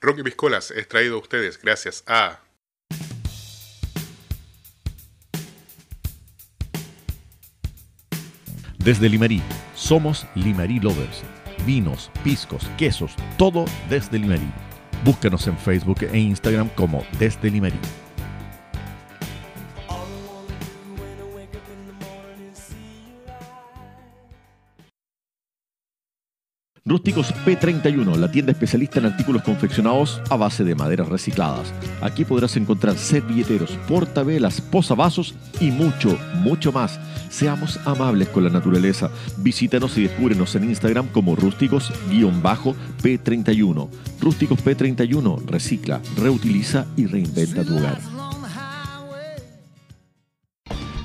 Rocky Piscolas es traído a ustedes gracias a Desde Limarí, somos Limarí Lovers. Vinos, piscos, quesos, todo desde Limarí. Búscanos en Facebook e Instagram como Desde Limarí. Rústicos P31, la tienda especialista en artículos confeccionados a base de maderas recicladas. Aquí podrás encontrar servilleteros, portavelas, posavasos y mucho, mucho más. Seamos amables con la naturaleza. Visítanos y descúbrenos en Instagram como rústicos-p31. Rústicos P31 recicla, reutiliza y reinventa tu hogar.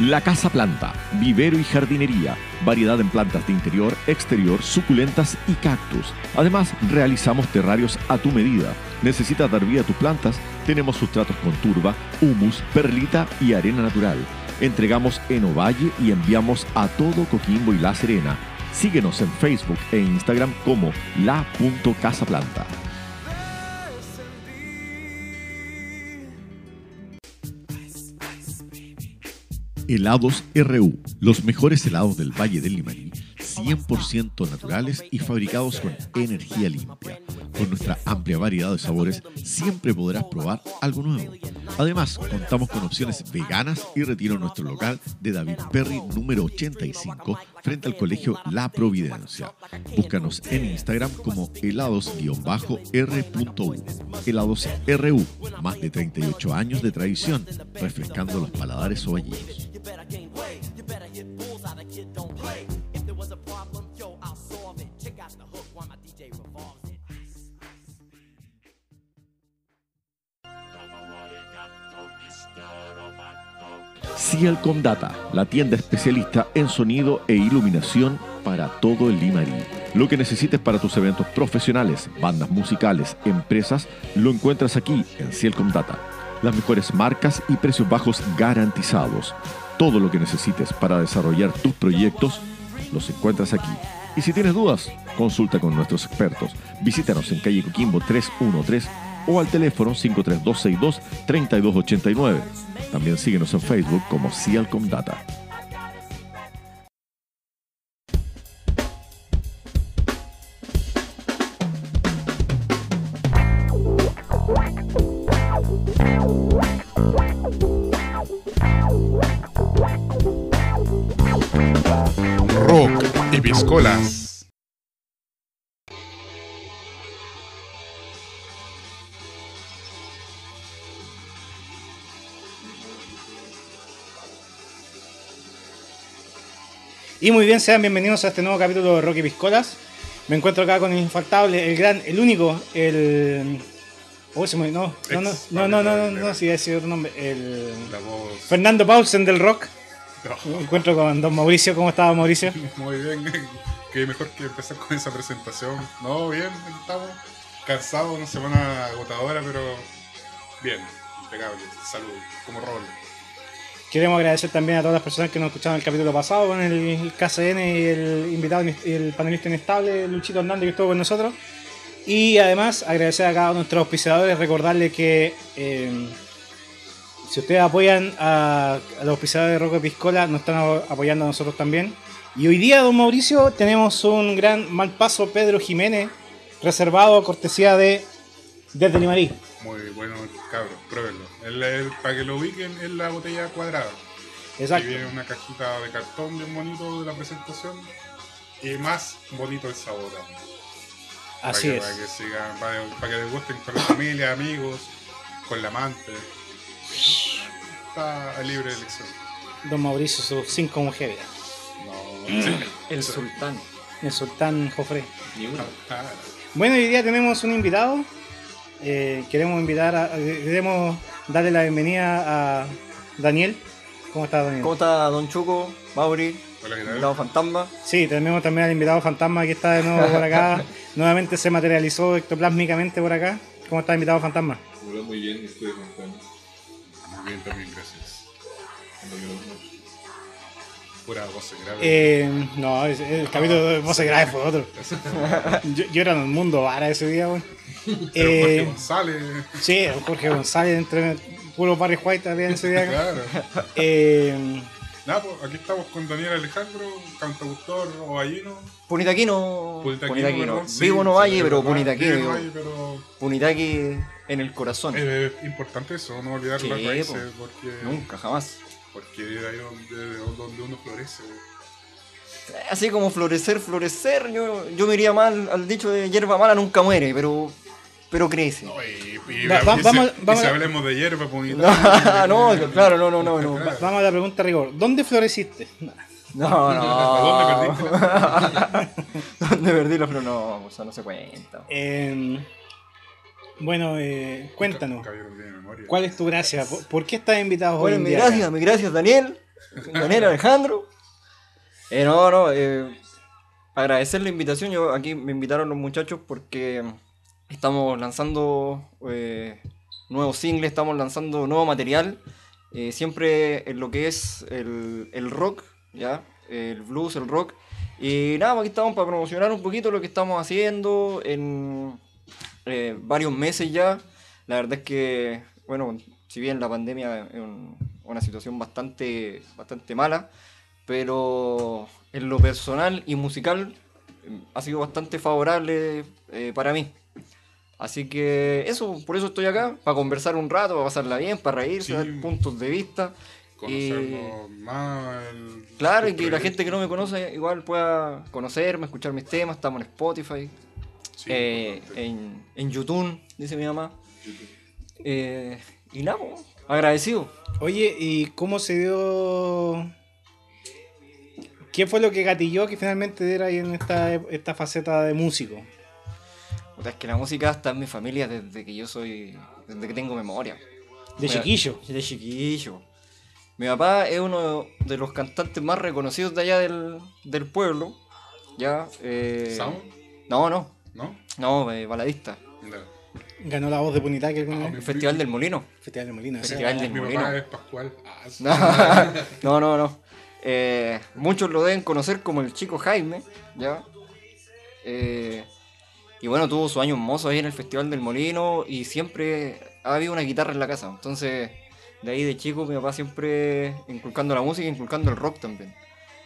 La Casa Planta, vivero y jardinería, variedad en plantas de interior, exterior, suculentas y cactus. Además, realizamos terrarios a tu medida. ¿Necesitas dar vida a tus plantas? Tenemos sustratos con turba, humus, perlita y arena natural. Entregamos en Ovalle y enviamos a todo Coquimbo y La Serena. Síguenos en Facebook e Instagram como la.casaplanta. Helados RU, los mejores helados del Valle del Limarí, 100% naturales y fabricados con energía limpia. Con nuestra amplia variedad de sabores, siempre podrás probar algo nuevo. Además, contamos con opciones veganas y retiro en nuestro local de David Perry número 85 frente al colegio La Providencia. Búscanos en Instagram como helados-r.u. Helados RU, más de 38 años de tradición, refrescando los paladares ovallinos. You better Cielcom Data, la tienda especialista en sonido e iluminación para todo el Limarí. Lo que necesites para tus eventos profesionales, bandas musicales, empresas, lo encuentras aquí en Cielcom Data. Las mejores marcas y precios bajos garantizados. Todo lo que necesites para desarrollar tus proyectos, los encuentras aquí. Y si tienes dudas, consulta con nuestros expertos. Visítanos en calle Coquimbo 313 o al teléfono 53262-3289. También síguenos en Facebook como Cialcom Data. Y Piscolas. Y muy bien, sean bienvenidos a este nuevo capítulo de Rocky Piscolas. Me encuentro acá con el infaltable, el gran, el único, el. Oh, se me- no, no, no, no, no, no, no, no, sí, ese otro nombre. El. La voz. Fernando Paulsen del Rock. No, Me encuentro con don Mauricio. ¿Cómo estaba Mauricio? muy bien. Qué mejor que empezar con esa presentación. No, bien, estamos cansados, una semana agotadora, pero bien, impecable. Salud, como rol. Queremos agradecer también a todas las personas que nos escucharon el capítulo pasado con el KCN y el invitado, y el panelista inestable, Luchito Hernández, que estuvo con nosotros. Y además agradecer a cada uno de nuestros auspiciadores, recordarles que eh, si ustedes apoyan a, a los auspiciadores de Roque Piscola, nos están a- apoyando a nosotros también. Y hoy día, don Mauricio, tenemos un gran mal paso Pedro Jiménez, reservado cortesía de desde Limarí. Muy bueno, cabros, pruébenlo. El- el- para que lo ubiquen, es la botella cuadrada. Exacto. Y viene una cajita de cartón bien bonito de la presentación. Y más bonito el sabor también. Así para que, es. Para que, sigan, para, para que les gusten con la familia, amigos, con la amante. Está a libre elección. Don Mauricio, sus cinco mujeres. No, El sultán. El sultán Jofre. Ni una. Bueno, hoy día tenemos un invitado eh, queremos invitar a, eh, queremos darle la bienvenida a Daniel. ¿Cómo estás, Daniel? ¿Cómo está Don Chuco, Mauri, Hola, ¿qué tal? invitado fantasma? Sí, tenemos también al invitado fantasma que está de nuevo por acá. Nuevamente se materializó ectoplásmicamente por acá. ¿Cómo está, invitado fantasma? Hola, muy bien, estoy. Muy bien, también, gracias. Pura voz grave. Eh, no, el capítulo de Voces Graves fue otro. Yo, yo era en el mundo vara ese día, weón. Pero Jorge Eh, González, sí, Jorge González, entre puro Barry White había en ese día. claro. Eh, Nada, pues aquí estamos con Daniel Alejandro, cantautor ovallino. Punitaquino. Punitaquino, Punitaquino. Vivo no sí, valle, es pero Punitaquino. vivo no digo. valle, pero Punitaqui en el corazón. es importante eso, no olvidar Sí, las raíces, po. porque, Nunca, jamás. porque es ahí donde, donde uno florece. Así como florecer, florecer, yo, yo me iría mal al dicho de hierba mala nunca muere, pero, pero crece. No, y, y- Va- y va- si- vamos- y vamos si a- hablemos de hierba, pues, No, no, claro, no, no, no, no. Claro. vamos a la pregunta rigor. ¿Dónde floreciste? No, no. ¿Dónde perdiste ¿Dónde perdí la flor? No, o sea, no se cuenta. Eh, bueno, eh, cuéntanos. ¿Cuál es tu gracia? ¿Por, por qué estás invitado hoy Bueno, en mi gracias, mi gracias Daniel, Daniel Alejandro. Eh, no, no, eh, agradecer la invitación. Yo aquí me invitaron los muchachos porque estamos lanzando eh, nuevos singles, estamos lanzando nuevo material. eh, siempre en lo que es el, el rock, ¿ya? El blues, el rock. Y nada, pues aquí estamos para promocionar un poquito lo que estamos haciendo en eh, varios meses ya. La verdad es que, bueno, si bien la pandemia es un- una situación bastante, bastante mala, pero en lo personal y musical eh, ha sido bastante favorable eh, para mí. Así que eso, por eso estoy acá, para conversar un rato, para pasarla bien, para reírse, Sí. dar puntos de vista. Conocernos más. el- Claro, y que la gente que no me conoce igual pueda conocerme, escuchar mis temas, estamos en Spotify, Sí, eh, en, en YouTube, dice mi mamá. Eh, y nada, agradecido. Oye, ¿y cómo se dio? ¿Qué fue lo que gatilló que finalmente diera ahí en esta, esta faceta de músico? Puta, es que la música está en mi familia desde que yo soy, desde que tengo memoria. De Mira, chiquillo. De chiquillo. Mi papá es uno de los cantantes más reconocidos de allá del, del pueblo. Ya. Eh, ¿Sound? No, no. ¿No? No, eh, baladista. No. Ganó la voz de Punitaque alguna Ah, vez. Festival del Molino. Festival de Molina. Festival sí. del Mi Molino. papá es Pascual. Ah, sí. No, no, no. Eh, muchos lo deben conocer como el chico Jaime, ¿ya? Eh, y bueno, tuvo su año hermoso ahí en el Festival del Molino y siempre ha habido una guitarra en la casa. Entonces, de ahí de chico, mi papá siempre inculcando la música, inculcando el rock también.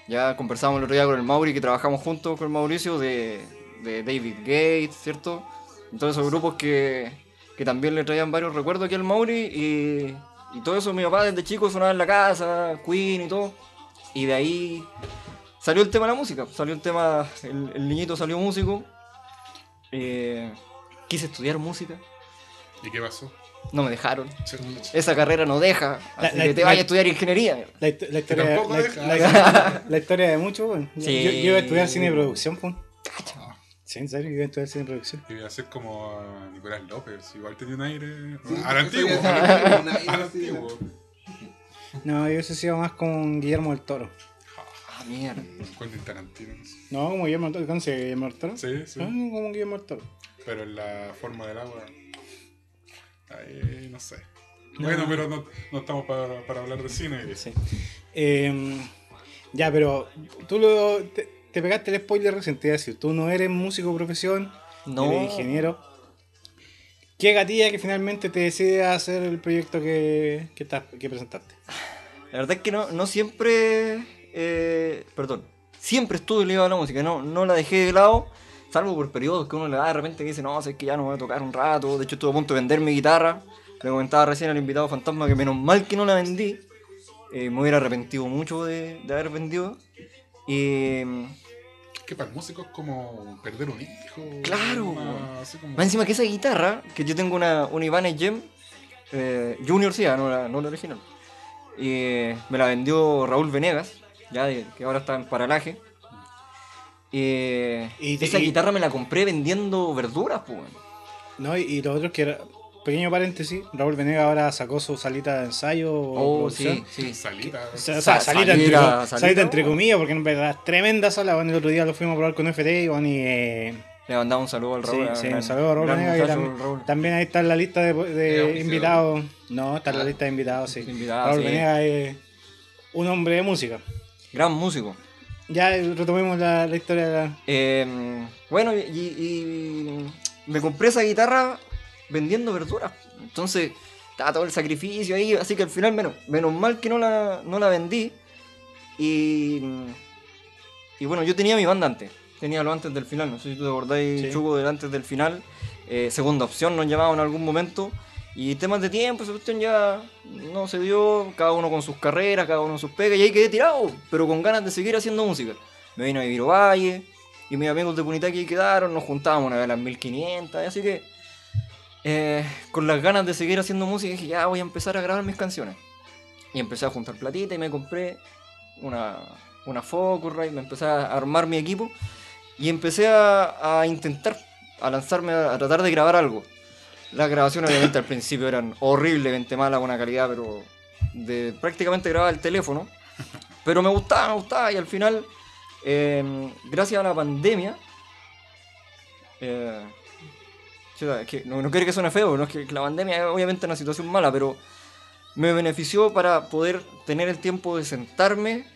Ya conversamos el otro día con el Mauri, que trabajamos juntos con el Mauricio, de, de David Gates, ¿cierto? Entonces, esos grupos que, que también le traían varios recuerdos aquí al Mauri y, y todo eso mi papá desde chico sonaba en la casa, Queen y todo. Y de ahí salió el tema de la música, salió el tema, el, el niñito salió músico. Eh, quise estudiar música, ¿Y qué pasó? no me dejaron. Esa carrera no deja, La- así la- que te la- vayas a estudiar ingeniería. La, histo- la historia, tampoco la, deja. la- la historia de muchos, bueno. Yo- Sí. Yo, yo iba a estudiar cine y producción, pues. Sí, en serio, iba a estudiar cine producción. Voy a hacer como a Nicolás López, igual tenía un aire. Sí, al antiguo, al antiguo. No, yo he sido más con Guillermo del Toro. Ah, mierda. Quentin Tarantino, no sé. No, como Guillermo del Toro. ¿Conoces Guillermo del Toro? Sí, sí. Ah, como Guillermo del Toro. Pero en la forma del agua. Ahí no sé. No. Bueno, pero no, no estamos para, para hablar de cine. Sí. Eh, ya, pero tú lo, te, te pegaste el spoiler recién, te iba a decir. Tú no eres músico de profesión, No. eres ingeniero. ¿Qué gatilla que finalmente te decide hacer el proyecto que, que, presentaste? La verdad es que no, no siempre. eh, perdón. Siempre estuve ligado a la música, no, no la dejé de lado. Salvo por periodos que uno le da de repente que dice, no, sé que ya no voy a tocar un rato. De hecho, estuve a punto de vender mi guitarra. Le comentaba recién al invitado fantasma que menos mal que no la vendí. Eh, me hubiera arrepentido mucho de, de haber vendido. Y. Que para el músico es como perder un hijo. Claro. una- así como- Más encima que esa guitarra, que yo tengo una, una Ibanez Gem eh, Junior, sí, ah, no la, no la original. Y eh, me la vendió Raúl Venegas, ya de- que ahora está en paralaje. Y, esa y- guitarra me la compré vendiendo verduras, pues. No, y, y lo otro es que, era- pequeño paréntesis, Raúl Venega ahora sacó su salita de ensayo. o Oh, sí, sí. Salita. O sea, Sa- salita, salita, entre, salita, salita entre comillas, porque en verdad es tremenda sala. Bueno, el otro día lo fuimos a probar con FT bueno, y eh, Le mandamos un saludo al Raúl. sí, un saludo a Raúl Venega, muchacho, también, Raúl. también ahí está en la lista de, invitados. No, está en la Ah. lista de invitados, sí. Invitado, Raúl sí. Venega es un hombre de música. Gran músico. Ya eh, retomemos la, la historia de la... Eh, bueno, y, y me compré esa guitarra vendiendo verduras. Entonces, estaba todo el sacrificio ahí, así que al final, menos, menos mal que no la, no la vendí. Y, y bueno, yo tenía mi banda antes. Tenía lo antes del final, no sé si tú te acordáis, Sí. Chugo, del antes del final. Eh, segunda opción nos llamaban en algún momento. Y temas de tiempo, esa cuestión ya no se dio, cada uno con sus carreras, cada uno con sus pegas, y ahí quedé tirado, pero con ganas de seguir haciendo música. Me vine a vivir Valle, y mis amigos de Punitaqui quedaron, nos juntábamos una vez a las 1500, así que eh, con las ganas de seguir haciendo música dije, ya voy a empezar a grabar mis canciones. Y empecé a juntar platita y me compré una, una Focusrite, me empecé a armar mi equipo y empecé a, intentar, a lanzarme a, tratar de grabar algo. Las grabaciones obviamente al principio eran horriblemente malas, una calidad, pero de prácticamente grababa el teléfono. Pero me gustaba, me gustaba y al final, eh, gracias a la pandemia, eh, es que no, no quiero que suene feo, no es que la pandemia es obviamente una situación mala, pero me benefició para poder tener el tiempo de sentarme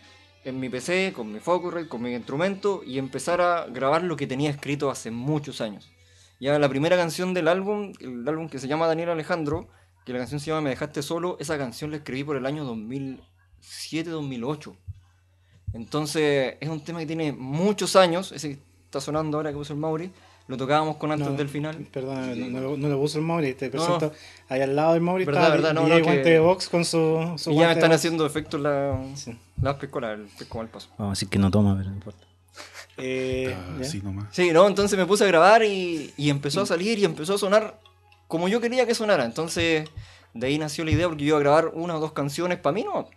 en mi PC, con mi Focusrite, con mi instrumento y empezar a grabar lo que tenía escrito hace muchos años. Ya la primera canción del álbum, el álbum que se llama Daniel Alejandro, que la canción se llama Me dejaste solo, esa canción la escribí por el año 2007-2008. Entonces es un tema que tiene muchos años, ese que está sonando ahora que puso el Mauri, lo tocábamos con antes No, del final. Perdón, no, no, lo- no lo puso el Mauri, te No. Ahí al lado del Mauri Verdad, está verdad, no, DJ no, que- Guante de Box con su, su Y ya me guante están haciendo efectos la, Sí. las piscolas, el pisco mal paso. Vamos a decir que no toma, pero no importa. Eh, Ah. Así nomás. Sí, no, entonces me puse a grabar y, y empezó a salir y empezó a sonar como yo quería que sonara. Entonces, de ahí nació la idea porque yo iba a grabar una o dos canciones para mí, ¿no?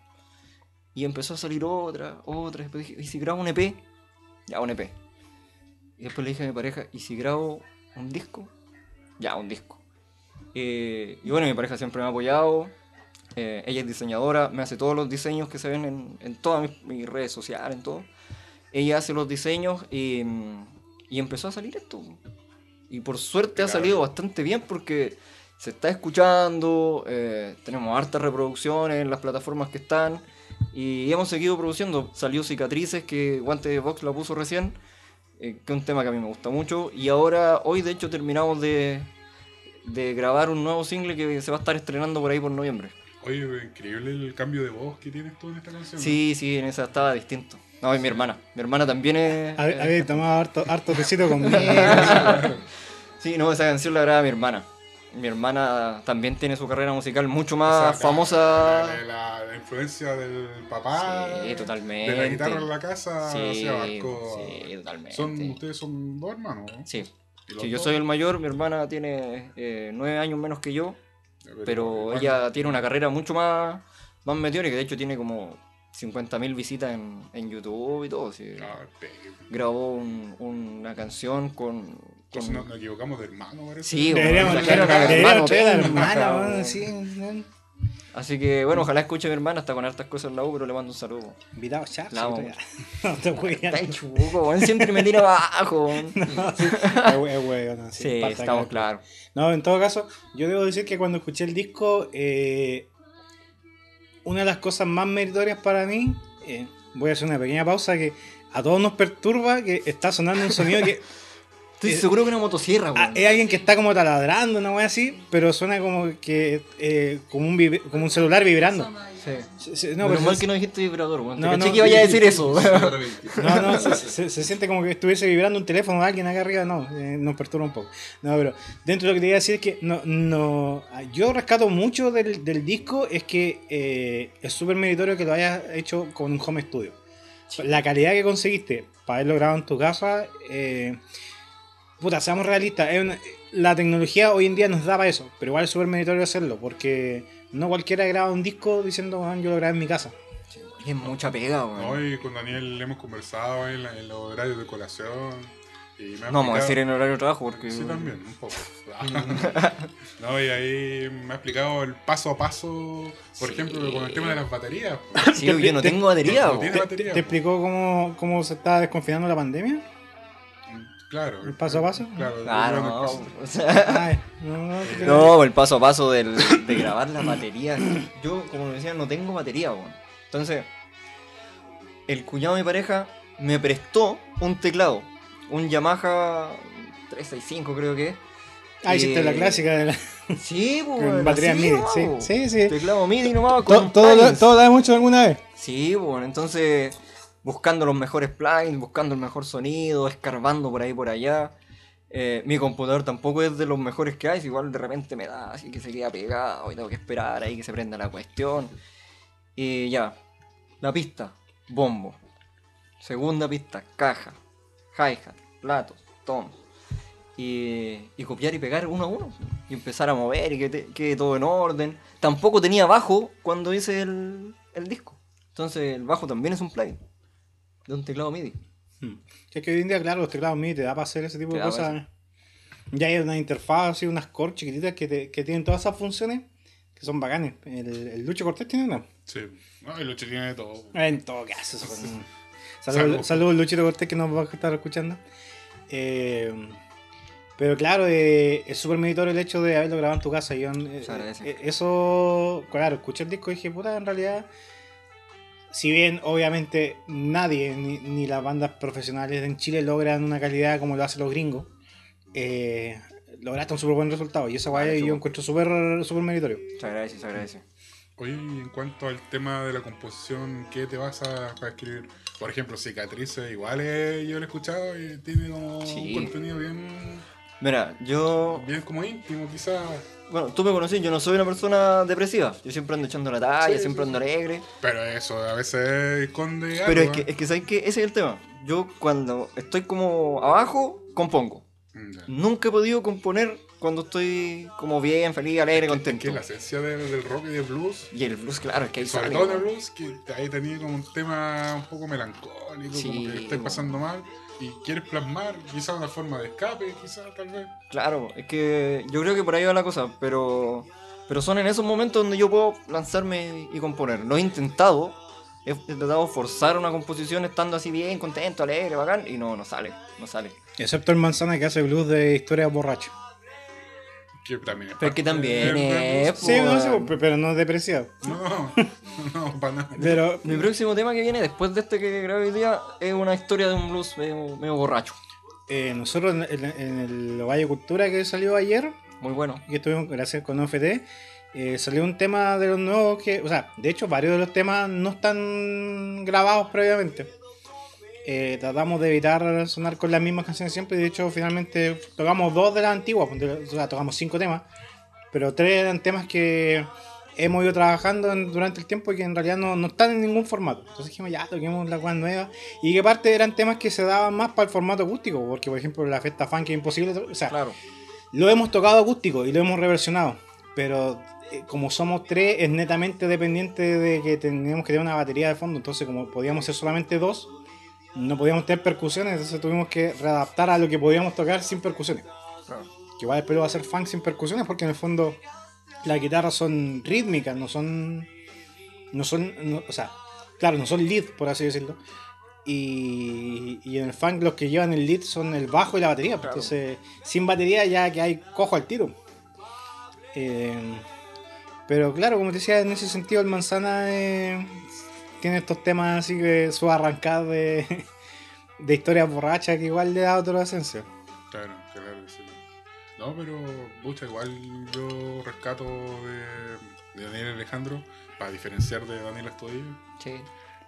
Y empezó a salir otra, otra. Después dije, ¿y si grabo un EP? Ya, un EP. Y después le dije a mi pareja, ¿y si grabo un disco? Ya, un disco. Eh, y bueno, mi pareja siempre me ha apoyado. Eh, ella es diseñadora, me hace todos los diseños que se ven en, en todas mis, mis redes sociales, en todo. Ella hace los diseños y, y empezó a salir esto. Y por suerte ha salido bastante bien porque se está escuchando, eh, tenemos hartas reproducciones en las plataformas que están y hemos seguido produciendo. Salió Cicatrices, que Guante de Vox la puso recién, eh, que es un tema que a mí me gusta mucho. Y ahora, hoy de hecho, terminamos de, de grabar un nuevo single que se va a estar estrenando por ahí por noviembre. Oye, increíble el cambio de voz que tienes tú en esta canción. ¿no? Sí, sí, en esa estaba distinto. No, y mi hermana. Mi hermana también es. Habe- eh, tomado harto, harto tecito conmigo. Sí, no, esa canción la graba mi hermana. Mi hermana también tiene su carrera musical mucho O más sea, famosa. La, la- la influencia del papá. Sí, totalmente. De la guitarra en la casa. Sí, abarcó. sí, totalmente. Son, ustedes son dos hermanos, ¿no? Sí. Sí, yo soy el mayor, mi hermana tiene eh, nueve años menos que yo, pero ella tiene una carrera mucho más, más meteórica, de hecho tiene como 50.000 visitas en, en YouTube y todo. sí. Ah, Grabó un- una canción con... entonces nos, nos equivocamos de hermano, parece. Sí, Deberíamos bueno, deberíamos hermano la penca, hermana, weón. weón, sí. Así que bueno, ojalá escuche a mi hermana, está con hartas cosas en la U, pero le mando un saludo. Invitado ya. La amo. No te voy a. Está chubuco, weón, siempre me tira abajo. weón. No, sí, es we- es weón, no, sí, Sí, estamos claros. No, en todo caso, yo debo decir que cuando escuché el disco, eh, una de las cosas más meritorias para mí, eh, voy a hacer una pequeña pausa que a todos nos perturba que está sonando un sonido que Estoy Eh, seguro que una motosierra, ah, weón. es alguien que está como taladrando, una wea así, pero suena como que eh, como, un vib- como un celular vibrando. Sí. No, pero mal se- que no dijiste vibrador. No, No, que iba a decir eso. No, no, se, se- se siente como que estuviese vibrando un teléfono de alguien acá arriba, no, eh, nos perturba un poco. No, pero dentro de lo que te iba a decir es que no, no, yo rescato mucho del, del disco, es que eh, es súper meritorio que lo hayas hecho con un home studio. La calidad que conseguiste para haberlo grabado en tu casa, eh, puta, seamos realistas, una- la tecnología hoy en día nos da para eso, pero igual es súper meritorio hacerlo, porque no cualquiera graba un disco diciendo, "Weón, yo lo grabé en mi casa. Es mucha pega, weón. No, y con Daniel hemos conversado en, la- en los horarios de colación. Y me ha No vamos a decir en horario de trabajo porque. Sí, también, un poco. no, y ahí me ha explicado el paso a paso, por Sí. ejemplo, con el tema de las baterías. Sí, yo no tengo batería. No po. tiene ¿Te, batería, te explicó cómo, cómo se está desconfinando la pandemia? Claro. ¿El paso a paso? Claro, Ah, el no, paso. o sea, Ay, no, no, porque No, el paso a paso del, de grabar la batería. Yo, como decía, no tengo batería, weón. Entonces, el cuñado de mi pareja me prestó un teclado. Un Yamaha 365 creo que es. Ah, hiciste la Eh, clásica de la Sí, con weón. batería MIDI. Sí, sí, sí. Teclado MIDI nomás con To- un Todo, lo, todo lo hemos hecho alguna vez. Sí, bueno, entonces buscando los mejores plugins, buscando el mejor sonido, escarbando por ahí por allá. Eh, mi computador tampoco es de los mejores que hay, igual de repente me da así que se queda pegado y tengo que esperar ahí que se prenda la cuestión. Y ya, la pista, bombo. Segunda pista, caja, hi-hat, platos, tom. Y, y copiar y pegar uno a uno. Y empezar a mover y que quede todo en orden. Tampoco tenía bajo cuando hice el, el disco. Entonces el bajo también es un plugin. De un teclado MIDI. Es que hoy en día, claro, los teclados MIDI te da para hacer ese tipo Te de cosas. Ya hay una interfaz, así, unas core chiquititas que, te- que tienen todas esas funciones que son bacanes. El, el Lucho Cortés tiene una. Sí. No, el Lucho tiene de todo. En todo caso. Saludos saludos, Luchito Cortés que nos va a estar escuchando. Eh, pero claro, eh, es súper meditorio el hecho de haberlo grabado en tu casa. Yo, eh, eh, eso, claro, escuché el disco y dije, puta, en realidad, si bien obviamente nadie, ni, ni las bandas profesionales en Chile logran una calidad como lo hacen los gringos, eh, lograste un súper buen resultado. Y esa guay Ah, yo encuentro súper súper meritorio. Se agradece, se agradece. Oye, y en cuanto al tema de la composición, ¿qué te vas a, escribir? Por ejemplo, Cicatrices, igual eh, yo lo he escuchado y tiene como Sí. un contenido bien, Mira, yo. bien como íntimo, quizás. Bueno, tú me conocí, yo no soy una persona depresiva. Yo siempre ando echando la talla, Sí, siempre sí, ando alegre. Pero eso a veces esconde algo. Pero es ¿eh? que, es que, ¿sabes qué? Ese es el tema. Yo cuando estoy como abajo, compongo. Ya. Nunca he podido componer cuando estoy como bien, feliz, alegre, Es contento. que la esencia del, del rock y del blues, Y el blues, claro, es que ahí sobre sale. todo el blues, que ahí tenía como un tema un poco melancólico, Sí, como que weón. pasando mal y quieres plasmar quizás una forma de escape, quizás tal vez. Claro, es que yo creo que por ahí va la cosa, pero, pero son en esos momentos donde yo puedo lanzarme y componer. Lo he intentado, he, tratado de forzar una composición estando así bien, contento, alegre, bacán, y no, no sale, no sale. Excepto el Manzana que hace blues de historia borracho. Que también es Pero que también es. Sí, no, sí, weón. pero no depreciado. No, no, para nada. Pero Mi próximo tema que viene después de este que grabé hoy día es una historia de un blues medio, medio borracho. eh, nosotros en, en- en el Valle Cultura que salió ayer, Muy bueno. que estuvimos gracias con OFT, eh, salió un tema de los nuevos que, o sea, de hecho varios de los temas no están grabados previamente. Eh, tratamos de evitar sonar con las mismas canciones siempre de hecho finalmente tocamos dos de las antiguas, o sea, tocamos cinco temas, pero tres eran temas que hemos ido trabajando en- durante el tiempo y que en realidad no, no están en ningún formato. Entonces dijimos, ya, toquemos las cosas nuevas. Y que aparte eran temas que se daban más para el formato acústico, porque por ejemplo la fiesta funk es imposible, o sea, Claro. lo hemos tocado acústico y lo hemos reversionado, pero eh, como somos tres, es netamente dependiente de que tenemos que tener una batería de fondo. Entonces, como podíamos ser solamente dos, no podíamos tener percusiones, entonces tuvimos que readaptar a lo que podíamos tocar sin percusiones. claro. Que igual después va a ser funk sin percusiones, porque en el fondo las guitarras son rítmicas, no son. No son. no- o sea, claro, no son lead, por así decirlo. Y, y en el funk los que llevan el lead son el bajo y la batería. pues, Claro. Entonces, sin batería ya que hay cojo al tiro. Eh, pero claro, como te decía, en ese sentido el manzana eh, tiene estos temas así que su arrancada de, de historias borrachas que igual le da otra esencia. Claro, claro que sí. No, pero, pucha, igual yo rescato de, de Daniel Alejandro, para diferenciar de Daniel Estudillo, Sí.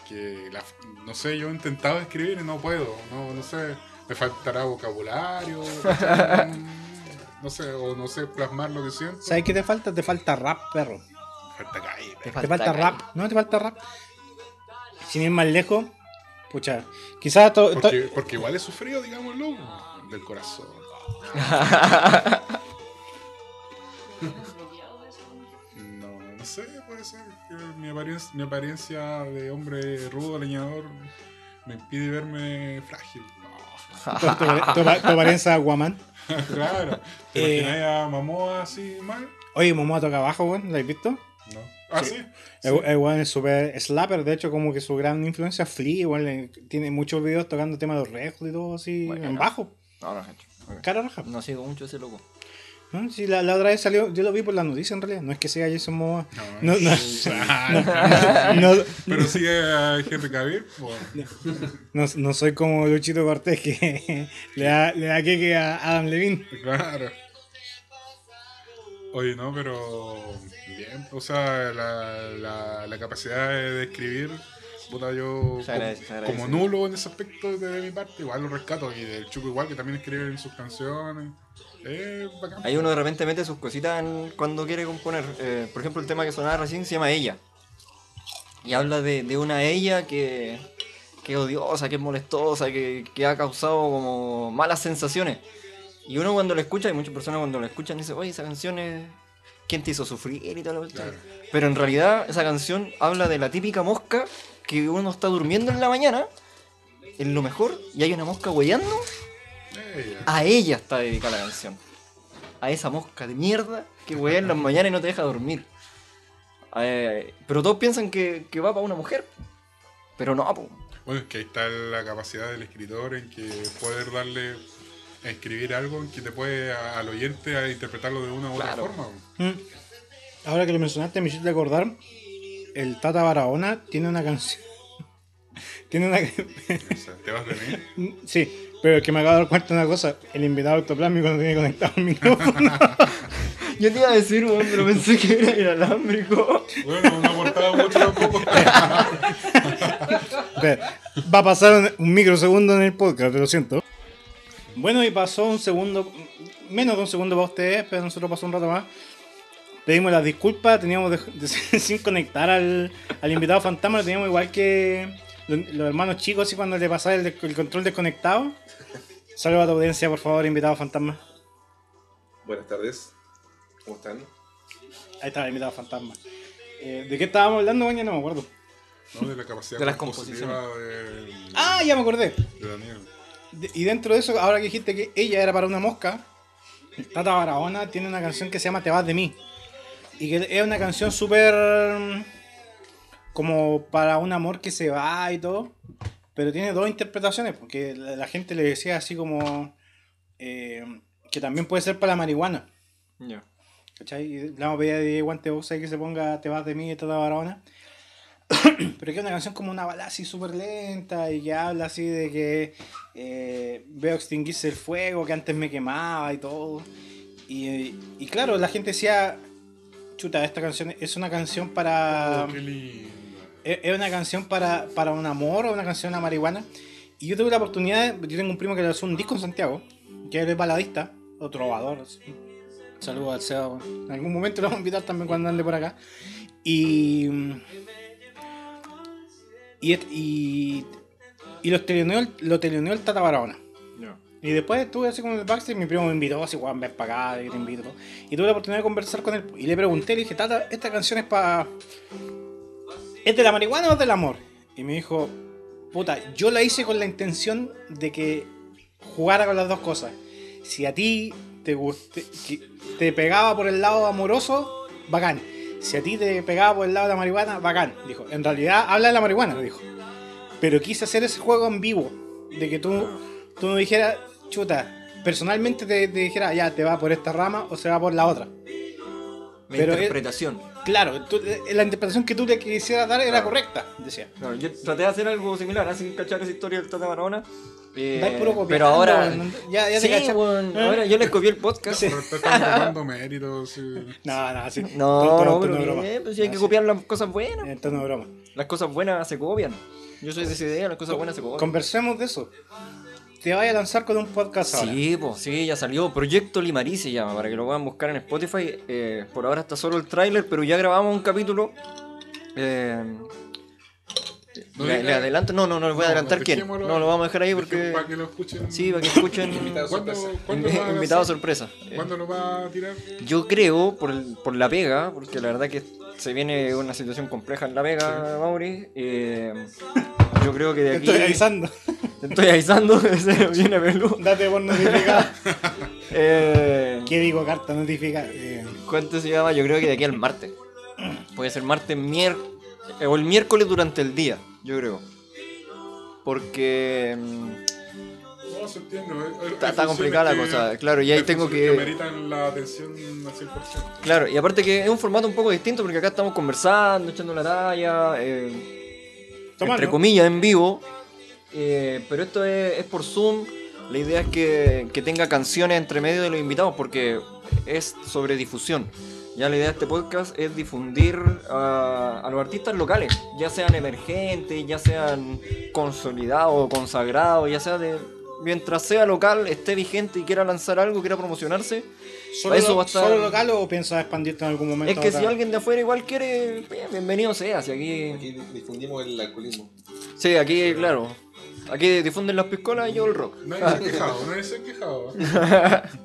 que la, no sé, yo he intentado escribir y no puedo, no, no sé, me faltará vocabulario, no sé, o no sé plasmar lo que siento. ¿Sabes qué te falta? Te falta rap, perro. Me falta calle, Te Te falta calle. rap. No, te falta rap. Sin ir más lejos, pucha. Quizás porque, porque igual he sufrido, digámoslo, del corazón. No, no sé, puede ser que mi apariencia, mi apariencia de hombre rudo, leñador, me impide verme frágil. No. Tu, apariencia Aquaman. claro. ¿Te Eh. imagináis a Momoa así mal? Oye, Momoa toca abajo, weón. ¿Lo habéis visto? No. Ah, sí. El, el weón es súper slapper, de hecho, como que su gran influencia es Flea, igual le- tiene muchos videos tocando temas de los rejos y todo así, Bueno. en bajo, No, no, gente. Ok. cara raja. No sigo mucho ese loco. ¿No? Sí, la, la otra vez salió, yo lo vi por la noticia en realidad, no es que sea Jason Momoa. No, No, no, no, Pero sigue a Henry Cavill. Bueno, no, no soy como Luchito Cortés que le da, le da queque a Adam Levine. claro. Oye, no, pero bien. O sea, la, la, la capacidad de escribir, puta, yo Se agradece, se como, agradece. como nulo en ese aspecto de, mi parte, igual lo rescato. Y del Chuco igual, que también escribe en sus canciones. Eh, bacán. Hay uno de repente mete sus cositas en- cuando quiere componer. Eh, por ejemplo, el tema que sonaba recién se llama Ella. Y habla de, de una ella que, que es odiosa, que es molestosa, que, que ha causado como malas sensaciones. Y uno cuando lo escucha, y muchas personas cuando lo escuchan dicen, oye, esa canción es... ¿Quién te hizo sufrir y toda la cuestión?". Claro. Pero en realidad esa canción habla de la típica mosca que uno está durmiendo en la mañana, en lo mejor, y hay una mosca huellando Ella. a ella está dedicada la canción. A esa mosca de mierda que huea en las mañanas y no te deja dormir. Eh, pero todos piensan que, que va para una mujer. Pero no, po. Bueno, es que ahí está la capacidad del escritor en que poder darle a escribir algo en que te puede a- al oyente a interpretarlo de una u otra forma. Mm. Ahora que lo mencionaste, me hiciste acordar, el Tata Barahona tiene una canción. tiene una... Te vas de mí. sí, pero es que me acabo de dar cuenta de una cosa, el invitado autoplásmico no tiene conectado el micrófono. Yo te iba a decir, weón, pero pensé que era inalámbrico. Bueno, no aportaba mucho tampoco. Va a pasar un, un microsegundo en el podcast, lo siento. Bueno, y pasó un segundo, menos de un segundo para ustedes, pero nosotros pasó un rato más. Pedimos las disculpas, teníamos de- de- sin conectar al, al invitado fantasma, lo teníamos igual que los, los hermanos chicos, así cuando le pasaba el, control desconectado. Saludos a tu audiencia, por favor, invitado fantasma. Buenas tardes. ¿Cómo están? Ahí está el invitado fantasma. Eh, ¿De qué estábamos hablando, Baña? No me acuerdo. No, de la capacidad De las compositiva de, Ah, ya me acordé. de Daniel. De- y dentro de eso, ahora que dijiste que ella era para una mosca, Tata Barahona tiene una canción que se llama Te vas de mí. Y que es una canción súper. mm, como para un amor que se va y todo. Pero tiene dos interpretaciones, porque la, la gente le decía así como. eh, que también puede ser para la marihuana. Ya. ¿Cachai? Y le vamos a pedir a Guante Boxa que se ponga Te vas de mí de Tata Barahona. Pero que es una canción como una balada así súper lenta y que habla así de que eh, veo extinguirse el fuego que antes me quemaba y todo. Y, y claro, la gente decía, chuta, esta canción es una canción para... Oh, qué lindo. Es es una canción para, para un amor o una canción a marihuana. Y yo tuve la oportunidad, yo tengo un primo que le hizo un disco en Santiago, que es baladista, o trovador. Saludos al Seba. En algún momento lo vamos a invitar también cuando ande por acá. Y. Y, y, y los teleoneó, el- lo teleoneó el Tata Barahona. Y después estuve así con el backstage, mi primo me invitó, así, Juan, ven para acá, yo te invito. Y tuve la oportunidad de conversar con él. Y le pregunté, le dije, Tata, esta canción es para... ¿Es de la marihuana o es del amor? Y me dijo, puta, yo la hice con la intención de que jugara con las dos cosas. Si a ti te, guste, te pegaba por el lado amoroso, bacán. Si a ti te pegaba por el lado de la marihuana, bacán. Dijo, en realidad habla de la marihuana, me dijo. Pero quise hacer ese juego en vivo. De que tú, tú no dijeras, chuta, personalmente te, te dijera, ya, te va por esta rama o se va por la otra. La Pero interpretación. Claro, tú- eh, la interpretación que tú le quisieras dar era Claro. correcta, decía. Claro, yo traté de hacer algo similar, así cachar esa historia del Tata Barahona. eh, puro pero ahora. weón, ya- ya te sí, cachai. weón, Ah. ahora yo les copié el podcast. Pero te están tomando méritos. sí. No, no, sí. No, no, pero broma. bien, pues sí hay Ah, que sí. copiar las cosas buenas. En tono de broma. Las cosas buenas se copian. Yo soy de esa idea, las cosas buenas se copian. Conversemos de eso. Te vaya a lanzar con un podcast ahora. Sí, pues sí, ya salió. Proyecto Limarí se llama, para que lo puedan buscar en Spotify. Eh, por ahora está solo el tráiler, pero ya grabamos un capítulo. Eh, No le, adelanto, no, no, no le voy a No, adelantar quién. No, lo vamos a dejar ahí porque. Para que lo escuchen. Sí, para que escuchen. Invitado ¿Cuándo, sorpresa. ¿cuándo va a Invitado sorpresa. ¿Cuándo lo va a tirar? Yo creo, por, el- por la pega, porque la verdad que se viene una situación compleja en la pega, Mauri. eh, yo creo que de aquí. estoy avisando. Estoy avisando, ese viene peludo. Date por notificado. Eh, ¿Qué digo carta notificada? Eh, ¿Cuánto se llama? Yo creo que de aquí al martes. Puede ser martes, miércoles. O el miércoles durante el día, yo creo. Porque. mm, No, se entiende. hay- hay- Está, complicada la que- cosa, claro, y ahí tengo funciones que... meritan la atención al 100%. Claro, y aparte que es un formato un poco distinto porque acá estamos conversando, echando la talla, eh, entre comillas, en vivo, eh, pero esto es, es por Zoom, la idea es que, que tenga canciones entre medio de los invitados porque es sobre difusión. Ya la idea de este podcast es difundir a, a los artistas locales, ya sean emergentes, ya sean consolidados consagrados, ya sea de... Mientras sea local, esté vigente y quiera lanzar algo, quiera promocionarse, ¿Solo, Eso lo- va a estar- ¿Solo local o piensas expandirte en algún momento? Es que si alguien de afuera igual quiere, bien, bienvenido sea. Si aquí, Aquí difundimos el alcoholismo. sí, aquí, claro. Aquí difunden las piscolas y yo el rock. Nadie se ha quejado, nadie se ha quejado.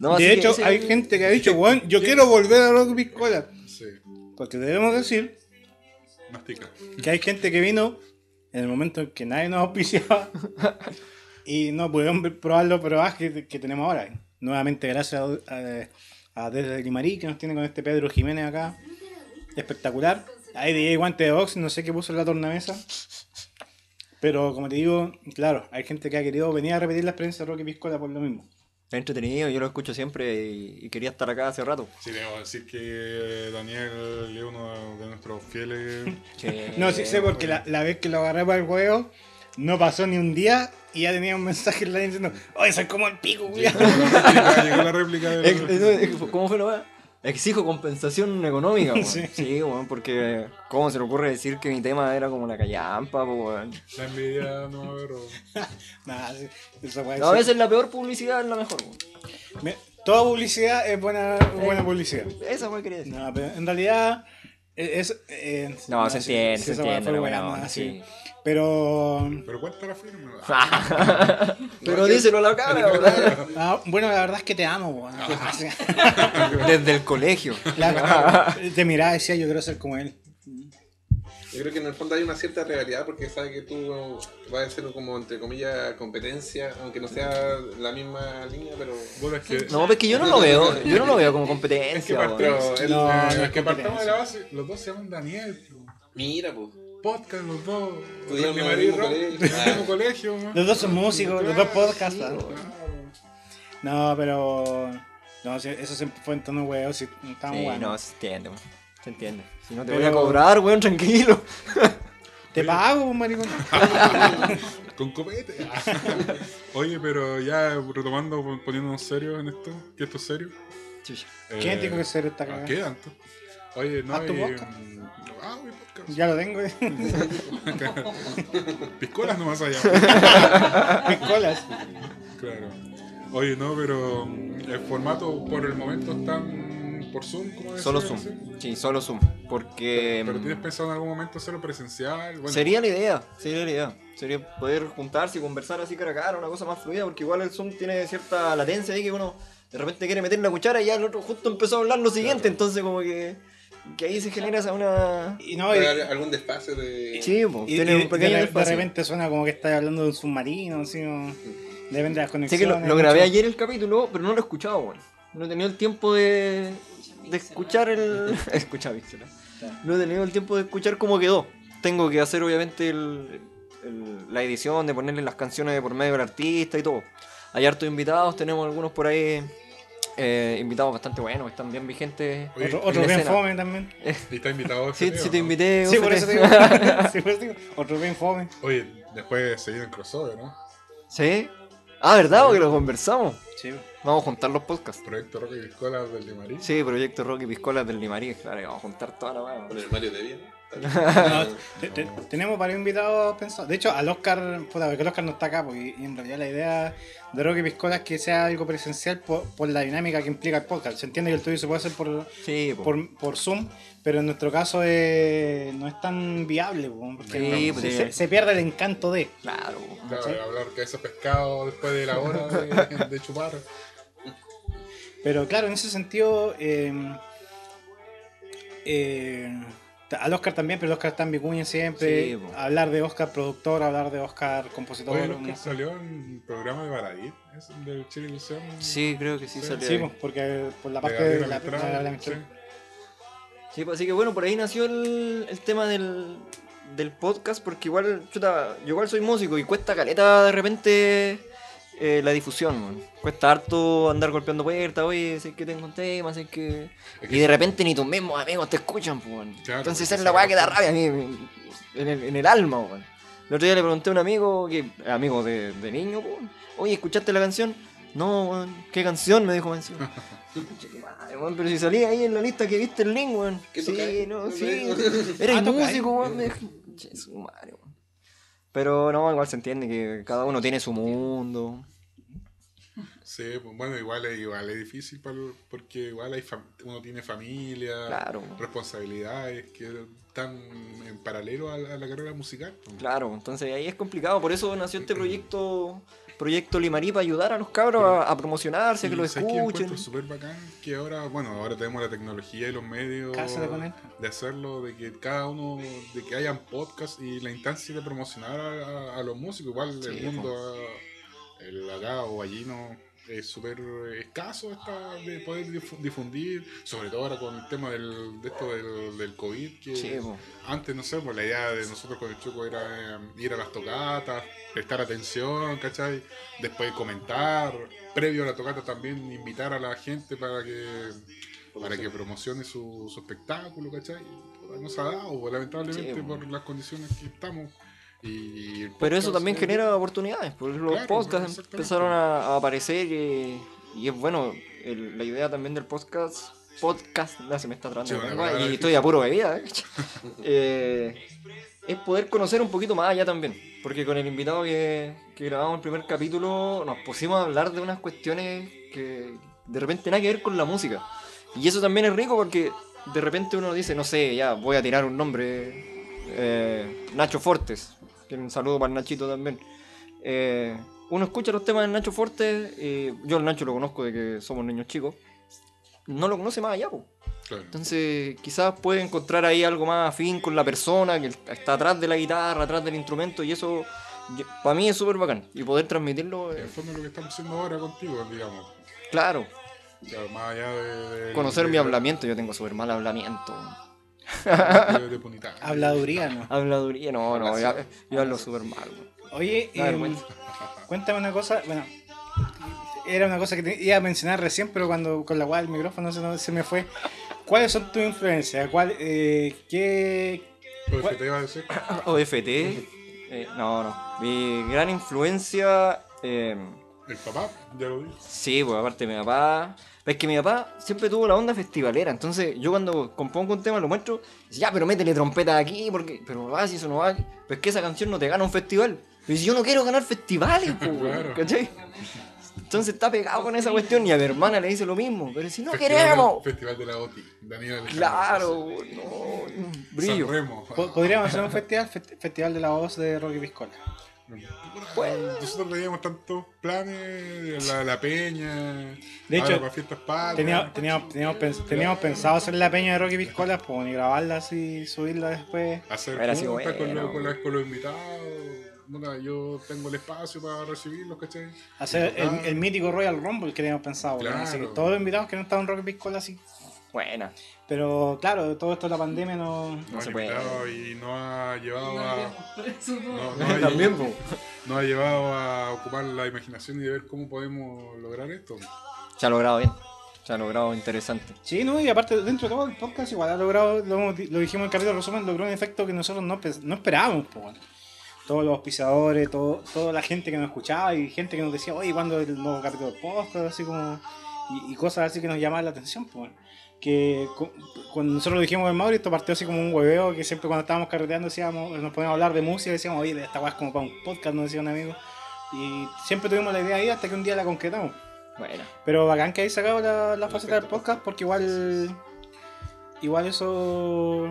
No, De hecho, ese- hay gente que ha dicho, bueno, yo quiero volver a Rock Piscola. Sí, Porque debemos decir mastica. que hay gente que vino en el momento en que nadie nos auspiciaba y no pudieron probar los probajes que, que tenemos ahora. Nuevamente, gracias a, a, a Desde Limarí que nos tiene con este Pedro Jiménez acá. Espectacular. Hay DJ Guante de Box, no sé qué puso en la tornamesa. Pero como te digo, claro, hay gente que ha querido venir a repetir la experiencia de Rocky Piscola por lo mismo. es entretenido, yo lo escucho siempre y, y quería estar acá hace rato. Sí, debo decir que Daniel es uno de nuestros fieles. No, sí sé porque la, la vez que lo agarré para el juego, no pasó ni un día y ya tenía un mensaje en la diciendo, oye, soy como el pico, Llegó culiao". la réplica, llegó la réplica ex- ¿Cómo fue la weá? Exijo compensación económica, weón. Sí. Sí, weón, porque ¿cómo se le ocurre decir que mi tema era como la callampa, weón? La envidia no, esa weá No, a veces la peor publicidad es la mejor, weón. Me- Toda publicidad es buena, buena publicidad. Esa weá quería decir. No, pero en realidad es... eh, No, se entiende, se entiende buena, buena sí. sí. Pero... Pero cuenta la firma. Pero díselo a la cara, ah, bueno, la verdad es que te amo, weón. Desde el colegio. La- te miraba y decía, yo quiero ser como él. Yo creo que en el fondo hay una cierta rivalidad porque sabe que tú vas a hacer como, entre comillas, competencia, aunque no sea la misma línea, pero... Puta, es que. No, pues que yo no lo veo, yo no lo veo como Es que competencia, No, eh, no es es que partamos de la base. Los dos se llaman Daniel. Mira, pues. Podcast, los dos. Estudiaron Randy en el mismo colegio. Los dos son músicos, los dos podcasts. Claro. No, pero... No, eso siempre fue en tono huevo, si estábamos Sí, bueno. no, se entiende. Se entiende. Si no te Pero- voy a cobrar, weón, tranquilo. Te pago, maricón. Con copete. Oye, pero ya retomando, pon- poniéndonos serios en esto, que esto es serio. Chucha. ¿Quién Eh, tiene que ser esta ¿a cagada? ¿Qué tanto? Oye, no ¿Haz tu y, mm, Ah, mi podcast. Ya lo tengo. eh. Piscolas nomás allá. Piscolas. claro. Oye, no, pero mm, el formato por el momento están por Zoom. Solo Zoom. ¿Sí? Solo Zoom. Porque. Pero mm, tienes pensado en algún momento hacerlo presencial. Bueno, Sería la idea, sería la idea. Sería poder juntarse y conversar así cara a cara, una cosa más fluida, porque igual el Zoom tiene cierta latencia ahí que uno de repente quiere meter la cuchara y ya el otro justo empezó a hablar lo siguiente, entonces como que, que ahí se genera esa una... Y no, y, algún desfase de... Sí, pues, tiene y un de, pequeño de espacio. repente suena como que estás hablando de un submarino, así, o- depende de las Sé conexiones. que lo, lo grabé mucho. ayer el capítulo, pero no lo he escuchado, weón. No he tenido el tiempo de, de escuchar el... Escucha, Víctor. No he tenido el tiempo de escuchar cómo quedó. Tengo que hacer obviamente el, el- la edición, de ponerle las canciones por medio del artista y todo. Hay hartos invitados, tenemos algunos por ahí eh, invitados bastante buenos, que están bien vigentes. Oye, Otro, bien escena. fome también. y está invitado. Sí, este sí te ¿no? invité. Sí, por eso te digo. sí, por eso te digo. Otro bien fome. Oye, después se el crossover, ¿no? ¿Sí? Ah, ¿verdad? Porque lo conversamos. Sí. Vamos a juntar los podcasts. Proyecto Rock y Piscolas del Limarí. Sí, Proyecto Rocky Piscolas del Limarí, claro, que vamos a juntar toda la weá. Con el Mario de bien. No, te- te- tenemos varios invitados pensados. De hecho, al Oscar, puta, porque el Oscar no está acá, porque y en realidad la idea de Rocky Piscola es que sea algo presencial por, por la dinámica que implica el podcast. Se entiende que el tuyo se puede hacer por, Sí, po. por, por Zoom, pero en nuestro caso eh, no es tan viable, po, porque Sí, no- pues, se, sí. se- se pierde el encanto de. Claro. Claro, ¿Sí? hablar que ese pescado después de la hora de, de chupar. Pero claro, en ese sentido, eh, eh, Al Oscar también, pero el Oscar está en Vicuña siempre. Sí, hablar de Oscar productor, hablar de Oscar compositor. Oye, el Oscar ¿no? salió en el programa de Baradit, es el de Chile Ilusión. Sí, creo que sí, Sí, salió. Sí, ahí. pues, porque por la parte de la- la- sí. Sí, pues, así que bueno, por ahí nació el, el tema del, del podcast, porque igual, chuta, yo igual soy músico y cuesta caleta de repente eh, la difusión, man. Cuesta harto andar golpeando puertas, oye, sé que tengo un tema, sé que... Es que Y de repente ni tus mismos amigos te escuchan, pues. Claro, Entonces es la weá que da rabia a mí, en el, en el alma, man. El otro día le pregunté a un amigo, que amigo de, de niño, oye, ¿escuchaste la canción? No, weón, ¿qué canción? Me dijo encima. Weón, pero si salía ahí en la lista que viste el link, weón. ¿Qué Sí, no, sí. Eres Ah, tocáis. músico, weón. Me conche su madre, weón. Pero no, igual se entiende que cada uno tiene su mundo. Sí, pues, bueno, igual es, igual es difícil para porque igual hay uno tiene familia, Claro. responsabilidades que están en paralelo a la, a la carrera musical. pues. Claro, entonces ahí es complicado. Por eso nació este proyecto, proyecto Limarí, para ayudar a los cabros a, a promocionarse, que lo escuchen. encuentro súper bacán que ahora, bueno, ahora tenemos la tecnología y los medios de hacerlo, de que cada uno, de que hayan podcasts y la instancia de promocionar a, a- a los músicos, igual Sí, el mundo, el acá o allí no es súper escaso esta de poder difu- difundir, sobre todo ahora con el tema del, de esto del, del COVID, que Sí, antes, no sé, pues la idea de nosotros con el Choco era eh, ir a las tocatas, prestar atención, ¿cachai? Después comentar, previo a la tocata también invitar a la gente para que para que promocione su, su espectáculo, ¿cachai? No se ha dado, lamentablemente, Sí, por las condiciones que estamos. Y Pero eso también genera oportunidades, porque los Claro, podcasts empezaron a, a aparecer y, y es bueno, el- la idea también del podcast, podcast, no, se me está trabando Sí, palabra y estoy a puro bebida, ¿eh? Eh, es poder conocer un poquito más allá también, porque con el invitado que, que grabamos el primer capítulo nos pusimos a hablar de unas cuestiones que de repente nada que ver con la música. Y eso también es rico porque de repente uno dice, no sé, ya voy a tirar un nombre, eh, Nacho Fortes, que un saludo para el Nachito también. Eh, uno escucha los temas de Nacho Fortes, eh, yo el Nacho lo conozco de que somos niños chicos, no lo conoce más allá, po. Claro. entonces quizás puede encontrar ahí algo más afín con la persona que está atrás de la guitarra, atrás del instrumento y eso para mí es súper bacán y poder transmitirlo, En el fondo lo que estamos haciendo ahora contigo, digamos. claro, Claro, más allá de... de- conocer de- mi hablamiento, yo tengo súper mal hablamiento. De, de punitaje. Habladuría, ¿no? Habladuría, no, no, yo, yo hablo súper mal. weón. Oye, em, cuéntame una cosa. Bueno, era una cosa que te iba a mencionar recién, pero cuando con la cual el micrófono se, se me fue. ¿Cuáles son tus influencias? ¿Cuál, eh, ¿Qué te iba a decir. OFT, eh, no, no. Mi gran influencia, eh, El papá, ya lo sí, pues aparte mi papá. Es que mi papá siempre tuvo la onda festivalera, entonces yo cuando compongo un tema lo muestro, dice, ya, pero métele trompeta aquí, porque, pero va, si eso no va, pero es que esa canción no te gana un festival. Pero si yo no quiero ganar festivales, pues, Claro. ¿cachai? Entonces está pegado con esa cuestión y a mi hermana le dice lo mismo, pero si no Festival queremos. del- Festival de la OTI. Daniel Alejandro. Claro, no, brillo. Podríamos hacer un festival? Festi- Festival de la voz de Rocky Piscola. Puta, Nosotros veíamos tantos planes, la, la peña, De hecho, para fiestas patrias. Teníamos, teníamos, teníamos, pens- teníamos pensado hacer la peña de Rocky Piscola pues, y grabarla así y subirla después. hacer juntas con, bueno. los- con, los invitados. Puta, yo tengo el espacio para recibirlos, ¿cachai? Hacer el, el mítico Royal Rumble que teníamos pensado. Claro. Así que todos los invitados que no estaban en Rocky Piscola así. Buena. Pero claro, todo esto de la pandemia no. No ha se puede. y nos ha llevado a. No, No, no ha, También, po. nos ha llevado a ocupar la imaginación y de ver cómo podemos lograr esto. Se ha logrado bien. Se ha logrado interesante. Sí, no, y aparte dentro de todo el podcast igual ha logrado, lo, lo dijimos en el capítulo resumen, logró un efecto que nosotros no, no esperábamos, po, bueno. Todos los auspiciadores, todo, toda la gente que nos escuchaba y gente que nos decía, oye, ¿cuándo el nuevo capítulo del podcast? Así como, y, y cosas así que nos llamaban la atención, pues bueno. Que cu- cuando nosotros lo dijimos en Mauri, esto partió así como un hueveo, que siempre cuando estábamos carreteando decíamos, nos poníamos a hablar de música, decíamos, oye, esta weá es como para un podcast, nos decía un amigo. Y siempre tuvimos la idea ahí hasta que un día la concretamos. Buena. Pero bacán que hayáis sacado la, la faceta del podcast porque igual igual eso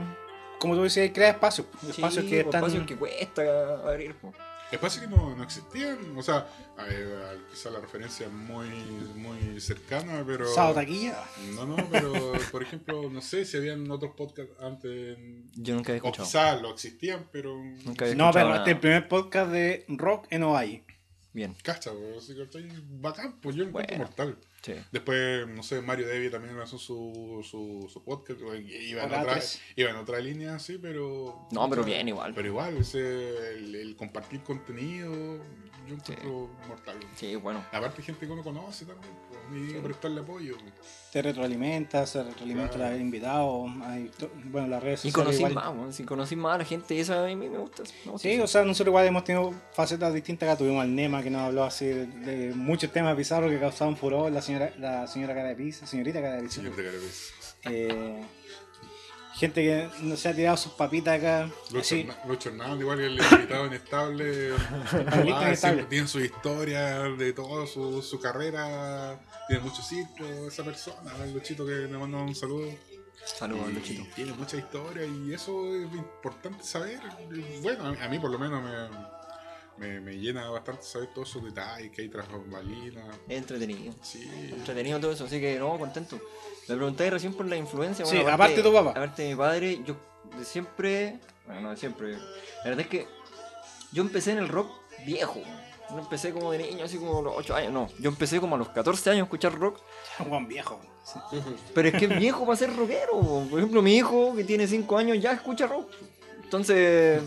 como tú decías crea espacios espacios Sí, que están espacios que cuesta abrir. po. Espacios que no, no existían. O sea, eh, quizá la referencia es muy, muy cercana, pero. Sao Taquilla. No, no, pero por ejemplo, no sé si habían otros podcasts antes. Yo nunca había O escuchado. quizá lo existían, pero. Nunca había No, escuchado pero nada. este es el primer podcast de rock en Hawaii. Bien, Cacha, pues, así que estoy bacán, pues yo lo encuentro Bueno. mortal. Sí. Después, no sé, Mario Devi también lanzó su, su, su podcast. Iba en, otra, iba en otra línea, sí, pero. No, pero bien igual. Pero igual, ese, el, el compartir contenido, yo encuentro mortal. Sí, bueno. Aparte, gente que uno conoce también, pues, y prestarle apoyo. Te retroalimenta, se retroalimenta Claro. el invitado. hay bueno, las redes Y sociales conocí igual. más. Si conocí más a la gente, y eso a mí me gusta. me gusta Sí, eso. o sea, nosotros igual hemos tenido facetas distintas. Acá tuvimos al Nema que nos habló así de, de muchos temas bizarros que causaban furor. La señora, la señora cara de pizza, señorita cara de pizza. Señor de Carapes. Eh, gente que no se ha tirado sus papitas acá. Lucho, Hernández, igual que el invitado inestable. Ah, inestable. siempre tiene su historia de toda su, su carrera. Tiene mucho circo, esa persona. El Luchito que le manda un saludo. Saludos, Luchito. Tiene mucha historia y eso es importante saber. Bueno, a, a mí por lo menos me, me, me llena bastante saber todos esos detalles que hay tras bambalinas. Es entretenido. Sí. Entretenido todo eso, así que no, contento. Me preguntáis recién por la influencia. Sí, aparte de tu papá. Aparte de mi padre, yo de siempre. Bueno, no de siempre. La verdad es que yo empecé en el rock viejo. No empecé como de niño, así como a los 8 años. No, yo empecé como a los 14 años a escuchar rock. Juan viejo. Pero es que es viejo para ser rockero. po. Por ejemplo, mi hijo que tiene 5 años ya escucha rock. Entonces,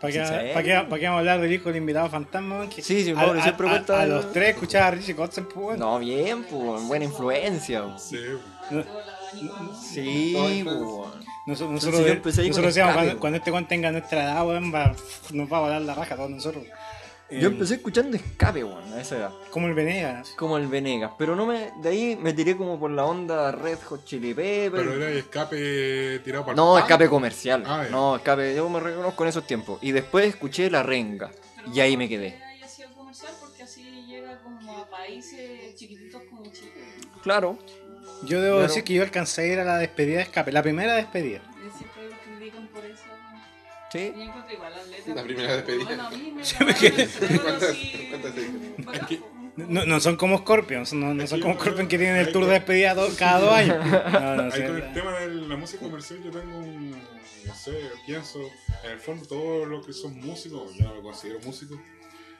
¿Para qué, Sí, sí. ¿para, qué, ¿Para qué vamos a hablar del hijo del invitado fantasma? Que Sí, sí, a, Mauro a- siempre a- cuenta a el- los tres escuchaba a Richie Kotzen, pues, no, bien, pues, buena influencia. po. Sí. Sí, No. Nosotros, Entonces nosotros, con nosotros decíamos, cuando, cuando este weón tenga nuestra edad, weón, va- nos va a volar la raja a todos nosotros. Eh, Yo empecé escuchando escape, weón, a esa edad. Como el Venegas. Como el Venegas, pero no me. De ahí me tiré como por la onda Red Hot Chili Pepper. Pero era escape tirado para No, escape comercial. Ah, no, escape, yo me reconozco en esos tiempos. Y después escuché La Renga. Y ahí me quedé. haya sido comercial porque así llega como a países chiquititos como Chile. Claro. Yo debo Claro. decir que yo alcancé a ir a la despedida de escape, la primera despedida. Sí. Igual las letras. La primera despedida. No, no son como Scorpions, no, no son como no, Scorpions que tienen el tour de despedida do- cada dos años. No, no, sí, con el tema de la música comercial yo tengo un, no sé, pienso, en el fondo todos los que son músicos, yo no me considero músico,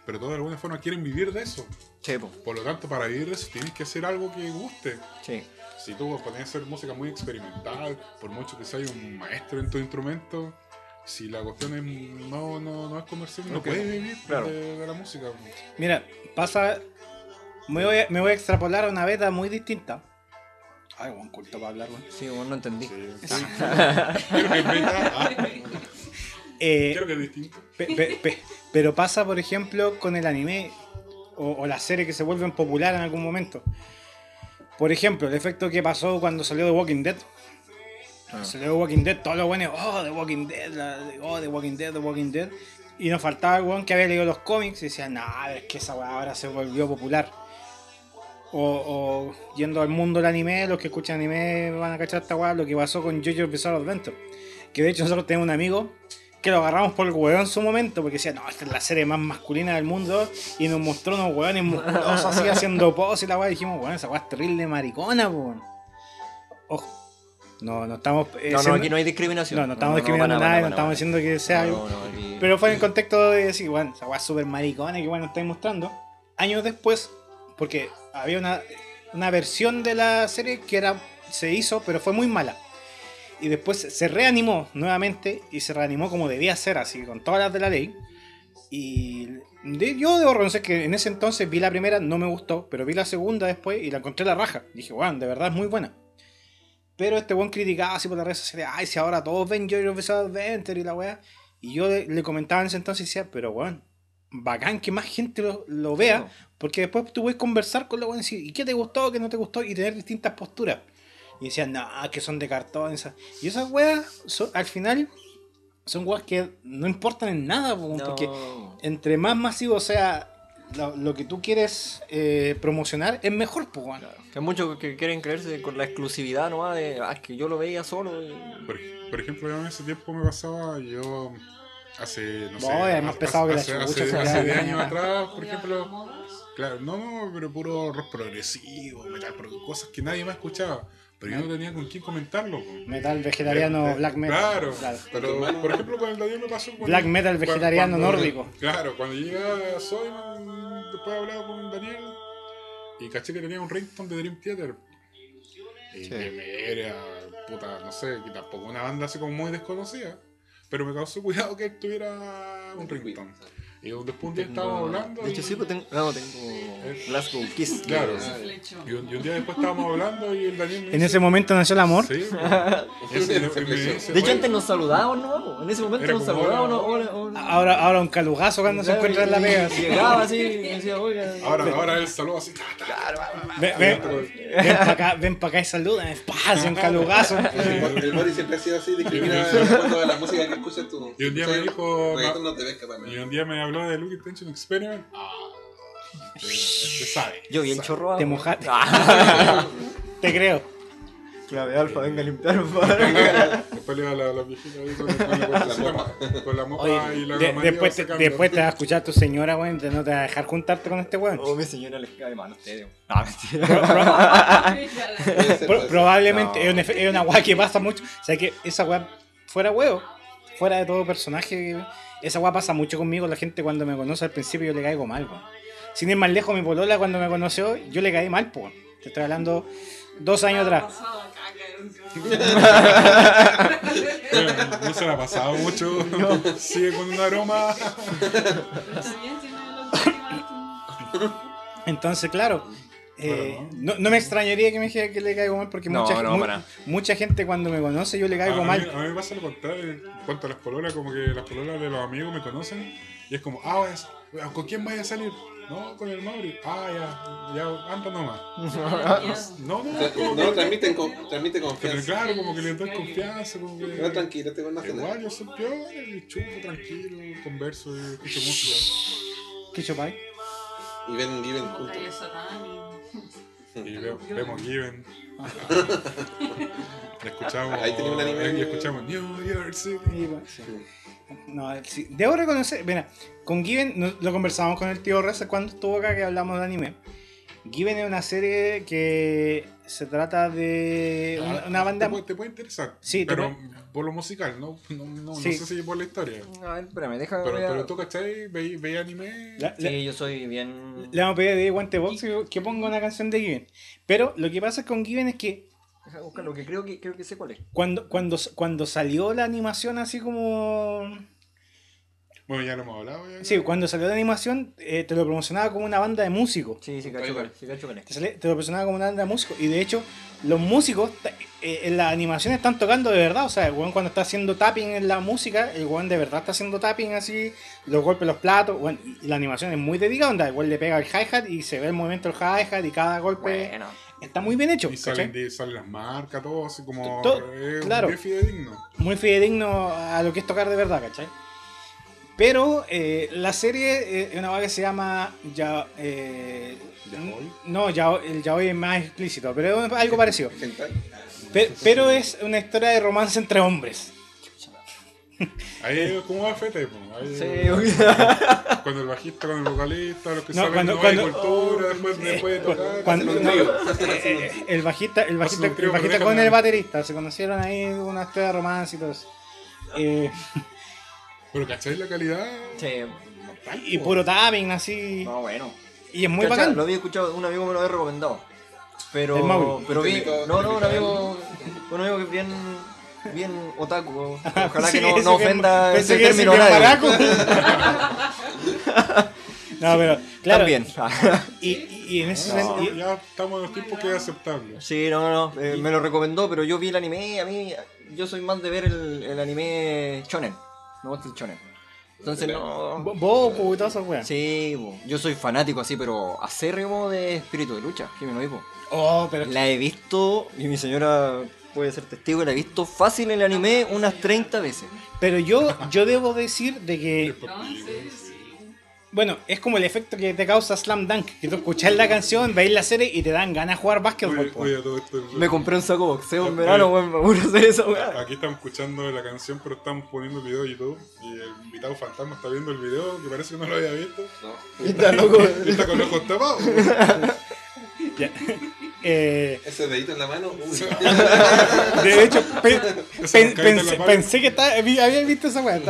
pero todos de alguna forma quieren vivir de eso. Sí, po. Por lo tanto, para vivir de eso tienes que hacer algo que guste. Sí. Si tú pones a hacer música muy experimental, por mucho que seas un maestro en tu instrumento, si la cuestión es, no, no, no es comercial, no Ok. puedes vivir Claro. de, de la música. Mira, pasa. Me voy, a, me voy a extrapolar a una beta muy distinta. Ay, buen culto para hablar, weón. Sí, bueno, no entendí. Sí, sí. Quiero que es beta, ah, Eh, que es distinto. Pe- pe- pe- pero pasa, por ejemplo, con el anime o, o las series que se vuelven popular en algún momento. Por ejemplo, el efecto que pasó cuando salió The Walking Dead. Ah. Salió The Walking Dead, todos los buenos, oh, The Walking Dead, oh, The Walking Dead, The Walking Dead. Y nos faltaba el weón que había leído los cómics y decía, no, es que esa weá ahora se volvió popular. O, yendo al mundo del anime, los que escuchan anime van a cachar esta weá, lo que pasó con JoJo's Bizarre Adventure. Que de hecho nosotros tenemos un amigo que lo agarramos por el hueón en su momento, porque decía, no, esta es la serie más masculina del mundo, y nos mostró unos hueones musculosos así haciendo pose y la weá, dijimos, bueno, esa weá es terrible maricona, weón". Ojo, no, no estamos... eh, No, no, siendo- aquí no hay discriminación. no, no estamos para discriminando a nada, nadie, no estamos diciendo que sea No, algo. no, no, aquí- Pero fue en el contexto de decir, bueno, esa weá súper maricona que bueno, estáis mostrando. Años después, porque había una, una versión de la serie que era se hizo, pero fue muy mala. Y después se reanimó nuevamente y se reanimó como debía ser, así, con todas las de la ley. Y de- yo debo reconocer que en ese entonces vi la primera, no me gustó, pero vi la segunda después y la encontré la raja. Dije, bueno, de verdad es muy buena. Pero este buen criticaba así por las redes sociales, ay, si ahora todos ven Joy of Bizarre Adventure y la weá. Y yo le, le comentaba en ese entonces y decía, pero weón, bacán que más gente lo, lo vea, porque después tú puedes conversar con la weón y decir, ¿y qué te gustó, qué no te gustó? Y tener distintas posturas. Y decían, no, que son de cartón. esas". Y esas weas, son- al final, son weas que no importan en nada, No. porque entre más masivo sea lo, lo que tú quieres eh, promocionar, es mejor, pues, weón. Que hay muchos que quieren creerse con la exclusividad nomás de, ah, es que yo lo veía solo. y- Por, por ejemplo, en ese tiempo me pasaba, yo hace, no sé. No, es más hace- pesado que la hace, hace, hace weá. 10 años atrás, por ejemplo. Claro, no, no, pero puro rock progresivo, metal, cosas que nadie más escuchaba. Pero yo no tenía con quién comentarlo. Metal vegetariano, Eh, black metal. Claro, Claro. pero por ejemplo, con el Daniel me pasó. con- Black metal vegetariano cuando- nórdico. Claro, cuando llegué a Soyman, después he hablado con Daniel y caché que tenía un ringtone de Dream Theater. Y Sí. que me era, puta, no sé, que tampoco una banda así como muy desconocida. Pero me causó cuidado que él tuviera un ringtone. Y después un día estábamos hablando. De hecho, y- sí, pues tengo, no, tengo Glasgow Kiss. Claro. Y, un, y un día después estábamos hablando y el Daniel me En dice- ese momento nació el amor. Sí. y ese- y me dice, De hecho, "Oye, antes nos saludábamos, ¿no? En ese momento nos saludábamos. ¿no? Hola. Ahora, ahora un calugazo cuando se Claro, encuentra en la pega. Llegaba así y decía, oiga. Ahora, ahora él saluda así. Ven, ven, ven para acá, ven para acá y saluda. Hace un calugazo. El el Mori siempre ha sido así, discrimina de la música que escuchas tú. Y un día me dijo- no. Y un día me habló de Luke Tension Experiment. Ah, este, este sabe. Yo bien sabe. chorro. Te mojaste. Ah. Te creo. Clave alfa, venga a limpiar. Después le iba a la, la viejita ahí con, con la, con la mopa, con la mopa Oye, y la de- después, te, después te va a escuchar tu señora, weón. Te no te va a dejar juntarte con este weón. Oh, mi señora les cae mal a ustedes. No, mentira. Probablemente No. es una, weá que pasa mucho. O sea que esa weá, fuera huevo, fuera de todo personaje, esa weá pasa mucho conmigo. La gente cuando me conoce al principio yo le caigo mal, weón. Sin ir más lejos, mi polola cuando me conoció, yo le caí mal, po. Te estoy hablando dos años atrás. Bueno, no se le ha pasado mucho. Sigue con un aroma. Entonces, claro. Eh, Bueno, no, no me extrañaría que me dijera que le caigo mal porque No, mucha, no, mu- para. mucha gente cuando me conoce yo le A, caigo a mí, mal. a mí me pasa lo contrario. En cuanto a las pololas, como que las pololas de los amigos me conocen. Y es como, ah, es- ¿con quién vaya a salir? No, con el Mauri. Ah, ya, ya, anda nomás. No, no, No, que- transmiten, con- transmite Pero confianza. claro, como que les doy confianza, como que... No, tranquilo, te nada. Igual, yo soy y chupo tranquilo, converso y escucho música. ¿Qué chupáis? Y ven, y ven juntos. Y veo- vemos Given. Y escuchamos... Ahí tenía un anime. Y escuchamos New York City. Y, bueno, sí. No, sí. Debo reconocer, mira, con Given no- lo conversamos con el tío Reza cuando estuvo acá que hablamos de anime. Given es una serie que se trata de una, una banda. Te puede, te puede interesar. Sí, pero por lo musical, no, no, no, Sí. no sé si por la historia. A ver, espérame, déjame Pero, ver. pero tú, ¿cachai? ¿Veis veis anime? La- la- Sí, yo soy bien. le vamos a pedir de Guante Box que- que ponga una canción de Given. Pero lo que pasa con Given es que Deja buscar lo que creo que creo que sé cuál es. cuando, cuando, cuando salió la animación así como Bueno, ya lo hemos hablado. Ya, Sí, cuando salió la animación, eh, te lo promocionaba como una banda de músicos. Sí, sí, cacho sí, cacho cuál es. Te, lo promocionaba como una banda de músicos. Y de hecho, los músicos eh, en la animación están tocando de verdad. O sea, el weón cuando está haciendo tapping en la música, el weón de verdad está haciendo tapping así, los golpes, los platos. Bueno, y la animación es muy dedicada, onda. El weón le pega el hi-hat y se ve el movimiento del hi-hat y cada golpe Bueno. está muy bien hecho. Y salen, de- salen las marcas, todo así como. To- eh, claro. Bien fidedigno. muy fidedigno a lo que es tocar de verdad, ¿cachai? Pero eh, la serie eh, es una cosa que se llama ya, eh, ¿Yaoi? No, ya, el yaoi es más explícito, pero es algo parecido. Pe- pero es una historia de romance entre hombres. Ahí como va Fete, Sí, Cuando el bajista, con el vocalista, los que No, saben cuando- no cuando- hay cultura, después, después de tocar. Cuando- no, eh, el bajista, el bajista, el con el baterista se conocieron ahí una historia de romance y todo eso. Eh, Pero ¿cachai la calidad? Sí. y puro tapping así. No, bueno. Y es muy Cacha, bacán. Lo había escuchado, un amigo me lo había recomendado. El Mauri. Pero, pero vi, Típico- no, no, un amigo, un amigo que es bien, bien otaku. Ojalá Sí, que no, no ofenda que ese término que nadie. no, pero claro. También. Y, y- y en ese No, sentido. ya estamos en los tiempos que es aceptable. Sí, no, no, no, eh, me lo recomendó, pero yo vi el anime, a mí, yo soy más de ver el, el anime shonen. Me gusta el shonen. Entonces no... Todas esas weas. Sí, bo. yo soy fanático así, pero acérrimo de espíritu de lucha, que me lo digo. Oh, pero La he visto, y mi señora puede ser testigo, la he visto fácil en el anime unas 30 veces. Pero yo, yo debo decir de que. Bueno, es como el efecto que te causa Slam Dunk, que tú escuchás la canción, veis la serie y te dan ganas de jugar básquetbol. Oye, po. oye, todo esto. Me compré un saco boxeo en verano, weón. Me voy a hacer esa weá. Aquí estamos escuchando la canción, pero estamos poniendo el video de YouTube. Y el invitado fantasma está viendo el video, que parece que no lo había visto. No. Y está loco. Y está con los ojos tapados. Ya. Eh, Ese dedito en la mano. uy. de hecho, pe- pensé, palma. pensé que había visto esa weá.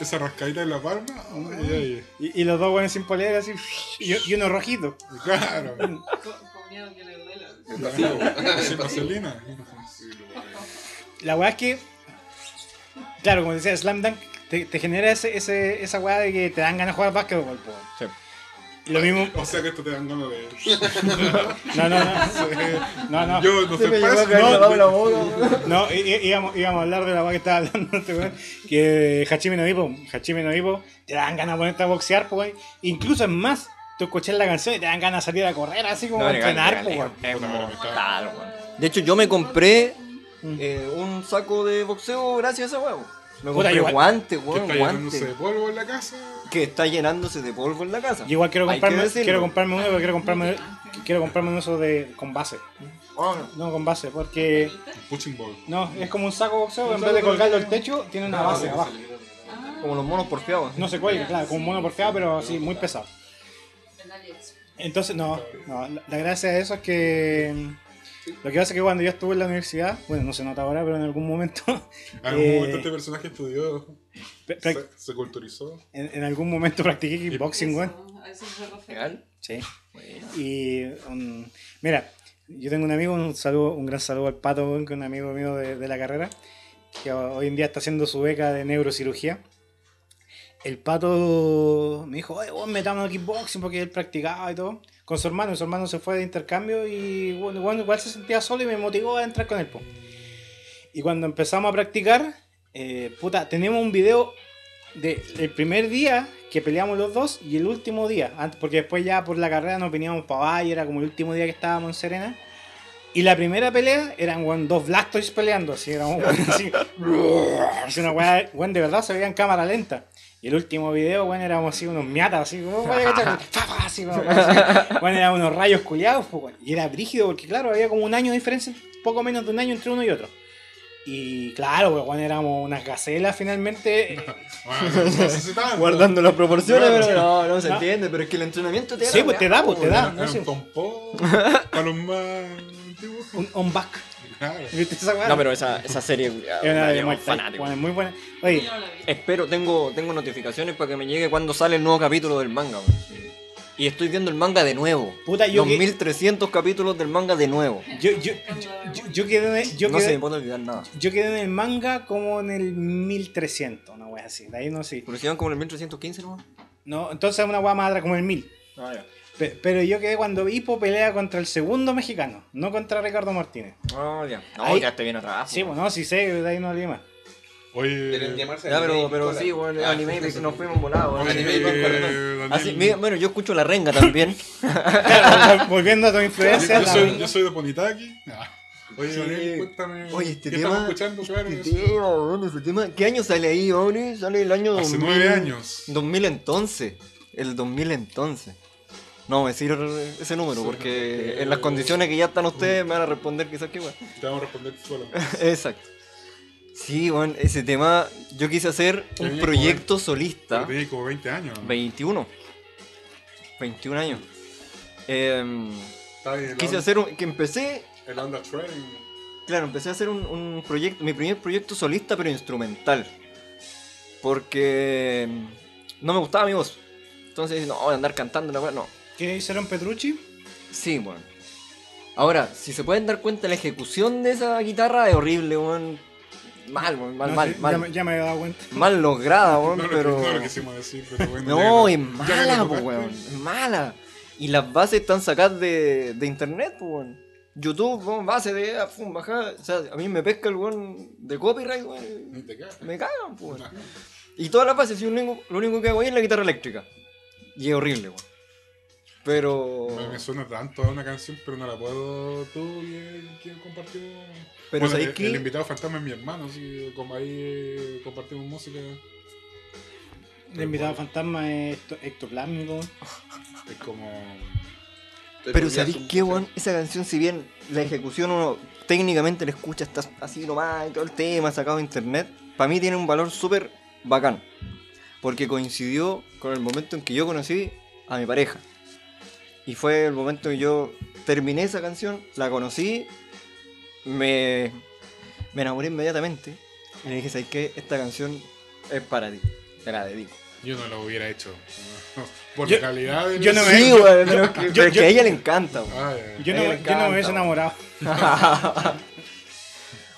Esa rascadita en la palma. Ay, ay. Y, y los dos weones sin polera así, y, y uno rojito. Claro. Con, con miedo que le duela. Sin vaselina. La weá es que, claro, como decía, Slam Dunk te, te genera ese, ese, esa weá de que te dan ganas de jugar básquetbol. po. Sí. Lo mismo. O sea que esto te dan ganas de. No, no, no. No, no. Yo no sé no, weón. No, íbamos, íbamos a hablar de la weá que estaba hablando este weón, que Hachime no Ippo, Hachime no Ippo, te dan ganas de ponerte a boxear, pues, weón. Incluso es más, tú escuchas la canción y te dan ganas de salir a correr, así como No, a legal, entrenar, pues, weón. Weón. De hecho, yo me compré Mm. eh, un saco de boxeo gracias a ese huevo. Me Puta, compré igual- guantes, Que weón, está llenándose de polvo en la casa. Que está llenándose de polvo en la casa. Yo igual quiero Hay que comprarme, decirlo. quiero comprarme uno, pero quiero comprarme, quiero comprarme uno esos de, con base. Ah, No, con base, porque, Punching ball. no, es como un saco de boxeo, en vez de colgarlo al techo, tiene una base abajo. como los monos porfiados. No se cuelga, claro, como un mono porfiado, pero así, muy pesado. Entonces, no, no, la, la gracia de eso es que lo que pasa es que cuando yo estuve en la universidad, bueno, no se nota ahora, pero en algún momento, En algún Eh, momento este personaje estudió. Se, culturizó. en, en algún momento practiqué kickboxing, weón. A eso se refiere. ¿Legal? Sí. Y um, mira, yo tengo un amigo, un saludo, un gran saludo al Pato, que es un amigo mío de, de la carrera, que hoy en día está haciendo su beca de neurocirugía. El Pato me dijo, oye, vos metamos a kickboxing porque él practicaba y todo. Con su hermano, y su hermano se fue de intercambio y bueno, bueno, igual se sentía solo y me motivó a entrar con él. Y cuando empezamos a practicar, eh, puta, tenemos un video de el primer día que peleamos los dos y el último día, porque después ya por la carrera nos veníamos para Valle, era como el último día que estábamos en Serena. Y la primera pelea eran weón, dos Blastoise peleando, así, era weón así, así una weá, weón, de verdad se veía en cámara lenta. Y el último video, weón, éramos así unos miatas, así como, vaya, así. Weón, eran unos rayos culiados, pues, weón. Y era brígido porque, claro, había como un año de diferencia, poco menos de un año entre uno y otro. Y claro, pues, weón, éramos unas gacelas finalmente. Bueno, tanto. Guardando las proporciones, pero no, no se No. entiende. Pero es que el entrenamiento te da Sí, pues, te da, pues, te da. Era, no era un tompó. Para los más antiguos. un on back. Claro. ¿Viste esa weá? No, pero esa, esa serie. culiao, Es una de yo Muay Thai, fanático. weón, muy buena. Oye, Yo. Espero, tengo, tengo notificaciones para que me llegue cuando sale el nuevo capítulo del manga. weón. Y estoy viendo el manga de nuevo. Puta, yo que- 2300 capítulos del manga de nuevo. yo, yo, yo, yo quedé, en- yo no se quedé, me puede olvidar nada. yo quedé en el manga como en el 1300, una wea así. De ahí no sé. Pero si van como en el 1315, ¿no? No, entonces una wea más atrás, como el 1000. Ah, ya. Pe- Pero yo quedé cuando Hippo pelea contra el segundo mexicano, no contra Ricardo Martínez. Ah, ya. No, Ahí- quedaste bien atrás. Sí, weón. bueno, sí sé, de ahí no leí más. Oye. Ya, pero, anime, pero sí, bueno, Ah, anime, eso. nos fuimos volados. Anime Oye, corazón. Daniel, Así, mira, bueno, yo escucho la renga también. Claro, volviendo a tu influencia. yo soy, yo soy de Ponitaki. Ah. Oye, Sí. Daniel, cuéntame. Oye, este ¿Qué tema. estamos escuchando? Claro, este tema, ese tema. ¿Qué año sale ahí, Oni? Sale el año Hace 2000. nueve años. 2000 entonces. El 2000 entonces. No decir ese número Sí, porque en las condiciones que ya están ustedes me van a responder quizás que weón. Te vamos a responder solo. Exacto. Sí, weón, ese tema yo quise hacer un proyecto Pero solista. tenía como 20 años. ¿no? 21. 21 años. La quise hacer un. que empecé. El Onda Trading. Claro, empecé a hacer un, un proyecto. Mi primer proyecto solista, pero instrumental. Porque. em, no me gustaba mi voz. Entonces, no, voy a andar cantando la weá, no. ¿Qué hicieron Petrucci? Sí, weón. Ahora, si se pueden dar cuenta, la ejecución de esa guitarra es horrible, weón. Mal, weón, mal, No, mal, sí, mal. Ya, me- ya me había dado cuenta. Mal lograda, weón, No, pero. no lo quisimos decir, pero bueno. No, ya es mala, weón. Es mala. Y las bases están sacadas de, de internet, weón. YouTube, weón, base de ah, pum, bajada. O sea, a mí me pesca el weón de copyright, Ni weón. Me cagan, weón. Y todas las bases, yo lo único, lo único que hago ahí es la guitarra eléctrica. Y es horrible, weón. Pero. Me, me suena tanto a una canción, pero no la puedo. Tú y quién compartió. Pero Bueno, ¿sabéis el, qué? el invitado fantasma es mi hermano, así que como ahí eh, compartimos música. El invitado fantasma es ecto- ectoplásmico. Es como. Pero ¿sabéis qué, weón? Esa canción, si bien la ejecución uno técnicamente la escucha, está así nomás y todo el tema sacado de internet, para mí tiene un valor súper bacán. Porque coincidió con el momento en que yo conocí a mi pareja. Y fue el momento en que yo terminé esa canción, la conocí, me, me enamoré inmediatamente. Y le dije, ¿sabes qué? Esta canción es para ti. Te la dedico. Yo no lo hubiera hecho. Por Yo- la calidad de. yo no me- Sí, weón, pero es que, yo- pero es que yo- a ella le encanta. Ah. Yo no, yo me hubiese enamorado.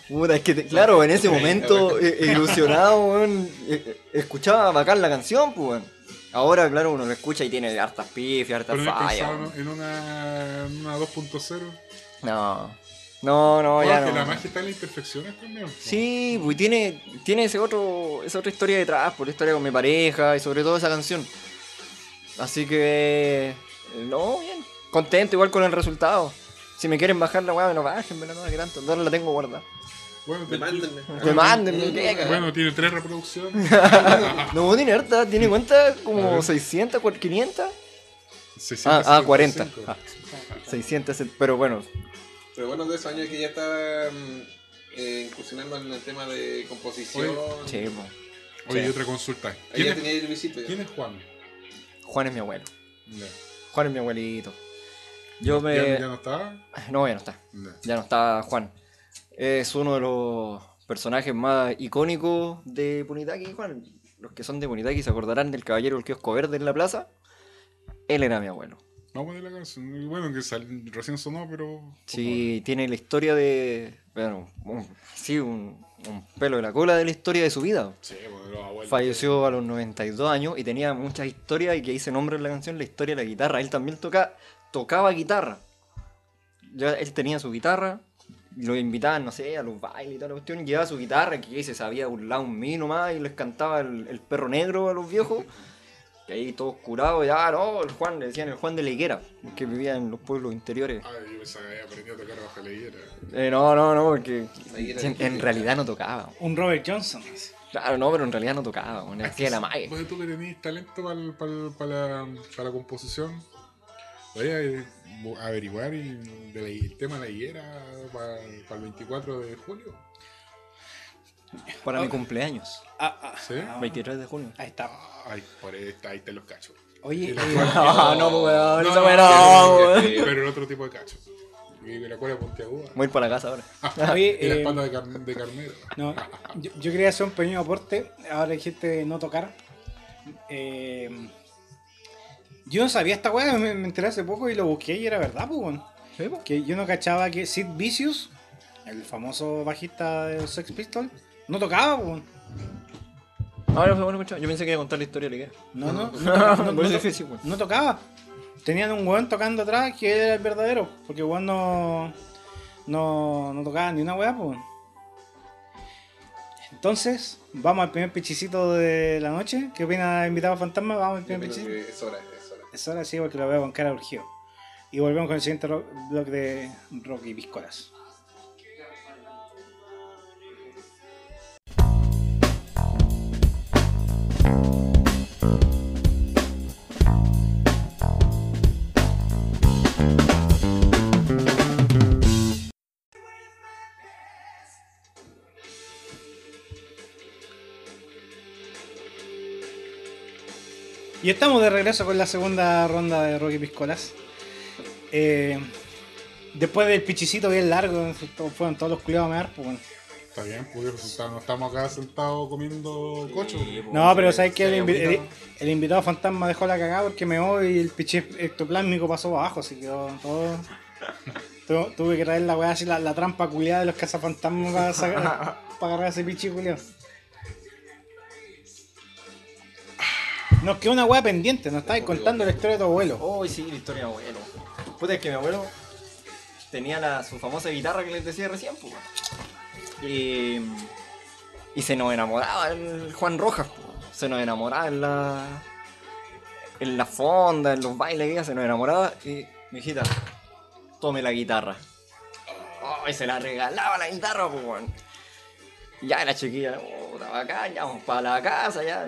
Puta, es que, te- claro, en ese momento, eh, ilusionado, weón, eh, eh, escuchaba bacán la canción, pues, weón. Ahora, claro, uno lo escucha y tiene hartas pifias, hartas Pero fallas. en una, en una 2.0. No, no, no, ya Porque no. la magia está en las imperfecciones también. Sí, pues tiene, tiene ese otro, esa otra historia detrás, por la historia con mi pareja y sobre todo esa canción. Así que, no, bien, contento igual con el resultado. Si me quieren bajar la weá, no bajen, no, que tanto, no la tengo guardada. Bueno, Demándenme. Demándenme, ¿qué? Bueno, tiene tres reproducciones. No, tiene harta, tiene cuenta A como ver. 600, 500. 665. Ah, ah 40. Ah, 600, pero bueno. Pero bueno, de esos años que ya estaba mm, eh, incursionando en el tema de composición. Sí, po. Oye, Sí. otra consulta. Ahí ¿Quién ya es, tenía el visito. ya. quién es Juan? Juan es mi abuelo. Ya. Juan es mi abuelito. Yo me. ¿Ya, ya no estaba? No, ya no está. Ya. Ya no está Juan. Es uno de los personajes más icónicos de Punitaki, Juan. Los que son de Punitaki se acordarán del caballero del kiosco verde en la plaza. Él era mi abuelo. Vamos a poner la canción. Bueno, que sal- recién sonó, pero. Sí, tiene la historia de. Bueno, un- sí, un, un pelo de la cola de la historia de su vida. Sí, bueno, los abuelos. Falleció a los 92 años y tenía muchas historias y que dice nombre en la canción, la historia de la guitarra. Él también toca, tocaba guitarra. Ya él tenía su guitarra, lo invitaban, no sé, a los bailes y toda la cuestión, y llevaba su guitarra, que se sabía burlar un mí nomás, y les cantaba el, el perro negro a los viejos. Que ahí todos curados, ya, no, el Juan, le decían el Juan de la Higuera, que vivía en los pueblos interiores. Ah, yo pensaba que había aprendido a tocar bajo la higuera. Eh, no, no, no, porque La Higuera en, en realidad no tocaba. Un Robert Johnson. Claro, no, pero en realidad no tocaba, hacía la magia. Pues tú que tenés talento para la, para la composición, podrías averiguar y de la- el tema de la higuera para, el 24 de julio. Para mi cumpleaños, Ah, ah, ¿Sí? ah, 23 de junio. Ahí está. Ay, por ahí, está- ahí te los cachos. Oye, la eh, No, no, weón, No, no, no. Pero el otro tipo de cacho. Y la es puntiaguda. Voy a ir para la casa ahora. oye, Y la eh, espalda de, car- de carnero. no, yo, yo quería hacer un pequeño aporte. Ahora dijiste no tocar. Eh, yo no sabía esta weá, me, me enteré hace poco y lo busqué y era verdad, pues, weón. Que yo no cachaba que Sid Vicious, el famoso bajista de los Sex Pistols, no tocaba, pues, weón. Ahora fue bueno, escuchar. Yo pensé que iba a contar la historia de la. No, no, no, no, no, no- difícil, weón. no tocaba. Tenían un weón tocando atrás que era el verdadero. Porque el weón no, no, no tocaba ni una weá, pues. Entonces, vamos al primer pichicito de la noche. ¿Qué opina el invitado fantasma? Vamos al primer pichicito. es hora, es hora. Es hora sí, porque lo veo con cara urgido. Y volvemos con el siguiente bloque de rock y piscolas. Y estamos de regreso con la segunda ronda de Rocky Piscolas. Eh, después del pichicito bien largo, fueron todos los culiados a mear, pues bueno. Está bien, pues. No estamos acá sentados comiendo cocho. No, pero ¿sabes que el, invi- el- invitado fantasma dejó la cagada porque me y el pichi ectoplásmico pasó para abajo, así quedó todo. Tu- tuve que traer la weá así, la, la trampa culiada de los cazafantasmas para, sacar, para agarrar ese pichi culiado. Nos quedó una weá pendiente, nos estabas contando la historia de tu abuelo. Oh, sí, la historia de abuelo. Puta, es que mi abuelo tenía la, su famosa guitarra que les decía recién, pues. Y, y se nos enamoraba el Juan Rojas, pues. Se nos enamoraba en la. En la fonda, en los bailes que se nos enamoraba. Y, mi hijita, tome la guitarra. Oh, y se la regalaba la guitarra, pues. Ya la chiquilla, puta, bacán, ya vamos para la casa, ya.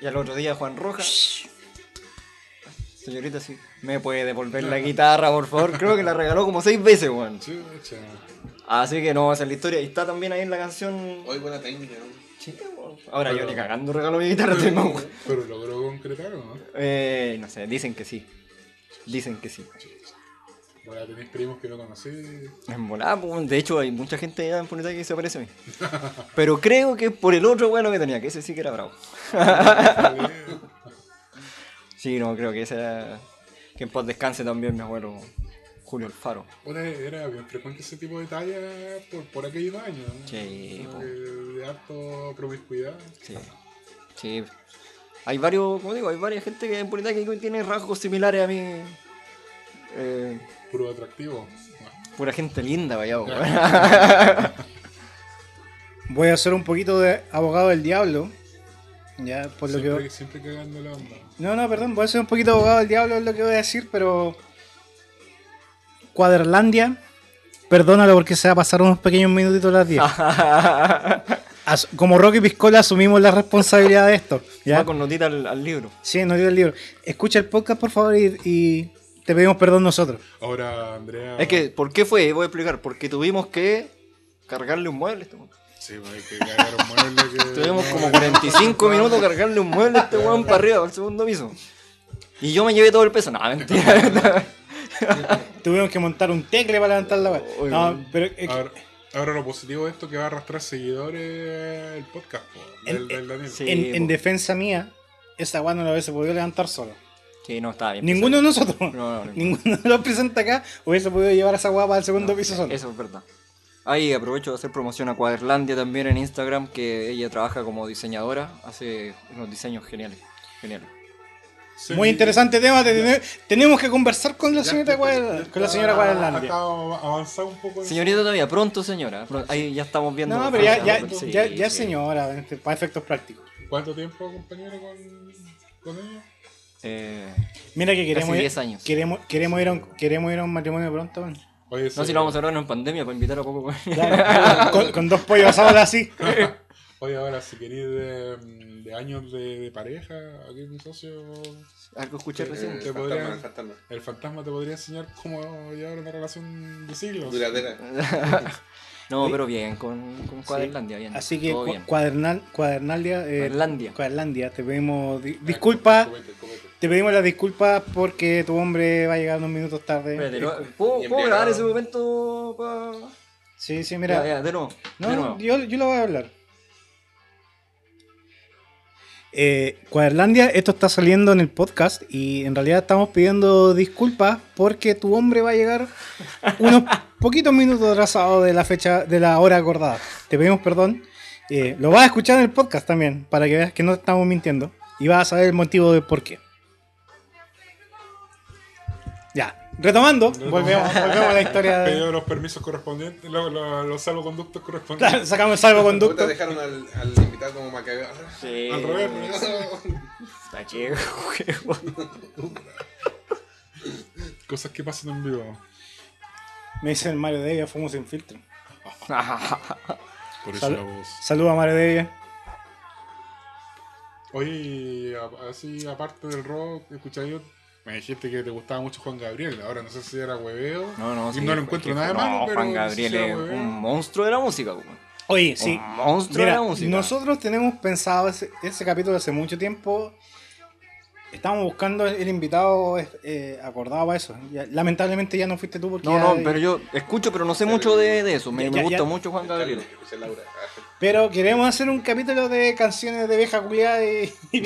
Y al otro día Juan Rojas. Señorita, sí. ¿Me puede devolver la guitarra, por favor? Creo que la regaló como seis veces, weón. Chucha. Así que no, esa es la historia. Y está también ahí en la canción. Hoy buena técnica, ¿no? Sí, weón. Ahora yo ni cagando regalo mi guitarra, tengo, weón. Pero logró concretar, ¿o ¿no? Eh, no sé, dicen que sí. Dicen que sí. Bueno, tenéis primos que no conocí. En volada, de hecho hay mucha gente allá en Punita que se parece a mí. Pero creo que por el otro bueno que tenía, que ese sí que era bravo. Sí, no, creo que ese era... Que en paz descanse también mi abuelo Julio Alfaro. Bueno, era bien frecuente ese tipo de talla por, por aquellos años. ¿no? Sí, de harto promiscuidad. Sí. Sí. Hay varios, como digo, hay varias gente que en Punita que tiene rasgos similares a mí. Eh, Puro atractivo. pura gente linda, vaya. Voy a hacer un poquito de abogado del diablo. Ya, por lo que. Siempre, siempre cagando la onda. No, no, perdón, voy a ser un poquito abogado del diablo, es lo que voy a decir, pero. Cuaderlandia, perdónalo porque se va a pasar unos pequeños minutitos a las 10. As- Como Rocky Piscola asumimos la responsabilidad de esto. ¿ya? Va con notita al, al libro. Sí, no digo el libro. Escucha el podcast, por favor, y, y te pedimos perdón nosotros. Ahora, Andrea. Es que, ¿por qué fue? Voy a explicar. Porque tuvimos que cargarle un mueble. a este weón. Sí, pues hay que cagar un mueble que. Tuvimos como 45 minutos cargarle un mueble a este weón para arriba, al segundo piso. Y yo me llevé todo el peso. No, mentira. Tuvimos que montar un tecle para levantar la No, weón. pero. Ahora, ahora lo positivo de esto es que va a arrastrar seguidores el podcast po, del, En- del Daniel. sí. en, defensa mía, esa weá no la hubiese podido levantar solo. Sí, no, estaba bien. Ninguno de pensado. nosotros, No, no, ninguno de los presentes acá, hubiese podido llevar esa weá para el segundo piso solo. Eso es verdad. Ahí aprovecho de hacer promoción a Cuaderlandia también en Instagram, que ella trabaja como diseñadora, hace unos diseños geniales. Geniales. Sí, Muy interesante tema, te- te- tenemos que conversar con la Cuadra- ya con la señora Ha Guadalandia. un poco. Señorita todavía, pronto señora. Ahí ya estamos viendo. No, pero ya, ya. Sí, ya, ya sí. señora, este, para efectos prácticos. ¿Cuánto tiempo, compañero, con, con ella? Eh, Mira que queremos Casi ir, 10 años. Queremos, queremos, ir a un, queremos ir a un matrimonio pronto. Oye, no, se- si lo vamos a hablar en pandemia para invitar a poco. con- Claro, con, con dos pollos asados así. Oye, ahora, si queréis de, de años de, de pareja, aquí mi socio, Algo escuché Eh, recién. te fantasma, podría- fantasma. el fantasma te podría enseñar cómo llevar una relación de siglos. Duradera. no, pero bien, con, con bien. Así que cu- bien. cuadernal, cuadernalia, eh, te pedimos di- disculpas, Comete, comete. te pedimos las disculpas porque tu hombre va a llegar unos minutos tarde. Espérate, ¿no? ¿Puedo, ¿puedo grabar ese momento? Pa... Sí, sí, mira. Ya, ya, de nuevo. de No, nuevo. yo, yo lo voy a hablar. Eh, Cuaderlandia, esto está saliendo en el podcast y en realidad estamos pidiendo disculpas porque tu hombre va a llegar unos poquitos minutos atrasado de la fecha, de la hora acordada. Te pedimos perdón. Eh, lo vas a escuchar en el podcast también para que veas que no estamos mintiendo y vas a saber el motivo de por qué. Ya, retomando, volvemos, volvemos a la historia de... Pedido los permisos correspondientes, los, los, los salvoconductos correspondientes. Claro, sacamos el salvoconducto. Dejaron al, al invitado como Macabeo. Sí. Al revés. Está chido. Cosas que pasan en vivo. Me dice el Mario Devia, fuimos sin filtro. Por eso Sal- la voz. Saludos a Mario Devia. Oye, y a- así aparte del rock, escucháis me dijiste que te gustaba mucho Juan Gabriel. Ahora no sé si era hueveo. No, no, y sí, no lo encuentro nada no, malo, pero Juan no sé si Gabriel es un monstruo de la música, weón. Oye, sí. Un monstruo Mira, de la música. nosotros tenemos pensado ese, ese capítulo hace mucho tiempo. Estamos buscando el invitado eh, acordado para eso. Ya- lamentablemente ya no fuiste tú porque. No, ya- no, pero yo escucho, pero no sé mucho de, de eso. Me, Ya, me gusta ya. mucho Juan Gabriel. Pero queremos hacer un capítulo de canciones de vieja culiada y, y.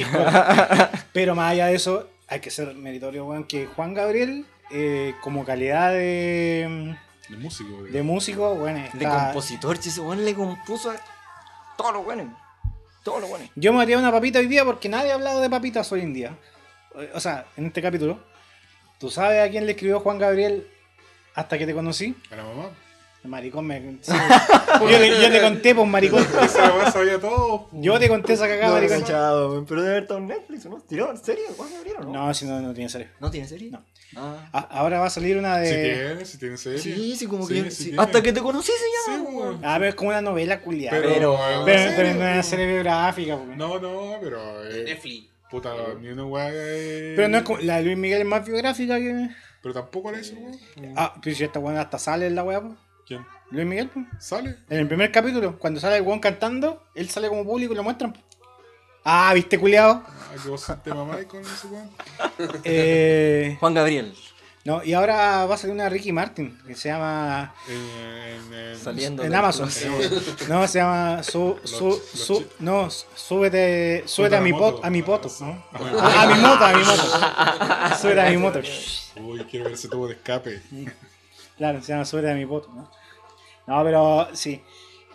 Pero más allá de eso, hay que ser meritorio, weón, que Juan Gabriel, eh, como calidad de, De músico, güey. de músico, bueno, De compositor, si ese weón le compuso a todos los buenos. Todos los buenos. Yo me haría una papita hoy día porque nadie ha hablado de papitas hoy en día. O sea, en este capítulo. ¿Tú sabes a quién le escribió Juan Gabriel hasta que te conocí? A la mamá. Maricón me. sí. yo, te, yo te conté, pues, maricón. Esa weá sabía todo. Yo te conté esa cagada, No, maricón. pero debe haber estado en Netflix, ¿o ¿no? ¿Tiró en serie? ¿Cuándo abrieron, no? No, si no, no tiene serio. ¿No tiene serie? No. Ah. Ahora va a salir una Si de. tiene, si tiene serie. Sí, sí, como Sí, que. sí sí. tiene. Hasta que te conocí se llama. Sí. Ah, pero es como una novela culiada. Pero, Pero, pero, serie, no es una serie biográfica, pues. No, no, pero. eh, Netflix. puta, ni una weá. eh, Pero no es como. La de Luis Miguel es más biográfica que. Pero tampoco la hizo, weón. Ah, pero si esta weón hasta sale en la weá, pues. ¿Quién? Luis Miguel. ¿Sale? En el primer capítulo, cuando sale el weón cantando, él sale como público y lo muestran. Ah, ¿viste, culiado? Ah, que vos te mamáis con ese weón. Eh, Juan Gabriel. no, y ahora va a salir una Ricky Martin, que se llama... En, en, en- Saliendo. En del Amazon. No, se llama... Su, su, Los- su- los chi- no, súbete, súbete a mi moto. pot, a mi poto, ¿no? Ah, Ah, a mi moto, a mi moto. Súbete a mi moto. Uy, quiero ver ese tubo de escape. Claro, se llama Súbete a mi poto, ¿no? No, pero sí.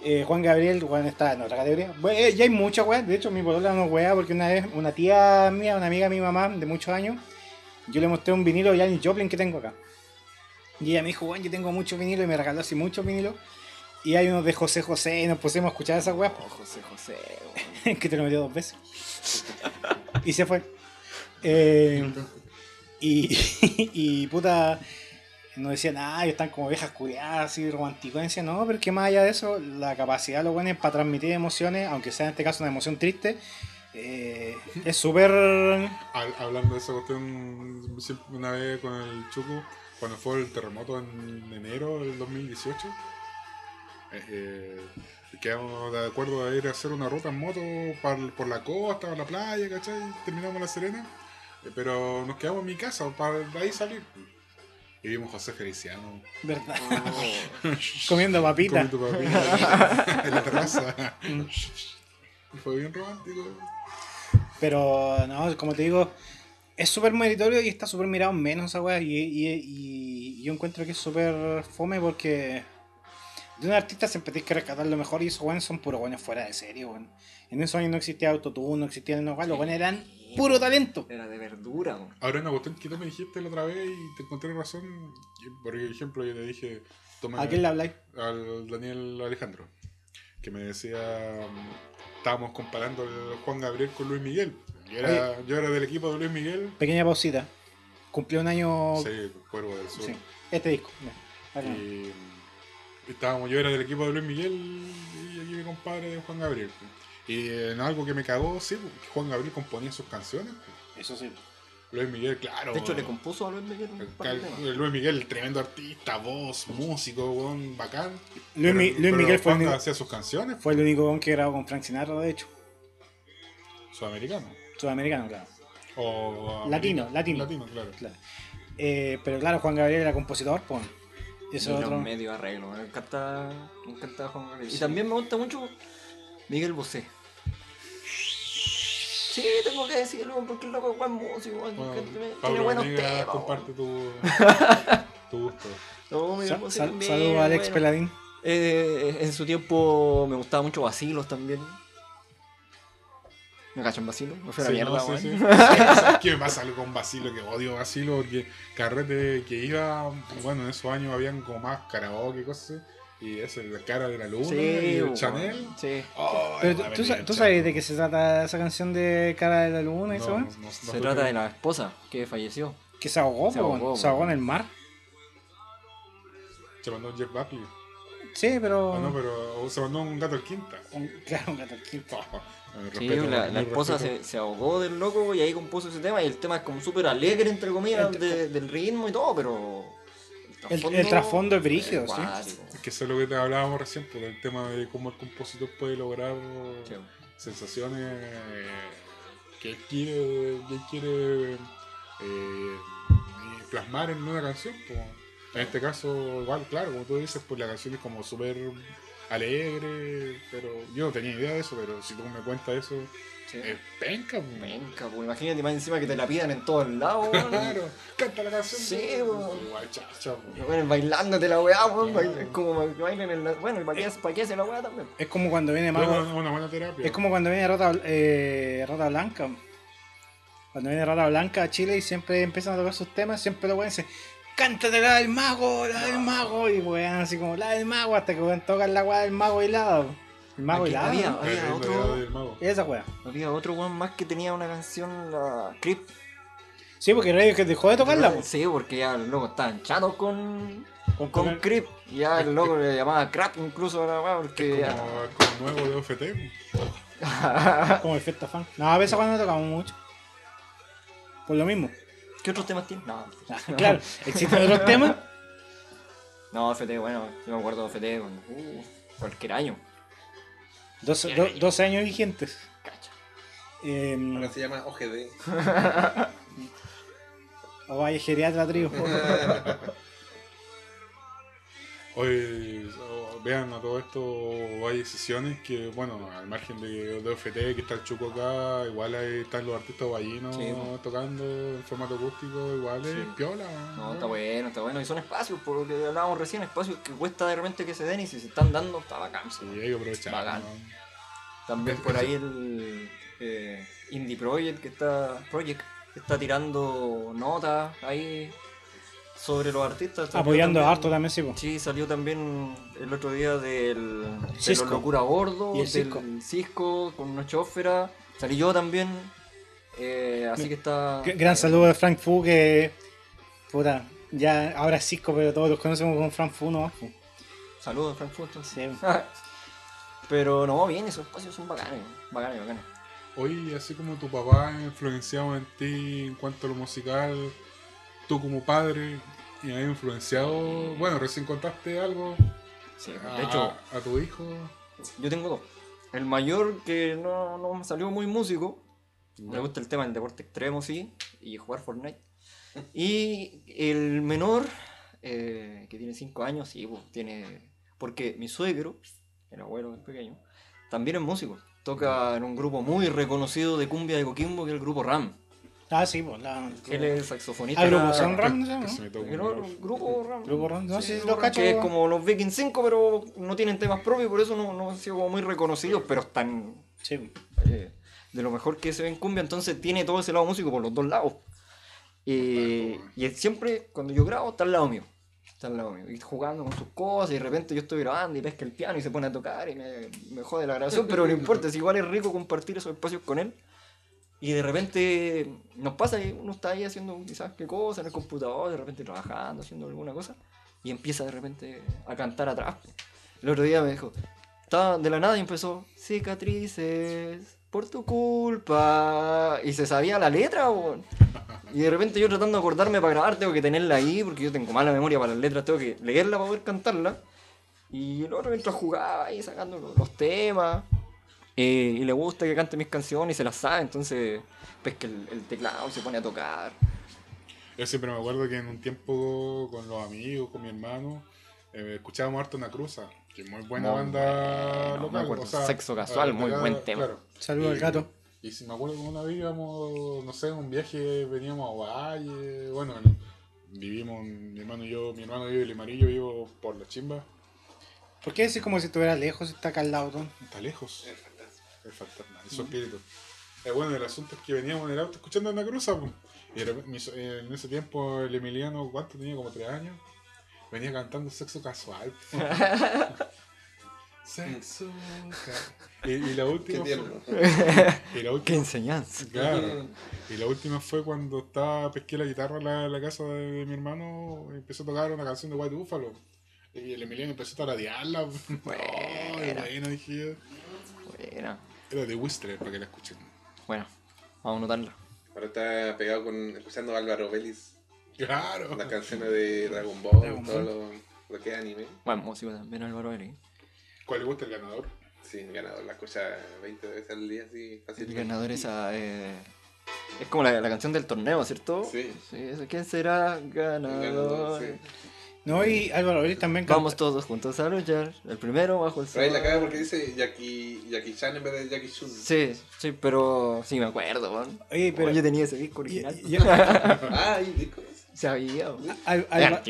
Eh, Juan Gabriel, Juan está en otra categoría. Bueno, eh, ya hay muchas weas. De hecho, mi polola no wea porque una vez una tía mía, una amiga de mi mamá de muchos años, yo le mostré un vinilo de Janis Joplin que tengo acá. Y ella me dijo, bueno, yo tengo muchos vinilos y me regaló así muchos vinilos. Y hay unos de José José y nos pusimos a escuchar esas weas. Oh, José José. que te lo metió dos veces. y se fue. Eh, y, y puta, nos decían, ah, están como viejas curiadas, así decían, no, pero que más allá de eso, la capacidad de los buenos para transmitir emociones, aunque sea en este caso una emoción triste, eh, es súper. Hab- Hablando de esa cuestión, una vez con el Chucu, cuando fue el terremoto en enero del 2018, eh, eh, quedamos de acuerdo a ir a hacer una ruta en moto par- por la costa, por la playa, ¿cachai? Terminamos La Serena, eh, pero nos quedamos en mi casa para de ahí salir. Y vimos José Feliciano ¿Verdad? Oh. Comiendo papita. comiendo papilla en la terraza. Y fue bien romántico. Pero no, como te digo, es súper meritorio y está súper mirado en menos esa weá. Y, y- y yo encuentro que es súper fome porque de un artista siempre tienes que rescatar lo mejor y esos weones son puros buenos fuera de serie, weón. En esos años no existía autotune, no existía no, los weones eran puro talento. Era de verdura, weón. Ahora una cuestión que tú me dijiste la otra vez y te encontré razón. Por ejemplo, yo te dije, toma ¿A quién le habláis? al Daniel Alejandro, que me decía, estábamos comparando el Juan Gabriel con Luis Miguel. Yo era, yo era del equipo de Luis Miguel. Pequeña pausita. Cumplió un año. Sí, Cuervo del Sur. Sí, este disco. Acá. Y estábamos, yo era del equipo de Luis Miguel y aquí mi compadre de Juan Gabriel. Y en algo que me cagó, sí, porque Juan Gabriel componía sus canciones. Eso sí. Luis Miguel, claro. De hecho, le compuso a Luis Miguel un. Luis Miguel, tremendo artista, voz, músico, weón, bacán. Luis, Mi- Pero- Luis pero Miguel fue el, único, hacía sus canciones, fue el único weón que grabó con Frank Sinatra, de hecho. sudamericano. Sudamericano, claro. O Latino, latino. Latino, claro. Claro. Eh, pero claro, Juan Gabriel era compositor, pues. Eso es otro. un medio arreglo. Me encanta, me encanta Juan Gabriel. Y también me gusta mucho Miguel Bosé. Sí, tengo que decirlo porque el loco es buen músico, Bueno, tiene, buenos temas. comparte tu, tu gusto. No, sal- a Alex bueno. Peladín. Eh, en su tiempo me gustaba mucho Basilos también. ¿Me cachan Basilo? Me fue a la Sí, mierda, no, sí, sí. ¿Sabes qué me pasa algo con Basilo? Que odio Basilo porque carrete que iba, bueno, en esos años habían como más karaoke y cosas así. Y eso, la cara de la luna y el. Chanel. Sí. Oh, Pero tú, tú sabes de qué se trata esa canción de Cara de la Luna y No, eso, no, weón? no, no Se trata de la esposa que falleció. Que se ahogó, Se po, ahogó, se ahogó en el mar. Se mandó un Jeff Buckley. Sí, pero. Ah, no, pero se mandó un gato al quinta. un- claro, un gato al quinto. Mi Sí, la, la esposa se, se ahogó del loco y ahí compuso ese tema y el tema es como súper alegre entre comillas El- de- del ritmo y todo, pero El- el trasfondo es brígido, sí. Que eso es lo que te hablábamos recién, pues, del tema de cómo el compositor puede lograr Sí. sensaciones eh, que él quiere, que él quiere eh, plasmar en una canción. pues. En este caso, igual, claro, como tú dices, pues la canción es como súper alegre, pero yo no tenía idea de eso, pero si tú me cuentas eso, Sí. es penca. pues. Venga, pues imagínate más encima que te la pidan en todos lados, weón. Claro, canta la canción. Sí, pues. weón. Pues. Bailándote la weá, weón. Claro. como que bailen en la. Bueno, ¿y para qué, para qué hace la weá también? Es como cuando viene Mago. es una buena terapia. Es como cuando viene Rata, eh, Rata Blanca. Cuando viene Rata Blanca a Chile y siempre empiezan a tocar sus temas, siempre lo pueden decir. Cántate la del mago, la del mago. Y weón, así como la del mago, hasta que weón tocan la weá del mago helado. El mago Aquí helado. había-. El otro-. Esa weá. Había otro weón más que tenía una canción, la Creep. Sí, porque que dejó de tocarla. po. Sí, porque ya el loco estaban chatos con, Con, con Creep. Y ya el loco le llamaba Crap incluso a la weá, porque ya- Como, es como nuevo de OFT. como el Fiesta Fan. No, a veces cuando no tocamos mucho. Por lo mismo. ¿Qué otros temas tiene? No, Ah, claro, existen otros temas. no, FT, bueno, yo me acuerdo de FT uh, cualquier año. Dos, do- 12 años vigentes. Cacha. Eh, Ahora se llama OGD. o vaya geriatra trío. Hoy vean a todo esto, hay sesiones que, bueno, al margen de, de OFT, que está el Chuco acá, igual ahí están los artistas vallinos Sí, tocando en formato acústico, igual es Sí. piola. No, está bueno, está bueno. Y son espacios, por lo que hablábamos recién, espacios que cuesta de repente que se den y si se están dando, está bacán. Sí, hay que aprovechar. Bacán. ¿no? También por ahí el eh, Indie Project que está Project que está tirando notas ahí sobre los artistas. Salió Apoyando también- harto también, sí, po. Sí, salió también el otro día del de Cisco. los Locura a Bordo, Y el del Cisco. Cisco con Noche Ófera. Salí yo también. eh, así que está. Gran saludo de Frank Fu que. Puta, ya ahora es Cisco, pero todos los conocemos como Frank Fu, ¿no? Fu. Saludos, Frankfurt. Sí. Pero no, bien, esos espacios son bacanes, bacanes, bacanes. Oye, así como tu papá ha influenciado en ti en cuanto a lo musical, tú como padre, y ha influenciado, bueno, recién contaste algo Sí, a, de hecho, a tu hijo. yo tengo dos. El mayor que no, no me salió muy músico, le gusta el tema del deporte extremo, sí, y jugar Fortnite. Y el menor, eh, que tiene 5 años, sí, pues, tiene... Porque mi suegro, el abuelo del pequeño, también es músico. Toca en un grupo muy reconocido de cumbia de Coquimbo, que es el grupo RAM. Ah, sí, pues. La, Él es el saxofonista. Agrupación RAM, ¿no Que se no? me toca un grupo RAM. Grupo RAM, no sé si grupo lo RAM, cacho. Que es como los Vikings 5, pero no tienen temas propios, por eso no, no han sido como muy reconocidos, pero están Sí. eh, de lo mejor que se ve en cumbia, entonces tiene todo ese lado músico por los dos lados. Eh, y él siempre, cuando yo grabo, está al lado mío. Está al lado mío. Y jugando con sus cosas, y de repente yo estoy grabando y pesca el piano y se pone a tocar y me, me jode la grabación, pero no importa, es igual es rico compartir esos espacios con él. Y de repente nos pasa que uno está ahí haciendo quizás qué cosa en el computador, de repente trabajando, haciendo alguna cosa, y empieza de repente a cantar atrás. El otro día me dijo, estaba de la nada y empezó, cicatrices, por tu culpa. Y se sabía la letra. Y de repente yo tratando de acordarme para grabar, tengo que tenerla ahí, porque yo tengo mala memoria para las letras, tengo que leerla para poder cantarla. Y el otro mientras jugaba ahí sacando los temas. Eh, y le gusta que cante mis canciones y se las sabe, entonces pesca el, el teclado, se pone a tocar. Yo siempre me acuerdo que en un tiempo con los amigos, con mi hermano, eh, escuchábamos harto una cruza, que es muy buena Muy banda bueno, me local. o sea, Sexo Casual, muy buen tema. claro. Saludos al gato. Y si me acuerdo que una vez íbamos, no sé, en un viaje, veníamos a Valle, bueno, vivimos, mi hermano y yo, mi hermano vive en Limarillo, vivo por la chimba, ¿Por qué decir como si estuviera lejos y está acá al lado, está lejos, El fantasma. es su espíritu. Eh, bueno, el asunto es que veníamos en el auto escuchando una cruza, po. y de repente, mi so- eh, en ese tiempo el Emiliano, ¿cuánto tenía? Como tres años, venía cantando sexo casual. po. sexo casual. Y, y la última tierno. fue, y la ¡Qué última enseñanza! Claro. Y la última fue cuando estaba, pesqué la guitarra en la, casa de, mi hermano y empezó a tocar una canción de White Buffalo. Y el Emiliano empezó a tararearla. Buena. Ay, bueno, dije yo. Buena. Era de Whistler para que la escuchen. Bueno, vamos a anotarla. Ahora está pegado con escuchando a Álvaro Vélez, Claro. las canciones de Dragon Ball, Dragon todo lo, lo que es anime. Bueno, músico también, Álvaro Vélez. ¿Cuál le gusta el ganador? Sí, el ganador la escucha 20 veces al día, así El fácil. ganador esa eh, es como la, la canción del torneo, ¿cierto? Sí. esa, ¿Quién será ganador? Ganador, sí. No, y Álvaro Vélez también canta. Vamos todos juntos a luchar. El primero bajo el sol. Ahí la caga porque dice Jackie, Jackie Chan en vez de Jackie Chun. Sí, sí, pero sí me acuerdo, man. Oye, pero. Yo tenía ese disco y- original. y- Ah, hay discos. Sabía. Al- Alba-.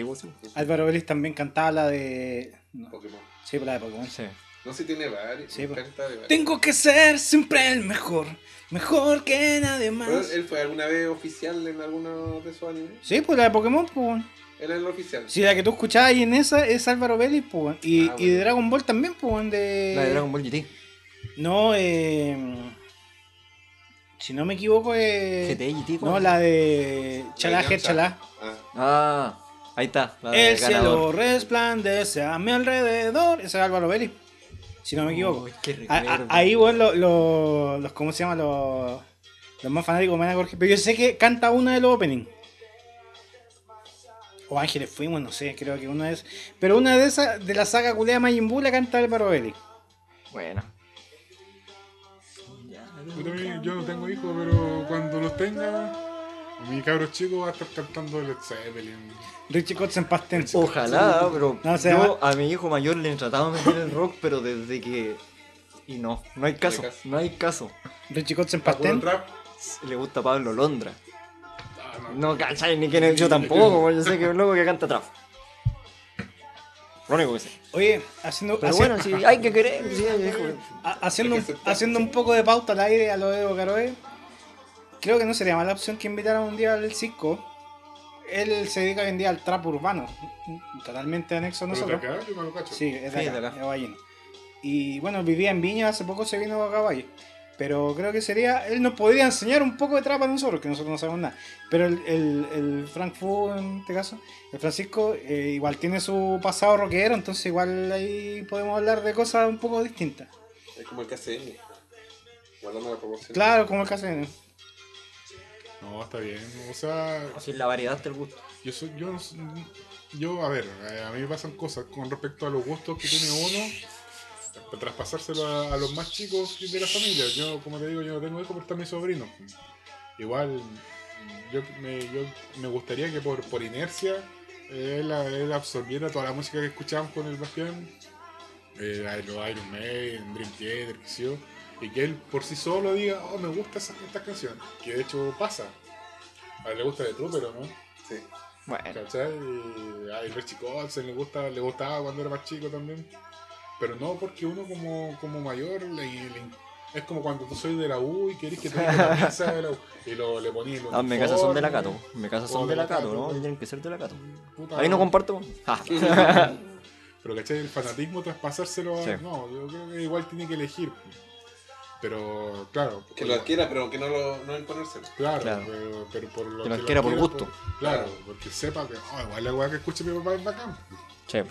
Álvaro Vélez también cantaba la de. No, Pokémon. sí, la de Pokémon. Sí. No sé si tiene varios. Sí, pues. encanta de varios. Tengo que ser siempre el mejor. Mejor que nadie Pero más. él fue alguna vez oficial en alguno de esos animes. Sí, pues la de Pokémon, pues. Él es el oficial. Si la que tú escuchabas ahí en esa es Álvaro Vélez, pues, y, Ah, y de bueno. Dragon Ball también, pues, de... La de Dragon Ball GT. No, eh... Si no me equivoco, eh... GT GT. No, la de Chalá, Chalá. Ah, Ah, ahí está. La de El cielo ganador. resplandece a mi alrededor. Ese es Álvaro Vélez. Si no me equivoco. Uy, qué A- a- recuerdo. ahí, weón, los, los, los- ¿Cómo se llama? Los, los más fanáticos me van a corregir. Pero yo sé que canta una de los openings. O Ángeles Fuimos, no sé, creo que una es. Pero una de esas, de la saga culea Majin Buu, la canta Álvaro Vélez. Bueno. Yo, también- yo no tengo hijos, pero cuando los tenga, mi cabro chico va a estar cantando Led Zeppelin. Richie Kotzen Pastén. Ojalá, pero No, yo a mi hijo mayor le he tratado de meter el rock, pero desde que... Y no, no hay caso, no hay caso. Richie Kotzen ¿Puro Pastén. trap? Le gusta Pablo Londra. No. No cachai ni quién es, yo tampoco, yo sé que es un loco que canta trap. Lo único que sé. Oye, haciendo, Pero bueno, si hay que querer, sí, haciendo, hay un, haciendo un poco de pauta al aire a lo de Evo Caroe, creo que no sería mala opción que invitaran un día al Cisco. Él se dedica hoy en día al trap urbano, totalmente anexo a nosotros. de acá, yo me lo cacho. Sí, es de Sí, acá, de acá. de Ballín. Y bueno, vivía en Viña, hace poco se vino a Valle. Pero creo que sería, él nos podría enseñar un poco de trap a nosotros, que nosotros no sabemos nada. Pero el, el, el Frank Fu, en este caso, el Francisco, eh, igual tiene su pasado rockero, entonces igual ahí podemos hablar de cosas un poco distintas. Es como el KCM. Guardando la proporción. Claro, como el de... No, está bien. O sea, Así la variedad del gusto. yo soy, yo, yo, a ver, eh, a mí me pasan cosas con respecto a los gustos que tiene uno, para traspasárselo a, a los más chicos de la familia. Yo, como te digo, yo no tengo hijos, pero están mis sobrinos. Igual, yo me, yo me gustaría que por, por inercia eh, él, él absorbiera toda la música que escuchamos con el Bastián, eh, los Iron Maiden, Dream Theater, yo, y que él por sí solo diga, oh, me gusta esa, esta canción, que de hecho pasa. A él le gusta de Trooper, ¿o no? Sí. Bueno, ¿Cachai? Y a Richie Kotzen le, gusta, le gustaba cuando era más chico también. Pero no porque uno como, como mayor le, le- es como cuando tú soy de la U y querés que te diga la pizza de la U. Y lo, le ponías el ah, en mi casa son de la. Cato. En mi casa son de la la Cato, Cato, ¿no? ¿no? Tienen que ser de la Cato. Puta, Ahí no comparto. Ja. Pero ¿cachai? El fanatismo traspasárselo a... Sí. No, yo creo que igual tiene que elegir. Pero claro. Que lo adquiera, pero que no lo no imponérselo. Claro, Claro. Pero, pero por lo Que lo adquiera por gusto. claro, porque sepa que oh, igual la weá que escuche mi papá es bacán. Che,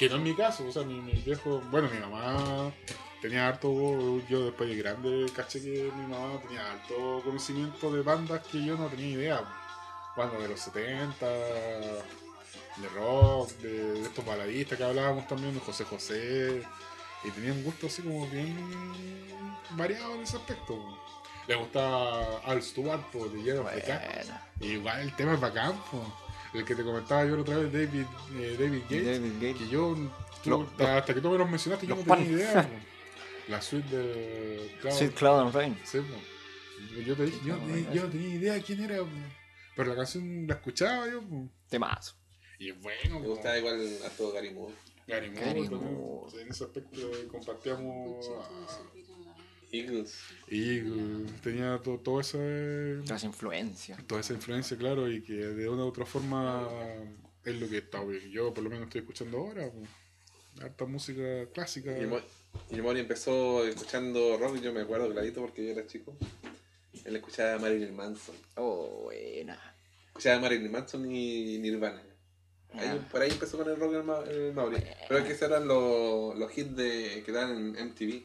Que no es mi caso, o sea, mi, mi viejo, bueno, mi mamá tenía harto, yo después de grande caché que mi mamá tenía harto conocimiento de bandas que yo no tenía idea. Bandas de los 70, de rock, de, de estos baladistas que hablábamos también, de José José, y tenía un gusto así como bien variado en ese aspecto. Le gustaba Al Stewart, por de Cat. bueno. Y igual el tema es bacán, po. El que te comentaba yo la otra vez, David, eh, David Gates. David Gates. Que yo, tú- Lo- lo- hasta que tú me los mencionaste, yo los no tenía pan. idea. La suite de Cloud. Sweet Cloud and Rain. Sí. Yo, te dije, yo, no, yo no tenía idea de quién era, pero la canción la escuchaba yo. po. Temazo. Y es bueno. Me gustaba igual a todo Gary Moore. Gary Moore Gary también. Moore. En ese aspecto compartíamos. a- Eagles. Y eh, tenía todo, todo eso. eh, Las influencias. toda esa influencia, claro, y que de una u otra forma es lo que está, yo por lo menos estoy escuchando ahora. pues. Harta música clásica. Y Mori empezó escuchando rock, yo me acuerdo clarito porque yo era chico. Él escuchaba a Marilyn Manson. Oh, buena. Escuchaba a Marilyn Manson y Nirvana. Ahí- Ah. por ahí empezó con el rock el, Ma- el Mauri. Pero es que esos eran los, los hits de, que dan en MTV.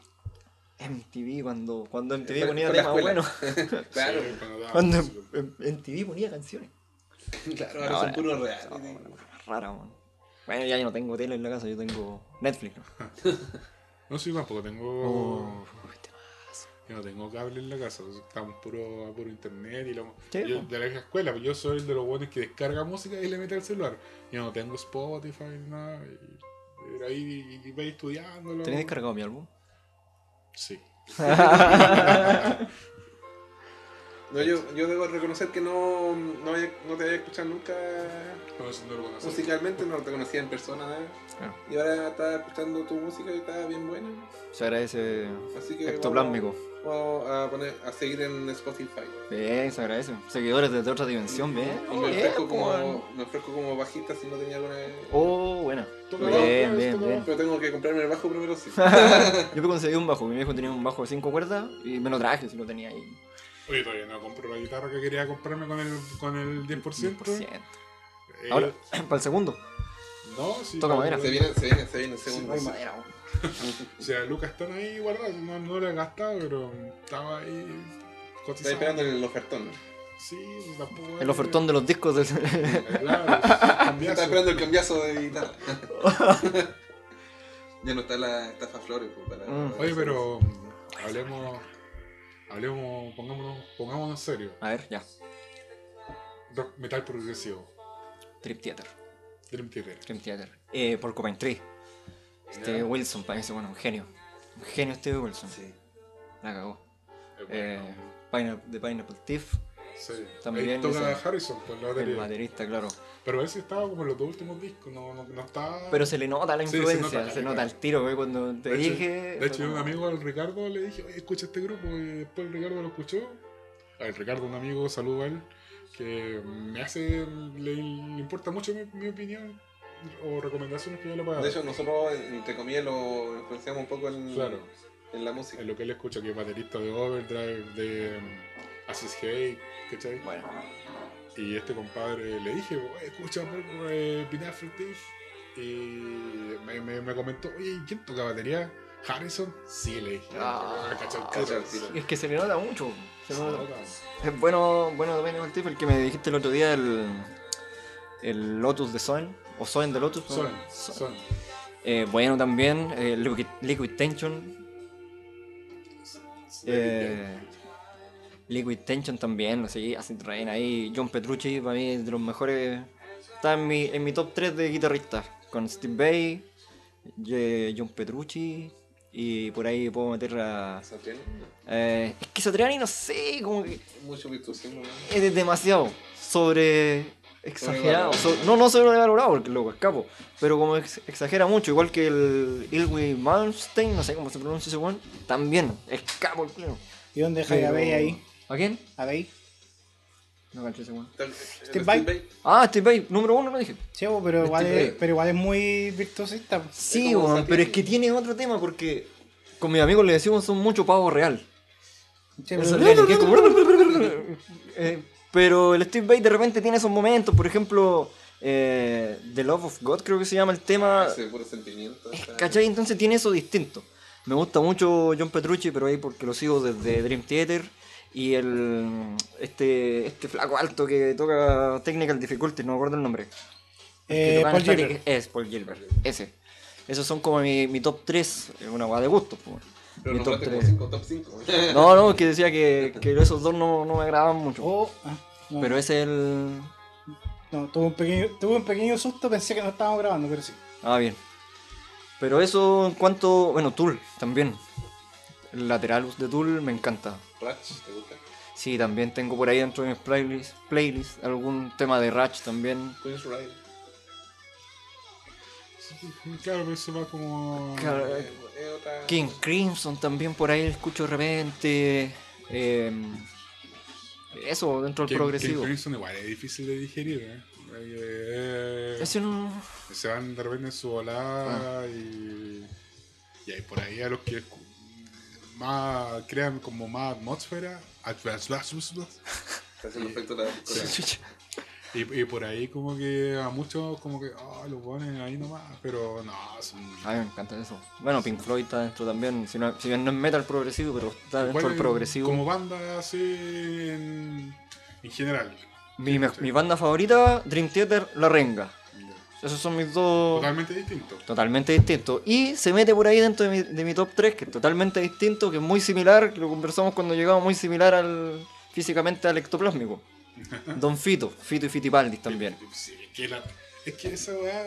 MTV, cuando, cuando MTV ponía la temas buenos. Sí, Claro, cuando daba Cuando MTV ponía canciones. claro, ahora son puros reales. Rara, man. Bueno, ya yo no tengo tele en la casa, yo tengo Netflix. ¿no? No, sí, tampoco tengo. Oh, temazo. Yo no tengo cable en la casa, estamos puro, puro internet y lo, Sí, yo, de la vieja escuela, pues yo soy el de los buenos que descarga música y le mete al celular. Yo no tengo Spotify ni nada. Y, ahí y, y voy estudiándolo. ¿Tenés descargado mi álbum? Sí. No, yo, yo debo reconocer que no, no, había- no te había escuchado nunca No, musicalmente, no te conocía en persona nada. Claro. Y ahora estaba escuchando tu música y está bien buena. Se agradece Así que ectoplásmico. Vamos, vamos a, poner, a seguir en Spotify. Bien, se agradece. Seguidores desde otra dimensión, bien. Y me ofrezco, como, me ofrezco como bajista si no tenía alguna. Oh, buena. Bien, bien, Pero tengo que comprarme el bajo primero, sí. Yo me conseguí un bajo. Mi viejo tenía un bajo de 5 cuerdas y me lo traje si lo tenía ahí. Oye, todavía no compro la guitarra que quería comprarme con el, con el 10%. 10%. Eh, Ahora, para el segundo. No, sí. Toca no, madera. Se viene, se viene, se viene el segundo. Hay madera. O sea, Lucas están ahí guardados, no, no lo he gastado, pero estaba ahí Está cotizando. esperando el ofertón. Sí, tampoco. El ofertón de los discos del... Claro, Está cambiazo. esperando el cambiazo de guitarra. ya no está la estafa Flores. pues, para- Mm. Oye, pero hablemos. Hablemos, pongámonos, pongámonos en serio. A ver, ya. Rock metal progresivo. Trip Theater. Dream Theater. Dream Theater. Eh, Porcupine Tree. Este Ya. Wilson parece, bueno, un genio. Un genio este Wilson. Sí. La cagó. Eh. Pineapple, de Pineapple Thief. Sí. también toca Harrison, pues la El baterista, claro. Pero ese estaba como en los dos últimos discos, no, no, no estaba. Pero se le nota la Sí, se influencia, nota, se nota, el tiro, güey, cuando te De hecho- dije. De hecho, un amigo al Ricardo le dije, oye, escucha este grupo, y después el Ricardo lo escuchó. El Ricardo, un amigo, saludo a él, que me hace, le, le importa mucho mi, mi opinión o recomendaciones que yo le pueda dar. De hecho, nosotros, entre comillas, lo influenciamos un poco en, Claro. en la música. en lo que él escucha, que es baterista de Overdrive, de Assist Hate, ¿cachai? Bueno, Y este compadre le dije, escucha eh, Pineapple Thief. Y me, me, me comentó, oye, ¿y quién toca batería? Harrison, sí, le dije. Ah, tiro. es que se le nota mucho. Se Se nota. nota. Es bueno, bueno Thief, el que me dijiste el otro día, el, el Lotus de Soen, o Soen de Lotus. ¿no? Son, So- son. Eh, bueno también, eh, Liquid, Liquid Tension. Eh, Liquid Tension también, lo seguí, Acid Rain ahí. John Petrucci, para mí es de los mejores. Está en mi, en mi top 3 de guitarristas. Con Steve Bay, John Petrucci. Y por ahí puedo meter a. Satriani, Eh, es que Satriani, no sé, como que Mucho virtuosismo. ¿no? es demasiado sobre exagerado. So- no, no sobrevalorado porque loco, es capo. Pero como ex- exagera mucho, igual que el Ilwi Malmsteen, no sé cómo se pronuncia ese one, también es capo el culo. ¿Y dónde dejáis a Pero- ahí? ¿A quién? ¿A Bey? No caché ese el- Steve Vai. Ah, Steve Vai, número uno lo dije. Sí, bo, pero, igual Steve es, Vai. pero igual es muy virtuosista. po. Sí, como weón, pero es que tiene otro tema porque con mis amigos le decimos son mucho pavo real. Sí, pero Eso, Satriani. que es como- Eh, pero el Steve Vai de repente tiene esos momentos, por ejemplo, eh, The Love of God creo que se llama el tema. Ese puro sentimiento. está- ¿Cachai? Entonces tiene eso distinto. Me gusta mucho John Petrucci, pero ahí porque lo sigo desde Dream Theater. Y el este, este flaco alto que toca Technical Difficulty, no me acuerdo el nombre. Que Eh, Paul Gilbert. Es Paul Gilbert, ese. Esos son como mi, mi top 3, una guada de gusto. Pero mi top nombraste como 3. 5, top 5. No, no, que decía que, que esos dos no, no me agradaban mucho. Oh, ah, no, Pero ese es el. no, tuve un pequeño, tuve un pequeño susto, pensé que no estábamos grabando, pero sí. Ah, bien. Pero eso en cuanto. Bueno, Tool también. El Lateralus de Tool me encanta. Ratch, ¿te gusta? Sí, también tengo por ahí dentro de mis playlists playlist, algún tema de Ratch también. Queen's Ride. Claro, pero eso va como. Claro, Eh, otra- King Crimson también por ahí escucho de repente. eh, eso dentro del King- progresivo. King Crimson igual es difícil de digerir, ¿eh? Eh, Ese no. Se van de repente en su volada Ah. y. Y hay por ahí a los que más crean como más atmósfera. Hace el efecto de la Y, y por ahí como que a muchos como que ah lo ponen ahí nomás, pero no, son... A mí me encanta eso. Bueno, Pink Floyd está dentro también. Si, no, si bien no es metal progresivo, pero está dentro ¿Cuál del es progresivo. Como banda así en, en general. Mi, me- mi banda favorita, Dream Theater, La Renga. Esos son mis dos. Totalmente distinto. Totalmente distintos. Y se mete por ahí dentro de mi, de mi top 3, que es totalmente distinto, que es muy similar, que lo conversamos cuando llegamos, muy similar al físicamente al ectoplásmico. Don Fito, Fito y Fitipaldis también. Sí, es que, la- es que esa weá,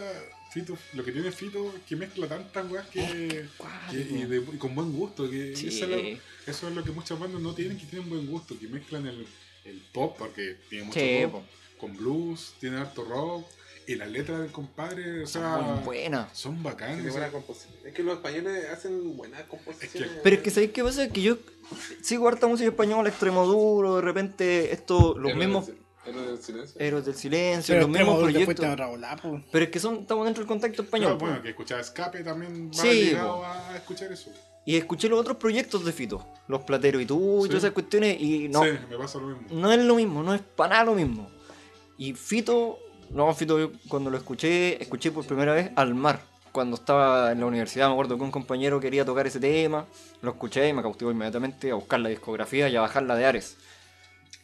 Fito, lo que tiene Fito es que mezcla tantas weas que, que- y, de- y con buen gusto. Que Sí. eso, es lo, eso es lo que muchas bandas no tienen, que tienen buen gusto, que mezclan el, el pop, porque tiene mucho Sí, pop, con blues, tiene harto rock, y las letras del compadre, o sea, Muy buena. son bacanas. buena composición. Es que los españoles hacen buenas composiciones. Pero es que ¿sabéis qué pasa? Que yo sigo harta música española, extremo duro, de repente esto, los Héroes mismos del- Héroes del silencio. héroes del silencio, Pero los mismos proyectos. Pero es que son, estamos dentro del contexto español. Bueno, que escuchar escape también va Sí, ligado po. a escuchar eso. Y escuché los otros proyectos de Fito, los Plateros y tú y Sí. todas esas cuestiones, y no, Sí, me pasa lo mismo. no es lo mismo, no es para nada lo mismo. Y Fito, no, Fito, yo cuando lo escuché, escuché por primera vez al mar. Cuando estaba en la universidad, me acuerdo que un compañero quería tocar ese tema, lo escuché y me cautivó inmediatamente a buscar la discografía y a bajarla de Ares.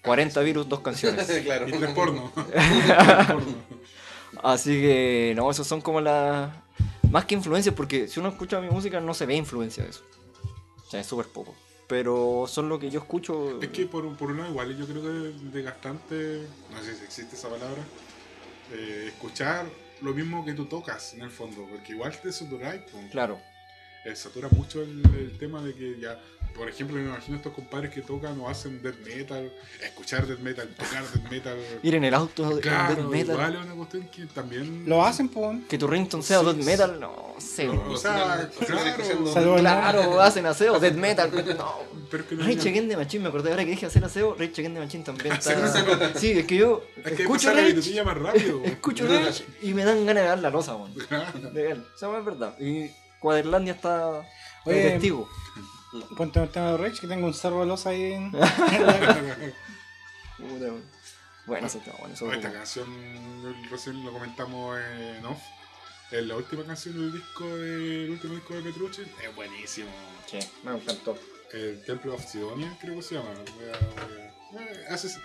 40 virus, dos canciones. claro. Y tres porno. Así que, no, esos son como las. Más que influencias, porque si uno escucha mi música no se ve influencia de eso. O sea, es súper poco. Pero son lo que yo escucho. Es que por, por un lado igual yo creo que es desgastante, no sé si existe esa palabra, eh, escuchar lo mismo que tú tocas en el fondo, porque igual te saturáis. Claro. Eh, satura mucho el, el tema de que ya, por ejemplo, me imagino estos compadres que tocan o hacen death metal, escuchar death metal, tocar death metal. Ir en el auto de Claro, death metal. igual es una cuestión que también... Lo hacen, po. Que tu ringtone sea Sí, death metal, no sé. No, o sea. Claro, hacen aseo, death metal. No. Pero es que no Rage hay- Against the Machine, me acordé ahora que dije hacer aseo, Rage Against the Machine también está... Sí, es que yo es que escucho Rage, más rápido. escucho Rage y me dan ganas de dar la losa, weón. De él, esa es verdad. Y Cuaderlandia está de Oye, testigo. Ponte un tema de Rage que tengo un cerro de losa ahí en... Bueno, eso está bueno. Eso Esta canción recién lo comentamos en off. Es la última canción del disco del último disco de Petrucci. Es buenísimo. Sí, me encantó. El Temple of Sidonia, creo que se llama. Voy a- voy a- eh, hace-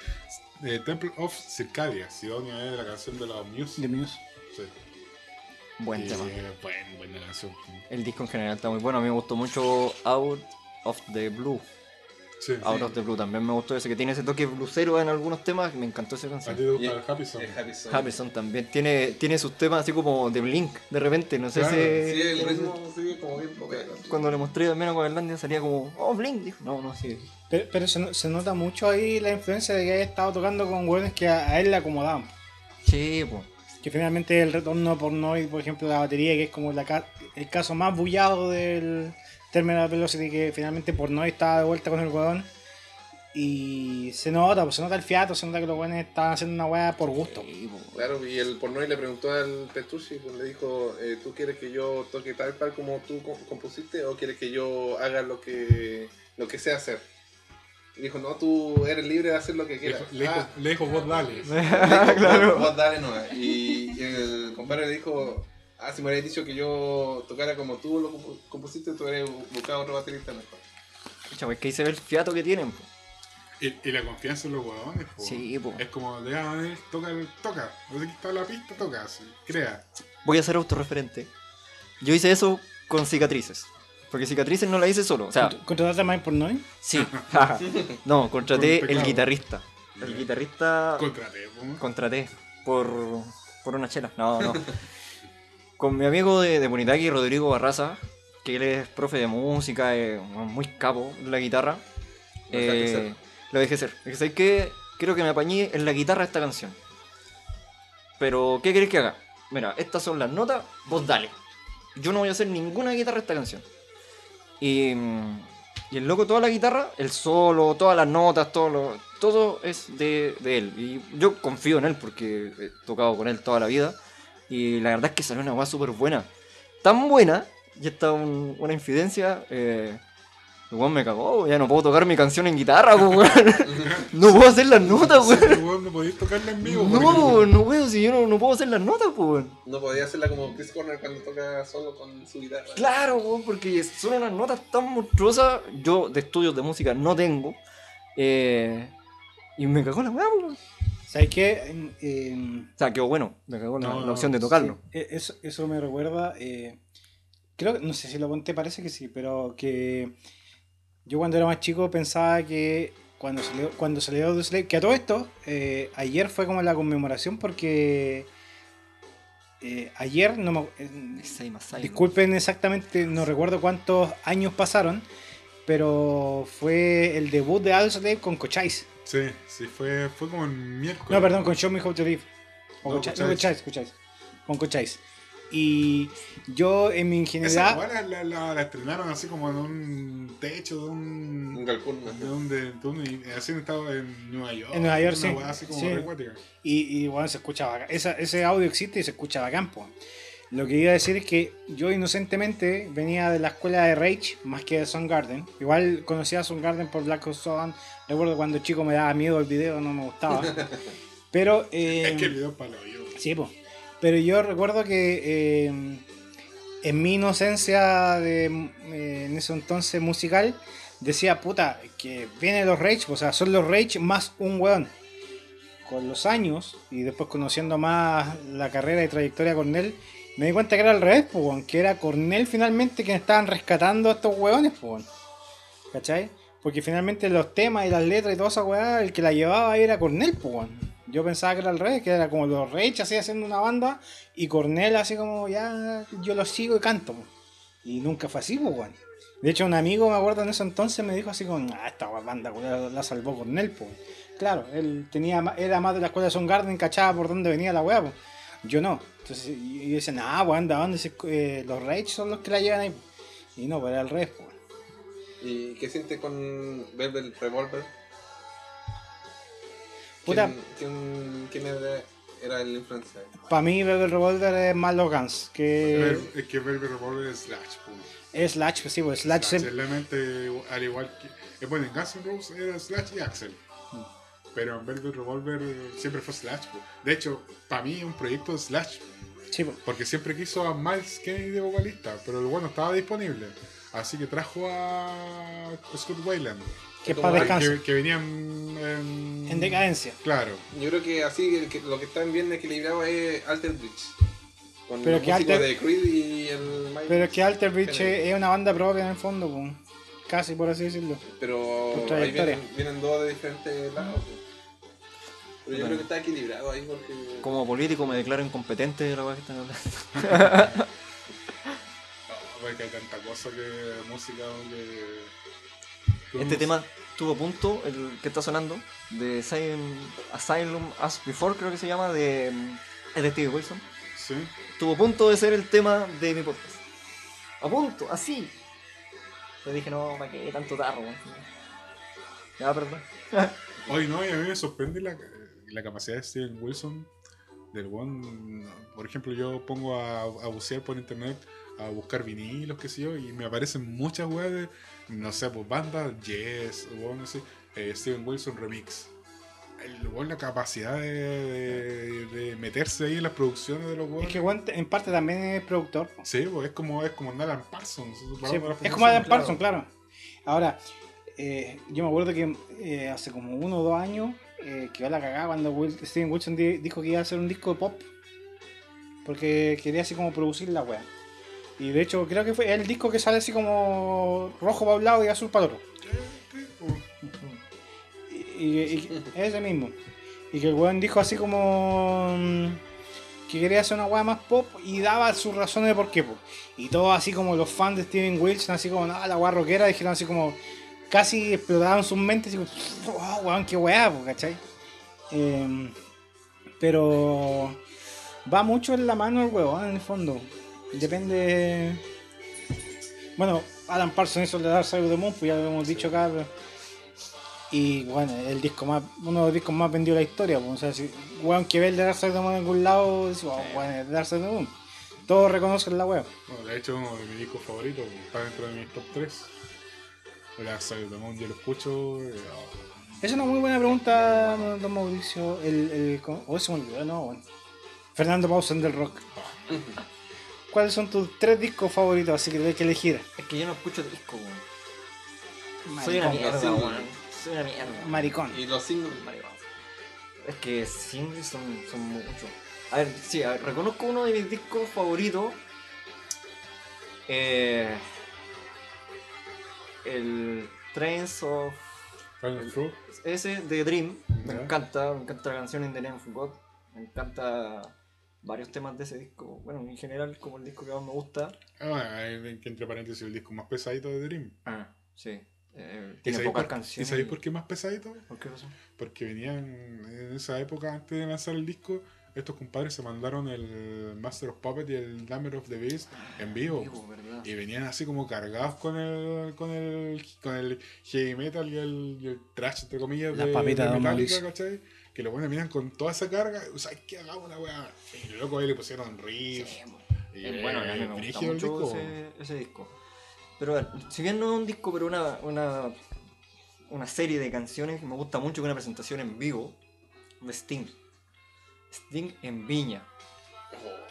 eh, Temple of Circadia. Sidonia es la canción de la Muse. de Muse. Sí. Buen Y, tema. eh, buen- buena canción. El disco en general está muy bueno. A mí me gustó mucho Out of the Blue. Sí. Out of the Blue también me gustó ese que tiene ese toque blusero en algunos temas. Me encantó esa ¿A canción. ti te gusta Y- el Happy Song? Es Happy Song. Harrison también tiene, tiene sus temas así como de Blink de repente. No sé Claro, Sí, si. el ritmo sigue como bien popero. Cuando le mostré también a Coverlandia salía como, oh, Blink. Dijo, no, no, sí. Pero, pero se, no- se nota mucho ahí la influencia de que haya estado tocando con hueones que a, a él le acomodaban. Sí, pues. Que finalmente el retorno por Noid, por ejemplo, la batería, que es como la ca- el caso más bullado del Terminal Velocity, que finalmente por Noid estaba de vuelta con el hueón. Y se nota, pues se nota el fiato, se nota que los hueones estaban haciendo una hueá por gusto. Sí, po. Claro, y el pornoy le preguntó al Petrucci, pues le dijo, eh, ¿tú quieres que yo toque tal cual como tú co- compusiste o quieres que yo haga lo que lo que sé hacer? Y dijo, no, tú eres libre de hacer lo que quieras. le dijo- Ah, le dijo vos dale. le dijo, Claro. Vos, vos dale no. Y el compadre le dijo, ah, si me hubieras dicho que yo tocara como tú lo compu- compusiste, tú hubieras buscado otro baterista mejor. Pucha, pues que ahí se ve el fiato que tienen, po. Y, y la confianza en los huevones. po. Sí, po. Es como, de, ah, eh, toca, toca. No sé qué está la pista, toca. así, Crea. Voy a ser autorreferente. Yo hice eso con cicatrices. Porque cicatrices no la hice solo. O sea, ¿Contrataste más por Noid? sí. no, contraté Con el guitarrista. El guitarrista Contraté, po. contraté por, por una chela. No, no. Con mi amigo de, de Bonitaki, Rodrigo Barraza, que él es profe de música, es muy capo en la guitarra. Lo Eh, ser. lo dejé ser. Es que. Creo que me apañé en la guitarra esta canción. Pero, ¿qué querés que haga? Mira, estas son las notas, vos dale. Yo no voy a hacer ninguna guitarra esta canción. Y, y el loco, toda la guitarra, el solo, todas las notas, todo, lo- todo es de, de él. Y yo confío en él porque he tocado con él toda la vida. Y la verdad es que salió una weá súper buena. Tan buena, y esta un- una infidencia. Eh, el weón me cagó, ya no puedo tocar mi canción en guitarra, weón. No puedo hacer las notas, weón. weón, no podéis tocarla en vivo. No, no puedo, si yo no, no puedo hacer las notas, pues, weón. No podía hacerla como Chris Corner cuando toca solo con su guitarra. Claro, weón, porque son unas notas tan monstruosas. Yo de estudios de música no tengo. eh, y me cagó la weá, weón. ¿Sabes qué? En- O sea, quedó bueno. Me cagó la, No, la opción de tocarlo. Sí, eh, eso, eso me recuerda. eh, creo que, no sé si lo conté, parece que sí, pero que yo cuando era más chico pensaba que cuando salió, cuando salió The Slave, que a todo esto, eh, ayer fue como la conmemoración porque eh, ayer, no me, eh, disculpen exactamente, no recuerdo cuántos años pasaron, pero fue el debut de Audioslave con Cochise. Sí, sí, fue, fue como el miércoles. No, perdón, con Show Me How to Live. O No. Cochise, Cochise. Con Cochise. Y yo en mi Esa ingenuidad... weá la, la, la- la estrenaron así como en un techo de un. Un galpón. De un, de, de un- así estaba en Nueva York. En Nueva York, una sí. así como Sí. Y, y bueno, se escucha bacán. Esa- ese audio existe y se escucha bacán, po. Lo que iba a decir es que yo inocentemente venía de la escuela de Rage más que de Soundgarden. Igual conocía a Soundgarden por Black Hole Sun. Recuerdo cuando chico me daba miedo el video, no me gustaba. Pero. eh, Es que el video es para oído. Sí, po. Pero yo recuerdo que eh, en mi inocencia de, eh, en ese entonces musical decía, puta, que vienen los Rage, o sea, son los Rage más un weón. Con los años y después conociendo más la carrera y trayectoria de Cornell, me di cuenta que era al revés, weón, que era Cornell finalmente quien estaban rescatando a estos weones, po, weón. ¿cachai? Porque finalmente los temas y las letras y toda esa weá, el que la llevaba ahí era Cornell, weón. Yo pensaba que era al revés, que era como los Rage así haciendo una banda y Cornell así como ya yo los sigo y canto. Y nunca fue así, pues. De hecho, un amigo, me acuerdo en ese entonces, me dijo así como, ah, esta banda la salvó Cornell, pues. Claro, él tenía, era más de la escuela de Soundgarden, cachaba por dónde venía la weá, pues. Yo no. Entonces, y decía, nah, weón, ¿de dónde? se- eh, los Rage son los que la llevan ahí. po". Y no, pues era al revés, pues. ¿Y qué siente con Velvet Revolver? Puta. ¿Quién, quién, quién era, era el influenciador? Para mí, Velvet Revolver es más los Guns, que Ver- Es que Velvet Revolver es Slash. po. es Slash, pues sí, pues Slash, Slash, se- realmente, al igual que. eh, Bueno, en Guns N' Roses era Slash y Axel. Pero en Velvet Revolver siempre fue Slash. po. De hecho, para mí es un proyecto de Slash. sí. Porque siempre quiso a Miles Kennedy de vocalista. Pero el bueno estaba disponible. Así que trajo a Scott Wayland. que. Que, que venían en. En decadencia. Claro. Yo creo que así el que- lo que está bien equilibrado es Alter Bridge. Con Pero que Alter- de Creed y el. Pero es que Alter Bridge es una banda propia en el fondo. Casi por así decirlo. Pero ahí vienen, vienen dos de diferentes lados. Pero yo creo que está equilibrado ahí porque. Como político me declaro incompetente de la weá que están hablando. No, porque hay tanta cosa que música que. Este tema tuvo punto, el que está sonando, de Asylum, Asylum As Before, creo que se llama, de, es de Steve Wilson. Sí. Tuvo punto de ser el tema de mi podcast. A punto, así. Le dije, no, ¿para qué tanto tarro? Ya, perdón. Hoy no, y a mí me sorprende la, la capacidad de Steven Wilson. Del one, por ejemplo, yo pongo a, a bucear por internet, a buscar vinilos, qué sé yo, y me aparecen muchas weas de, no sé, pues bandas, Yes, o no sé, eh, Steven Wilson Remix. El weón, la capacidad de, de- de meterse ahí en las producciones de los Es weones. que Juan en parte también es productor. Sí, pues es como, es como Alan Parsons. Sí, es como claro. Parsons, claro. Ahora, eh, yo me acuerdo que eh, hace como uno o dos años eh, quedó la cagada cuando Steven Wilson di- dijo que iba a hacer un disco de pop. Porque quería así como producir la wea. Y de hecho creo que fue el disco que sale así como rojo para un lado y azul para otro. Y, y- y- ese mismo. Y que el weón dijo así como mm, que quería hacer una weá más pop y daba sus razones de por qué. Y todos así como los fans de Steven Wilson, así como, no, la weá rockera, dijeron así como, casi explotaban sus mentes, como, oh, weón, qué weá, ¿cachai? Em, pero va mucho en la mano el weón, en el fondo. Depende. Bueno, Alan Parsons hizo el de Dark Side of the Moon, pues ya lo hemos dicho acá. pero- Y bueno, el disco más, uno de los discos más vendidos de la historia. Pues, o sea, si weón que ve el de Dark Side of the Moon en algún lado, dice, oh, weón, el de Dark Side of the Moon. Todos reconocen la weón. Bueno, de hecho, uno de mis discos favoritos, está dentro de mis top 3. La Side of the Moon, yo lo escucho. eh, oh, Es una muy buena pregunta, don Mauricio. El, el, oh, se me olvidó, no, bueno. Fernando Pausen del rock. ¿Cuáles son tus tres discos favoritos? Así que hay que elegir. Es que yo no escucho disco, weón. Soy una mierda, weón. Soy una mierda. Maricón. Y los singles. Maricón. Es que singles son, son muchos. A ver, sí, a ver, reconozco uno de mis discos favoritos. Eh, el Trains of. Ese de Dream. Me encanta, me encanta la canción In the Name of God. Me encanta varios temas de ese disco. Bueno, en general, como el disco que más me gusta. Ah, entre paréntesis el disco más pesadito de Dream. Ah, sí. Eh, ¿Y tiene pocas por, ¿Y canciones. sabéis por qué más pesadito? ¿Por qué pasó? Porque venían en esa época, antes de lanzar el disco, estos compadres se mandaron el Master of Puppet y el Number of the Beast en vivo. Y venían así como cargados con el con el, con el heavy metal y el, y el trash, entre comillas, Las de, Metallica. ¿cachai? Que los buenos venían con toda esa carga, o sea, que hagamos una weá. Y luego ahí le pusieron riffs. y, Eh, bueno, mí me eh, gusta mucho disco. ese, ese disco. Pero a ver, si bien no es un disco, pero una, una, una serie de canciones que me gusta mucho que una presentación en vivo de Sting. Sting en Viña.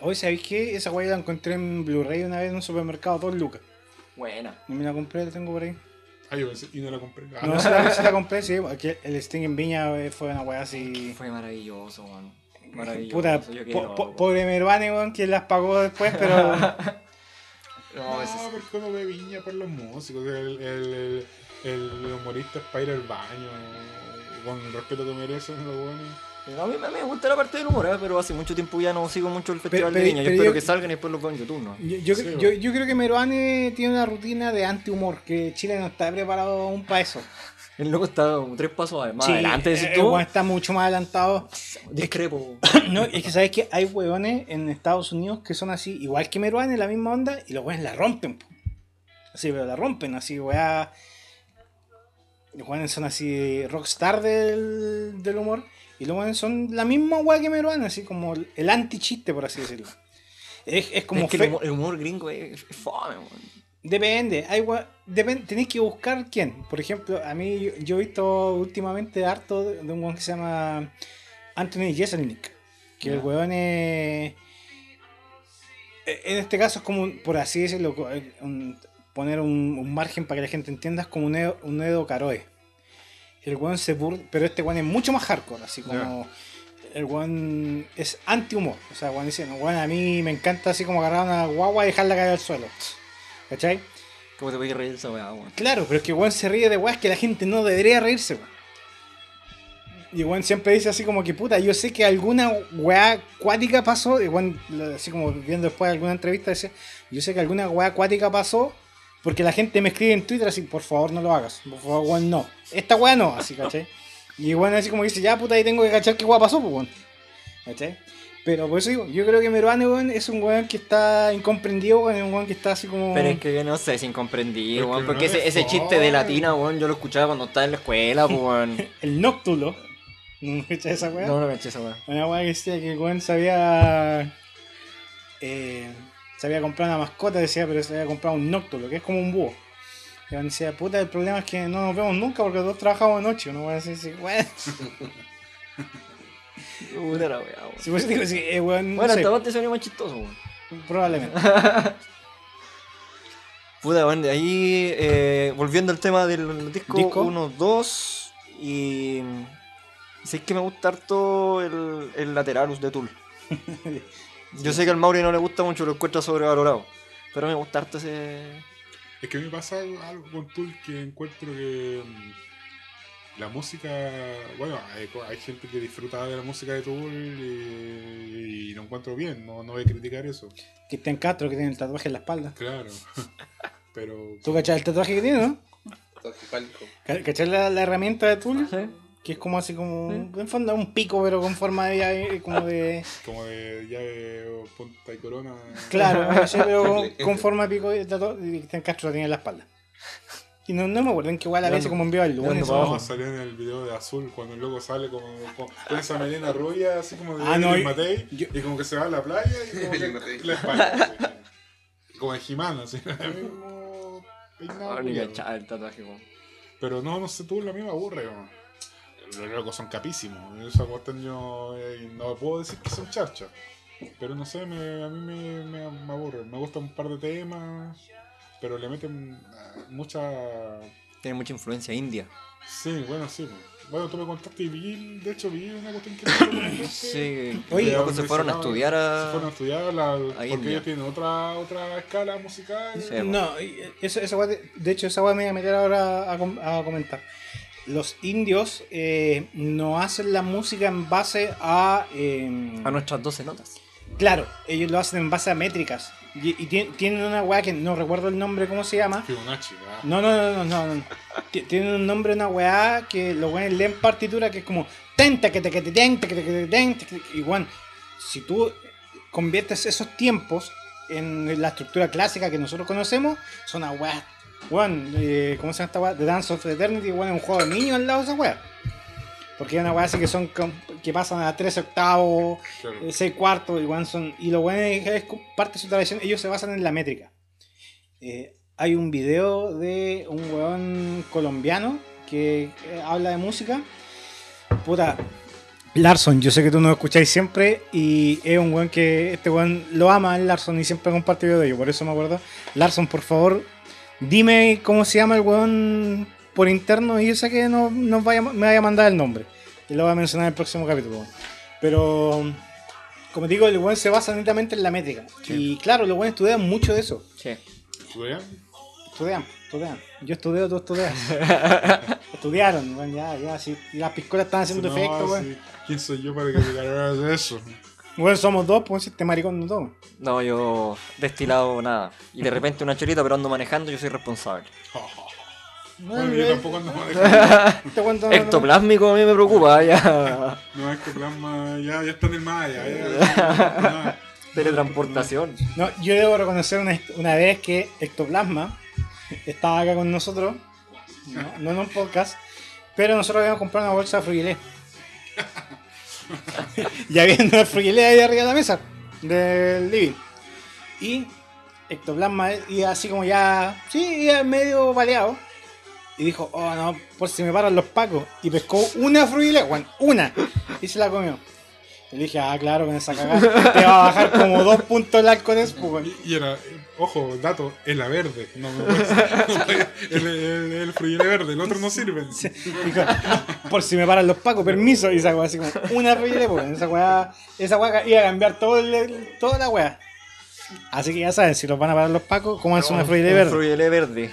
Hoy, ¿sabéis qué? Esa guay la encontré en Blu-ray una vez en un supermercado, dos lucas. Buena. Y me la compré, la tengo por ahí. Ah, yo pensé- y no la compré. Ah, No, se la, se la compré, sí, porque el Sting en Viña eh, fue una weá así. Fue maravilloso, man. Maravilloso. Puta, po- po- pobre Mervane, weón, quien las pagó después, pero. No, No, es- porque uno ve viña por los músicos. El, el, el, el humorista es para ir al baño. Con el respeto que merecen los buenos. A mí, a mí me gusta la parte del humor, ¿eh? pero hace mucho tiempo ya no sigo mucho el Festival pero- de Viña. Yo pero espero yo- que salgan y después los veo en YouTube, ¿no? Yo, yo, Sí, yo, weón. yo creo que Mervane tiene una rutina de anti-humor, que Chile no está preparado aún para eso. El loco está como tres pasos más Sí, adelante, decís eh, tú. está mucho más adelantado. Discrepo. No, es que sabes que hay hueones en Estados Unidos que son así, igual que Meruane, la misma onda, y los hueones la rompen. po. Así, pero la rompen, así, weá. Los hueones son así rockstar del, del humor, y los hueones son la misma weá que Meruane, así como el, anti-chiste, por así decirlo. Es, es como es que el humor, el humor gringo es, es fome, weón. Depende, hay gua- depen- tenéis que buscar quién. Por ejemplo, a mí yo, yo he visto últimamente harto de, de un weón que se llama Anthony Jeselnik. Que el weón es. e- En este caso es como, un- por así decirlo, eh, un- poner un, un margen para que la gente entienda, es como un Edo, un Edo Caroe. El weón se burla, pero este weón es mucho más hardcore, así como. El weón es anti-humor. O sea, weón dice, no, weón, a mí me encanta así como agarrar una guagua y dejarla caer al suelo. ¿Cachai? ¿Cómo te voy a reír esa weá, weón? Claro, pero es que Juan se ríe de weas que la gente no debería reírse, weón. Y Juan siempre dice así como que puta, yo sé que alguna weá acuática pasó, y Juan, lo- así como viendo después alguna entrevista, decía, yo sé que alguna weá acuática pasó porque la gente me escribe en Twitter así, por favor no lo hagas, por favor Juan no, esta weá no, así, ¿cachai? Y Juan así como dice, ya puta, ahí tengo que cachar qué weá pasó, pues weón. ¿Cachai? Pero por eso digo, yo creo que Meruane, weón, es un weón que está incomprendido, weón, es un weón que está así como... Pero es que yo no sé, es incomprendido, weón. que Porque no ese, es ese chiste de latina, weón, yo lo escuchaba cuando estaba en la escuela, pues, weón. El Noctulo. ¿No cachai esa weá? No, no caché esa weá. Una weá que decía que el weón sabía. Eh, se había comprado una mascota, decía, pero se había comprado un Noctulo, que es como un búho. Y weón decía, puta, el problema es que no nos vemos nunca porque todos trabajamos de noche. Una weá así, así, weón. Puta la weá. Si vos digo, sí, eh, weón, no Bueno, sé, hasta vos te salió más chistoso, weón. probablemente. Puta, weón, de ahí, eh, volviendo al tema del disco Disco. 1, 2, y... Sé que me gusta harto el, el Lateralus de Tool. Yo sé que al Mauri no le gusta mucho, lo encuentra sobrevalorado. Pero me gusta harto ese... Es que a mí me pasa algo, con Tool que encuentro que mm, la música, bueno, hay, gente que disfruta de la música de Tool y, y lo encuentro bien, no, no voy a criticar eso, Cristian Castro que tiene el tatuaje en la espalda. claro. Pero ¿Tú cachas el tatuaje que tiene, no? ¿Cachas la, la herramienta de Tool? ¿Sí? Que es como así como. En fondo un pico, pero con forma de. como de. como de llave o punta y corona. Claro, pero con, con forma de pico de tatuaje. Y Cristian Castro lo tenía en la espalda. Y no, no me acuerdo en qué igual a veces como envió el ¿De dónde lunes. No, salió en el video de Azul cuando el loco sale como, con, con esa melena rubia, así como de Ah, no, y- Matei, yo- y como que se va a la playa y como que la espalda. así. Como en Jimán, así. el peinado, tatuaje. Pero no, no sé, tú a mí me aburre. Los locos son capísimos. Esa cuestión yo eh, no puedo decir que son charchas. Pero no sé, me- a mí me, me, me aburre. Me gustan un par de temas, pero le meten ah, mucha... Tiene mucha influencia india. Sí, bueno, sí. Bueno, tú me contaste y vi, de hecho vi una cuestión que. Sí, Oye, locos se fueron a estudiar Se fueron a a... estudiar la, porque India. ellos tienen otra otra escala musical. Sí. No, y- eso, esa de, de hecho, esa weá me voy a meter ahora a, a comentar. Los indios eh, no hacen la música en base a. eh, A nuestras 12 notas. Claro, ellos lo hacen en base a métricas. Y, y tien- tienen una weá que no recuerdo el nombre, ¿cómo se llama? Fibonacci, ¿verdad? No, no, no, no, no. no. Ti- Tienen un nombre, una weá que los weones leen partitura que es como. Y weón, si tú conviertes esos tiempos en la estructura clásica que nosotros conocemos, son una weá. Weón, eh, ¿cómo se llama esta weá? The Dance of Eternity, weón, es un juego de niños al lado de esa weá. Porque hay una weá así que son que pasan a 13 octavos, Claro. 6 cuartos, y, weón, son, y lo bueno es que es parte de su tradición, ellos se basan en la métrica. Eh, hay un video de un weón colombiano que eh, habla de música. Puta, Larson, yo sé que tú nos escucháis siempre y es un weón que este weón lo ama, el Larson, y siempre comparte video de ello, por eso me acuerdo. Larson, por favor, dime cómo se llama el weón por interno y yo sé que no, nos vaya, me vaya a mandar el nombre. Y lo voy a mencionar en el próximo capítulo. weón. Pero, como digo, el weón se basa netamente en la métrica. Y claro, los weones estudian mucho de eso. Sí. ¿Estudian? Estudian, estudian. Yo estudio, tú estudias. Estudiaron, bueno, ya, ya, si las piscolas están haciendo No, efecto, sí. weón. ¿Quién soy yo para que te eso? Bueno, somos dos, pues este maricón no toma. No, yo destilado nada. Y de repente una chelita, pero ando manejando, yo soy responsable. Bueno, yo tampoco ando manejando. Este Ectoplásmico a mí me preocupa, ya. No, es que plasma ya, ya está en el Maya. Ya, ya, Teletransportación. No, yo debo reconocer una, una vez que Ectoplasma estaba acá con nosotros, no, no en un podcast, pero nosotros habíamos comprado una bolsa de fruguilé. Y había una fruguilé ahí arriba de la mesa del living. Y Ectoplasma iba así como ya, sí, iba medio baleado. Y dijo, oh no, por si me paran los pacos. Y pescó una fruguilé, bueno, una. Y se la comió. Le dije, ah, claro, con esa cagada te va a bajar como dos puntos el pues, weón. Y era, ojo, dato, es la verde. No no puedes- el, el, el fruyele verde, el otro no sirve. Por si me paran los pacos, permiso. Y esa weá así como una ruido, pues. Esa weá, esa weá iba a cambiar todo el- toda la weá. Así que ya saben, si los van a parar los pacos, ¿cómo es una fruile Un verde? frugelé verde.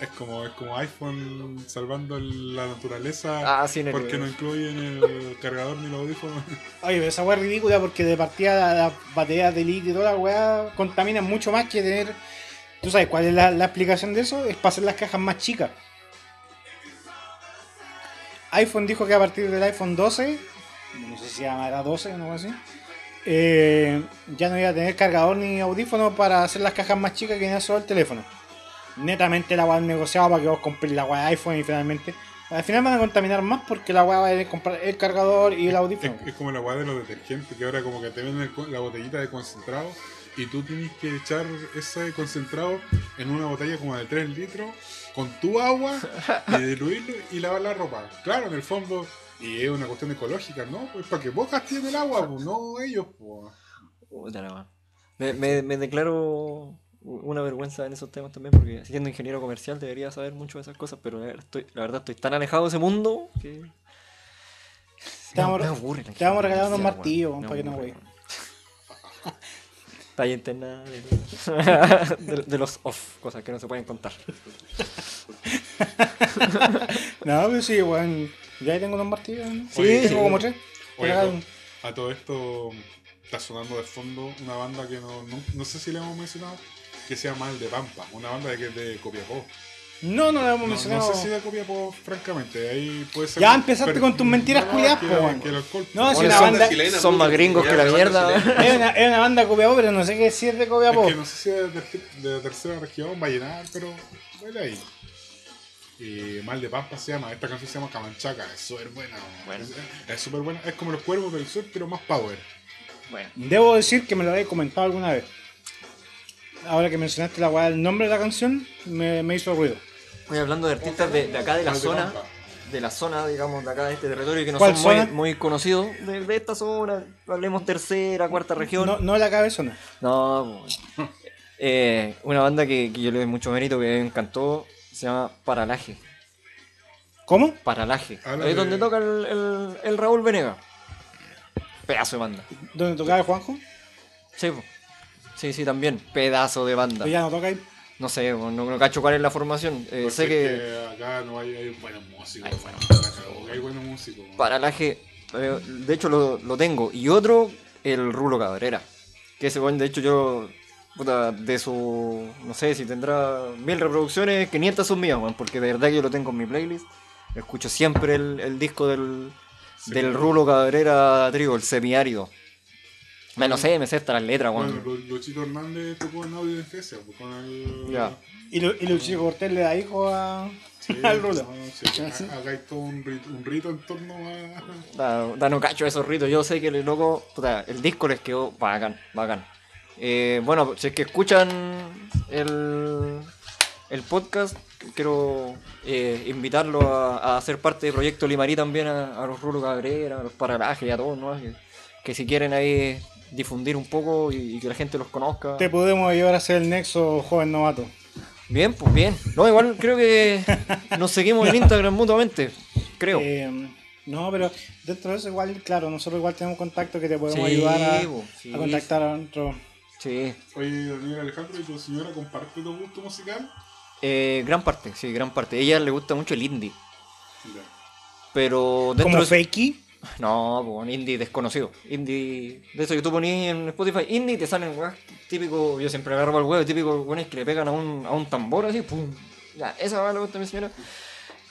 Es como, es como iPhone salvando la naturaleza Ah, sí, en el- porque no incluyen el cargador ni los audífonos. Oye, pero esa weá es ridícula porque de partida la- las baterías de litio y toda la weá contaminan mucho más que tener. ¿Tú sabes cuál es la, la explicación de eso? Es para hacer las cajas más chicas. iPhone dijo que a partir del iPhone 12, no sé si se llamará 12 o algo así, eh, ya no iba a tener cargador ni audífono para hacer las cajas más chicas que era solo el teléfono. Netamente la weá negociaba para que vos compres la weá de iPhone y finalmente. Al final van a contaminar más porque la weá va a comprar el cargador y el audífono. es como la weá de los detergentes, que ahora como que te venden la botellita de concentrado y tú tienes que echar ese concentrado en una botella como de 3 litros con tu agua y diluirlo y lavar la ropa. Claro, en el fondo, y es una cuestión ecológica, ¿no? Pues para que vos gastes el agua, pues no ellos, pues. Me, me, me declaro una vergüenza en esos temas también, porque siendo ingeniero comercial debería saber mucho de esas cosas, pero la verdad estoy, la verdad estoy tan alejado de ese mundo que. Te vamos- Me aburre la te vamos a regalar unos martillos, weón, para que no. Talla interna de, de- de los off, cosas que no se pueden contar. No, pero sí, weón. Ya ahí tengo unos martillos. ¿no? Sí, tengo sí. como tres. Oye, a todo esto está sonando de fondo una banda que no, no, no sé si le hemos mencionado, que se llama El de Pampa, una banda de, que es de Copiapó. No, no lo hemos No, mencionado. no sé si de Copiapó, francamente, ahí puede ser... Ya empezaste con tus mentiras no, culiadas, No, si Bueno, una son banda. chilena, son más gringos que la mierda. Es una, es una banda copiapó, pero no sé qué si es de copiapó. Es que no sé si es de, ter- de tercera región, Vallenar, pero huele ahí. Y Mal de Pampa se llama, esta canción se llama Camanchaca, es súper buena. Bueno. Es- Es súper buena, es como los cuervos del sur, pero más power. Bueno, Debo decir que me lo había comentado alguna vez. Ahora que mencionaste la weá, el nombre de la canción me, me hizo ruido. voy hablando de artistas de, de acá de la zona. De la zona, digamos, de acá de este territorio que no ¿Cuál son muy, muy conocidos de, de esta zona, hablemos tercera, cuarta región. No, no la cabezona. No, pues. Eh, una banda que, que yo le doy mucho mérito, que me encantó, se llama Paralaje. ¿Cómo? Paralaje. Habla Es de- donde toca el, el- el Raúl Venega. Pedazo de banda. ¿Dónde tocaba el Juanjo? Sí, po. Sí, sí, también. Pedazo de banda. Pero ya no toca ahí. No sé, no, no cacho cuál es la formación. Eh, sé es que acá no hay, hay buenos músicos, bueno, hay buenos músicos. Paralaje, eh, de hecho lo, lo tengo. Y otro el Rulo Cabrera. Que ese de hecho, yo, puta, de su, no sé si tendrá mil reproducciones, 500 son mías, weón, porque de verdad que yo lo tengo en mi playlist. Escucho siempre el, el disco del, del Rulo Cabrera Trigo, el semiárido. Me lo sé, me sé hasta las letras, Bueno, weón. Lu- Luchito Hernández tocó en audio de Fresia, pues, con el. Ya. Y, Lu- y Luchito Cortés le da hijo a, Sí, al no, sí, Hagáis todo un rito, un rito en torno a. Da, da no cacho esos ritos. Yo sé que el loco, puta, el disco les quedó bacán, bacán. Eh, bueno, si es que escuchan el, el podcast, quiero eh, invitarlo a, a ser parte del proyecto Limarí también a, a los Rulo Cabrera, a los Paralajes y a todos, ¿no? Que, que si quieren ahí difundir un poco y, y que la gente los conozca. Te podemos llevar a hacer el nexo joven novato. Bien, pues bien. No, igual creo que nos seguimos en Instagram mutuamente, creo. Eh, no, pero dentro de eso igual, claro, nosotros igual tenemos contacto que te podemos Sí, ayudar a, sí. a contactar a nuestro... Sí. Oye, Daniel Alejandro, ¿y tu señora comparte tu gusto musical? Eh, gran parte, sí, gran parte. A ella le gusta mucho el indie. Ya. Pero dentro Como de- fakey. No, pues un indie desconocido. Indie. De eso que tú ponías en Spotify, indie te salen weas típico. Yo siempre agarro al huevo, típico weones que le pegan a un, a un tambor así, pum. Ya, esa va le gusta a mi señora.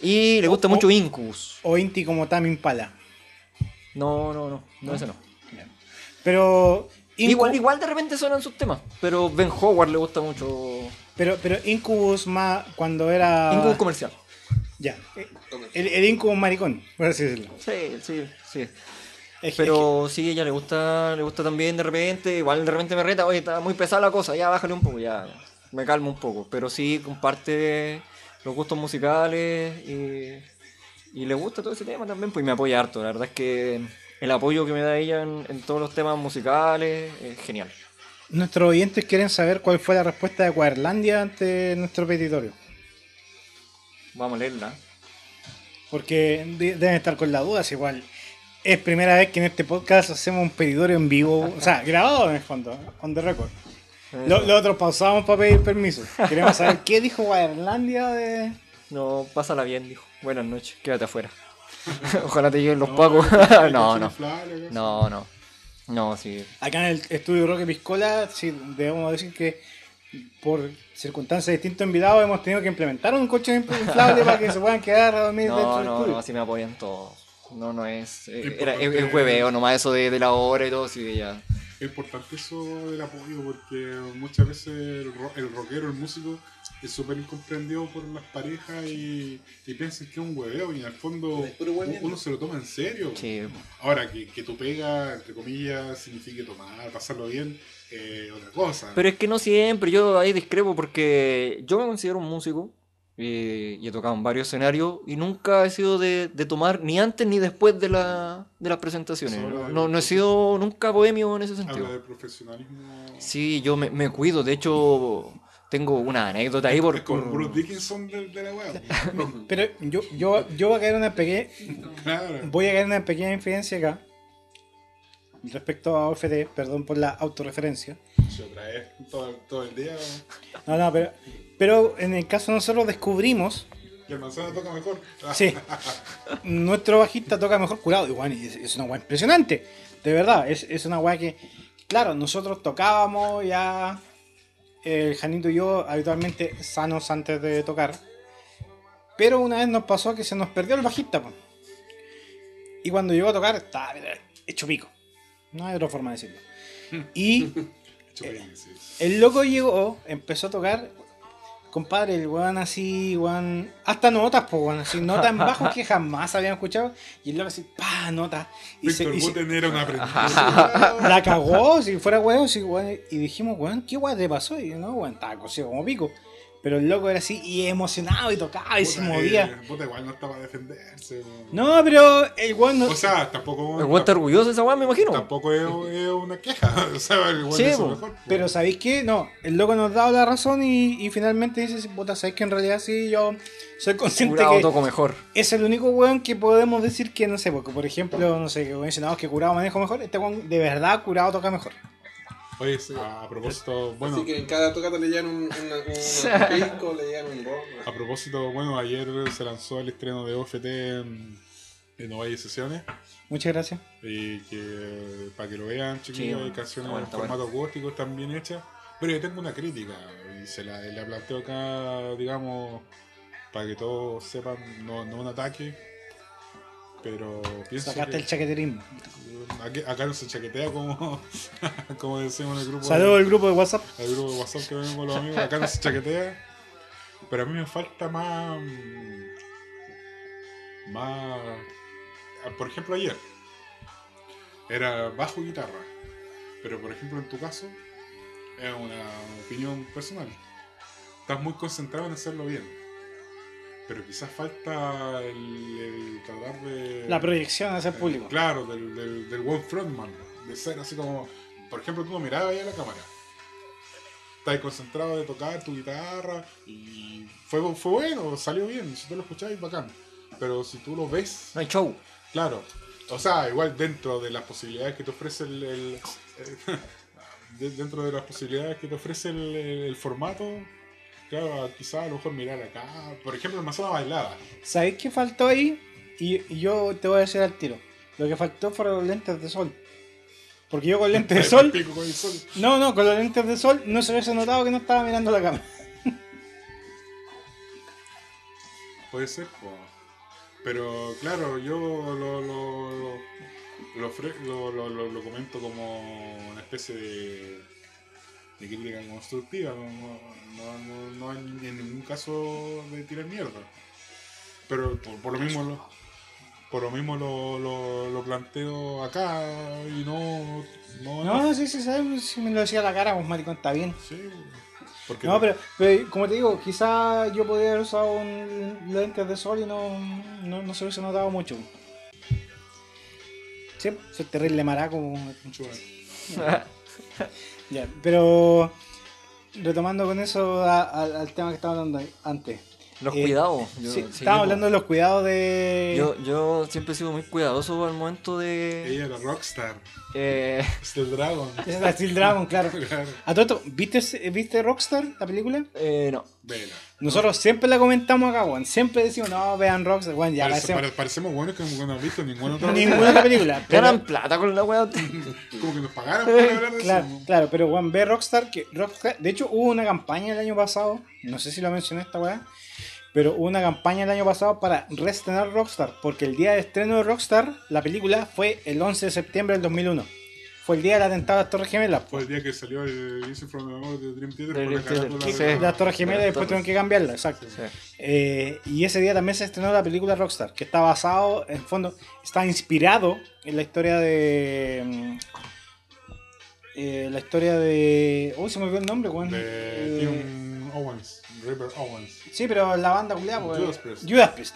Y le gusta O- mucho Incubus. O Inti como Tame Impala. No, no, no, no, ese no. Pero... Incu- Igual, igual de repente suenan sus temas. Pero Ben Howard le gusta mucho. Pero, pero Incubus más cuando era... Incubus comercial. Ya. El, el Incubus maricón, por así decirlo. Sí, sí, sí. Es que- es Pero sí, ella le gusta, le gusta también de repente, igual de repente me reta, oye, está muy pesada la cosa, ya bájale un poco, ya me calmo un poco. Pero sí comparte los gustos musicales y, y le gusta todo ese tema también, pues y me apoya harto. La verdad es que el apoyo que me da ella en, en todos los temas musicales es genial. Nuestros oyentes quieren saber cuál fue la respuesta de Cuaderlandia ante nuestro petitorio. Vamos a leerla. Porque de- deben estar con la duda, si igual es primera vez que en este podcast hacemos un petitorio en vivo, o sea, grabado en el fondo, on the record. Lo, lo otro pausamos para pedir permiso. Queremos saber qué dijo Guairlandia de... No, pásala bien, dijo. Buenas noches, quédate afuera. Ojalá te lleguen los No, pacos. no, no. No, no. No, sí. Acá en el estudio Roque Piscola, sí, debemos decir que por circunstancias distintas invitados hemos tenido que implementar un coche inflable para que se puedan quedar a dormir dentro No, del no, no, así me apoyan todos. No, no es. eh. Era, es, es hueveo nomás eso de, de la hora y todo, sí, ya. Es importante eso del apoyo porque muchas veces el, ro- el rockero, el músico, es súper incomprendido por las parejas y, y piensan que es un hueveo y en el fondo uno se lo toma en serio. Sí. Ahora, que, que tu pega, entre comillas, signifique tomar, pasarlo bien, eh, otra cosa. Pero es que no siempre, yo ahí discrepo porque yo me considero un músico eh, y he tocado en varios escenarios y nunca he sido de, de tomar ni antes ni después de, la, de las presentaciones. No, no, no he sido nunca bohemio en ese Habla sentido. de profesionalismo. Sí, yo me, me cuido, de hecho tengo una anécdota ahí por... como Bruce Dickinson de, de la wea. Pero yo, yo, yo voy a caer una pequeña, claro. voy a caer en una pequeña infidencia acá. Respecto a OFD, perdón por la autorreferencia. Se otra vez todo, todo el día. No, no, pero, pero en el caso de nosotros descubrimos, Y el manzana toca mejor. sí, nuestro bajista toca mejor curado. Y bueno, es, es una weá impresionante, de verdad, es, es una weá que, claro, nosotros tocábamos ya, el Janito y yo, habitualmente sanos antes de tocar. Pero una vez nos pasó que se nos perdió el bajista. po. Y cuando llegó a tocar, estaba hecho pico. No hay otra forma de decirlo. Y sí. el loco llegó, empezó a tocar. Compadre, el weón así, weón. Hasta notas, pues, weón. Así, notas en bajo que jamás habían escuchado. Y el loco así, pa, nota. Y, Víctor y se- Guten era un aprendiz. la cagó, si fuera weón, sí, weón. Y dijimos, weón, ¿qué weón te pasó? Y no, weón, estaba cosido como pico. Pero el loco era así, y emocionado, y tocaba, y se movía. eh, puta, igual no estaba a defenderse. weón. No, pero el weón no. O sea, tampoco. El weón está orgulloso de esa weá, me imagino. Tampoco es, es una queja. O sea, el weón Sí, po. mejor. Pero ¿sabéis qué? No, el loco nos daba la razón y, y finalmente dice, puta, ¿sabéis que en realidad sí, yo soy consciente Curado que toco mejor. es el único weón que podemos decir que, no sé, porque por ejemplo, no sé, que mencionamos que curado manejo mejor, este weón de verdad curado toca mejor. Oye, a propósito, bueno, Así que en cada tocata le llevan un, una- un pisco, le llevan un ron. a propósito, bueno, ayer se lanzó el estreno de OFT en, en Ovalle Sesiones. Muchas gracias. Y que para que lo vean, chiquillos, Sí, hay canciones bueno, en formato acústico, están bien hechas. Pero yo tengo una crítica y se la, la planteo acá, digamos, para que todos sepan, no, no un ataque. Pero pienso Sacaste que el chaqueterismo. acá no se chaquetea como, como decimos en el grupo. Saludos al grupo de WhatsApp. al grupo de WhatsApp que ven con los amigos, acá no se chaquetea. Pero a mí me falta más. Más. Por ejemplo, ayer era bajo y guitarra. Pero por ejemplo, en tu caso, es una opinión personal. Estás muy concentrado en hacerlo bien. Pero quizás falta el, el tratar de. La proyección hacia el público. Claro, del, del, del one frontman. De ser así como. Por ejemplo, tú no mirabas ahí a la cámara. Estás concentrado de tocar tu guitarra y fue, fue bueno, salió bien. Si tú lo escuchabas, bacán. Pero si tú lo ves, No hay show. claro. O sea, igual dentro de las posibilidades que te ofrece el. el- de- dentro de las posibilidades que te ofrece el, el formato, claro, quizás a lo mejor mirar acá. Por ejemplo, el mazona bailada. ¿Sabéis qué faltó ahí? Y, y yo te voy a decir al tiro. Lo que faltó fueron los lentes de sol. Porque yo con lentes de sol. No, no, con los lentes de sol no se hubiese notado que no estaba mirando la cámara. Puede ser, po. pero claro, yo lo- lo- lo comento como una especie de, de crítica constructiva, no, no, no, hay en ningún caso de tirar mierda. Pero por, por lo mismo lo, por lo mismo lo, lo, lo planteo acá y no... No, No, sí, sí, sabes, si me lo decía a la cara, pues maricón, está bien. Sí, porque No, pero, pero como te digo, quizá yo podría haber usado un lentes de sol y no, no, no se hubiese notado mucho. Sí, soy terrible maraco. mucho más. Ya, pero retomando con eso al tema que estaba hablando antes. Los Eh, cuidados. Yo, Sí, sí, estaba hablando de los cuidados de. Yo, yo siempre he sido muy cuidadoso al momento de. Ella era rockstar, eh, es el Dragon. Steel Dragon, claro. Claro. A todo esto, ¿viste, ¿viste Rockstar, la película? eh, no. Vela. Nosotros siempre la comentamos acá, weón. Siempre decimos, no, vean Rockstar, weón, ya Parece- parecemos. pare- parecemos buenos que no hemos visto ninguna otra Ninguna otra película. pero- Ganan plata con la weá. Como que nos pagaran por hablar de Claro, eso. claro, pero Juan ve Rockstar, que Rockstar, de hecho hubo una campaña el año pasado, no sé si lo mencioné esta weá, pero hubo una campaña el año pasado para reestrenar Rockstar, porque el día de estreno de Rockstar, la película fue el 11 de septiembre del 2001. Fue el día del atentado a las Torres Gemelas. Fue el día que salió el Easy from the de Dream Theater por la Dream Theater, carátula sí. de- Las Torres Gemelas y después tuvieron que cambiarla, exacto. Sí. Eh, y ese día también se estrenó la película Rockstar, que está basado, en el fondo, está inspirado en la historia de... eh, la historia de... Uy, se me olvidó el nombre, weón. de Eh, Tim Owens, River Owens. Sí, pero la banda culiada, pues. Judas Priest. Judas Priest.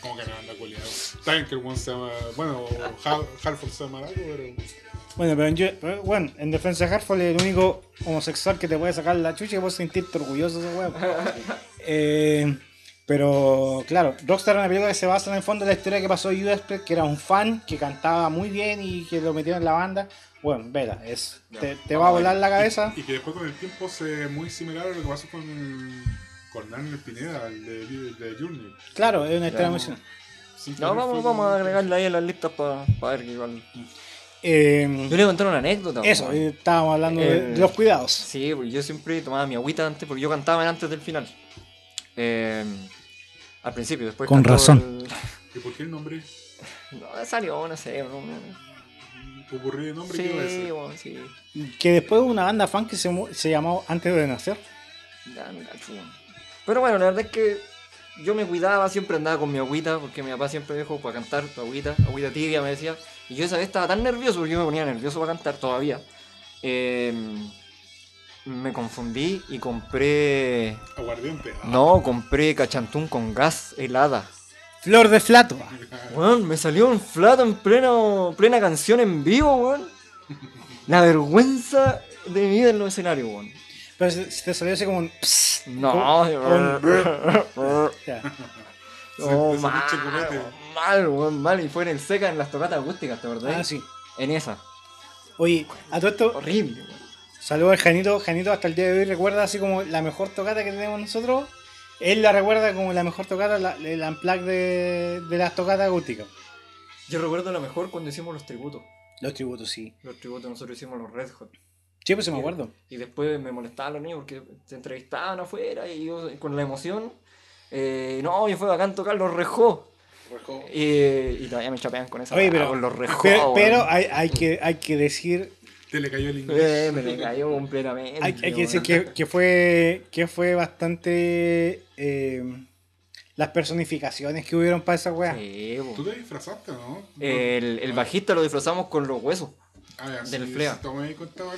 ¿Cómo que no anda culiado? Está bien que el one se llama. Bueno, Halford se llama algo, pero. Bueno, pero en, pero, bueno, en defensa de Hartford es el único homosexual que te puede sacar la chucha y vos sentirte orgulloso de ese weón. Eh, pero claro, Rockstar es una película que se basa en el fondo en la historia que pasó de Judas Priest, que era un fan que cantaba muy bien y que lo metieron en la banda. Bueno, vela, es, te, te va a volar la cabeza. Y que después con el tiempo se muy similar a lo que pasó con. Con Daniel Pineda, el de, de Journey. Claro, es una historia Ya, muy no. No, vamos, vamos a agregarla ahí en las listas para ver que igual. Eh, Yo le conté una anécdota. eso, eh, estábamos hablando de, Eh, de los cuidados. Sí, porque yo siempre tomaba mi agüita antes, porque yo cantaba antes del final. Eh, al principio, después. Con razón. ¿Y por qué el nombre? el- No, salió, no sé. No, no- ¿Ocurrió de nombre? Sí, ¿Qué iba a decir? bueno, sí. Que después hubo una banda fan que se, se llamó Antes de Nacer. Ya, cacho. Pero bueno, la verdad es que yo me cuidaba, siempre andaba con mi agüita, porque mi papá siempre me dijo para cantar tu agüita, agüita tibia, me decía. Y yo esa vez estaba tan nervioso, porque yo me ponía nervioso para cantar todavía. Eh, me confundí y compré. Aguardiente. Ah, No, compré cachantún con gas helada. Flor de Flato. Weón, me salió un flato en pleno, plena canción en vivo, weón. La vergüenza de mi vida en los escenarios, weón. Pero si si te salió así como un... pss, No, con- ya. no, Ese mal, copete. mal, weón, mal. Y fue en el seca en las tocatas acústicas, ¿te acordás? Ah, sí. En esa. Oye, a todo esto, Horrible, weón. saludo al Janito. Janito hasta el día de hoy recuerda así como la mejor tocata que tenemos nosotros. Él la recuerda como la mejor tocata, la, el unplug de, de las tocatas acústicas. Yo recuerdo lo mejor cuando hicimos los tributos. Los tributos, sí. Los tributos nosotros hicimos los Red Hot. Sí, pues sí me acuerdo. Y después me molestaban los niños porque se entrevistaban afuera y yo con la emoción. eh, no, y fue bacán tocar los Red Hot. Rejó. Y, y todavía me chapean con esa Oye, pero, con los Red Hot, pero, pero hay, hay, que, hay que decir Te le cayó el inglés. Eh, me le cayó completamente. Hay, hay que decir que, que fue que fue bastante eh, las personificaciones que hubieron para esa wea. Sí. Tú te disfrazaste, ¿no? El, el bajista lo disfrazamos con los huesos. Ah, del sí, Flea.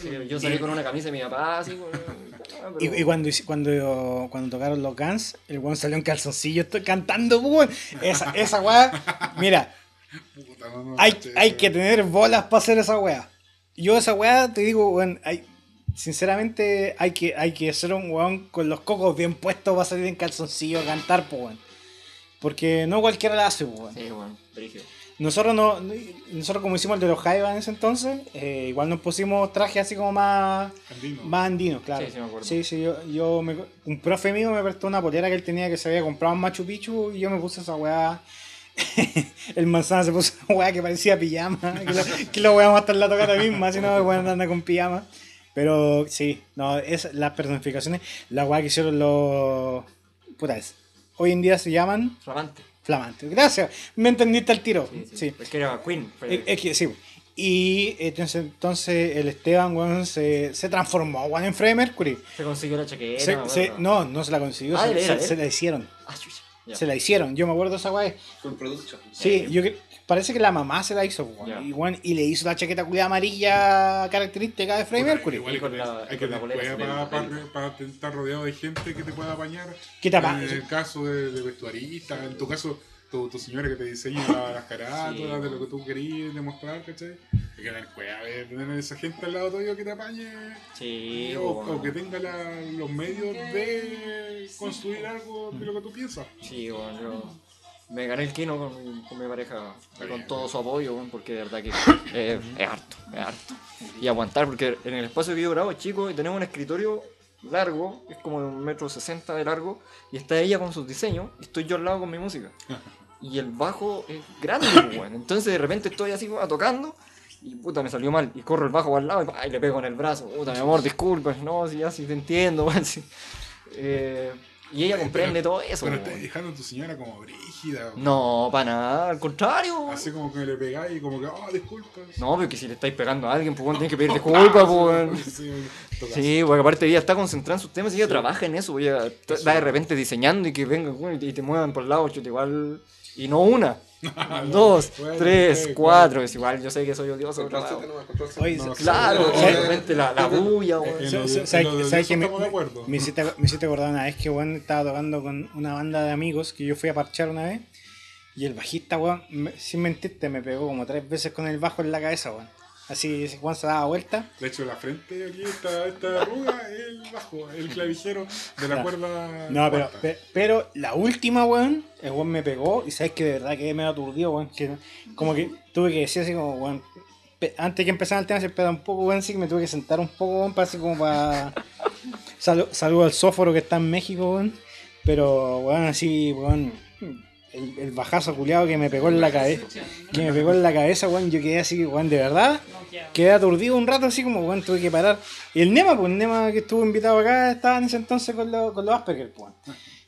sí, Yo salí con una camisa de mi papá, así, weón. Ah, pero- Y, y cuando, hice- cuando, cuando tocaron los Guns, el weón salió en calzoncillo estoy cantando, weón. Esa, esa wea, mira, Puta, no, no, hay, caché hay que tener bolas para hacer esa wea. Yo esa wea te digo, weón, hay, sinceramente hay que, hay que ser un weón con los cocos bien puestos para salir en calzoncillo a cantar, po, weón. Porque no cualquiera la hace, po, weón. Sí, weón, brígido. Nosotros no, nosotros como hicimos el de los Jaiba en ese entonces, eh, igual nos pusimos trajes así como más, Andino. más andinos, claro. Sí, sí, me acuerdo. Sí, sí, yo, yo me- un profe mío me prestó una polera que él tenía que se había comprado en Machu Picchu y yo me puse esa weá. el manzana se puso una weá que parecía pijama. Que lo, que lo weá hasta en la tocata misma, si no, weón anda con pijama. Pero sí, no, es las personificaciones, la weá que hicieron los. Puta es. Hoy en día se llaman Flamante. flamantes. Gracias, me entendiste al tiro. Sí, sí. sí. Es que era Queen. fue- Es, es que sí. Y entonces, entonces el Esteban weón, se, se transformó weón, en Freddie Mercury. Se consiguió la chaqueta. Se- se- no, no se la consiguió, Ah, se, él él. se la hicieron. Ah, Ya. Se la hicieron, yo me acuerdo de esa weá. Full production. Sí, yo que- parece que la mamá se la hizo. Ya. Y, weón, y le hizo la chaqueta culiada amarilla característica de Freddie Mercury. Igual con la- hay que con polera cuidado para, azul. para, para estar rodeado de gente que te pueda apañar. ¿Qué te En el caso de, de vestuarista, en tu caso, tu, tu señora que te diseña la- las carátulas Sí, de lo que tú querías demostrar, ¿cachai? Hay que tener cuidado de tener esa gente al lado tuyo que te apañe. Sí, o, o que tenga la- los medios de construir algo de lo que tú piensas. Sí, bueno, yo me gané el kino con, mi- con mi pareja con bien. todo su apoyo, porque de verdad que eh, es harto, es harto. Y aguantar, porque en el espacio que yo grabo es chico y tenemos un escritorio largo, es como de un metro sesenta de largo, y está ella con sus diseños, y estoy yo al lado con mi música. Y el bajo es grande, weón. Entonces de repente estoy así weón, tocando. Y puta, me salió mal. Y corro el bajo al lado y, pa, y le pego en el brazo. Puta, mi amor, disculpa. No, si ya sí te entiendo, weón, sí. Eh, y ella comprende todo eso. Pero weón. estás dejando a tu señora como brígida. weón. No, para nada, al contrario. Así como que le pegáis y como que, oh, disculpas. No, pero que si le estáis pegando a alguien, pues weón, tienes que pedir disculpas, pues weón. Sí, porque aparte ella está concentrada en sus temas y ella trabaja en eso, ella va de repente diseñando y que vengan weón, y te muevan por el lado, chuta, igual. Y no una, dos, Bueno, tres, cuatro, es igual, yo sé que soy odioso. Oye, No, Claro, repente la, la bulla, de- sa- en ¿sabes- que me, me hiciste, me hiciste acordar una vez que weón estaba tocando con una banda de amigos que yo fui a parchar una vez y el bajista, weón, me- sin mentirte, me pegó como tres veces con el bajo en la cabeza, weón. Así, Juan se daba vuelta. De hecho, la frente aquí, esta, esta arruga, el bajo, el clavijero de la No. cuerda. No, pero, pe- pero la última, weón, el weón me pegó y sabes que de verdad que me aturdido, weón. Que como que tuve que decir así como, weón, antes que empezara el tema se espera un poco, weón, sí que me tuve que sentar un poco, weón, para así como para... Salu- saludo al sóforo que está en México, weón. Pero, weón, así, weón, el, el bajazo culiado que me pegó en la cabeza. Que me pegó en la cabeza, weón, yo quedé así, weón, de verdad. Quedé aturdido un rato así como, weón, tuve que parar. Y el Nema, pues el Nema que estuvo invitado acá estaba en ese entonces con, lo- con los Asperger, pues.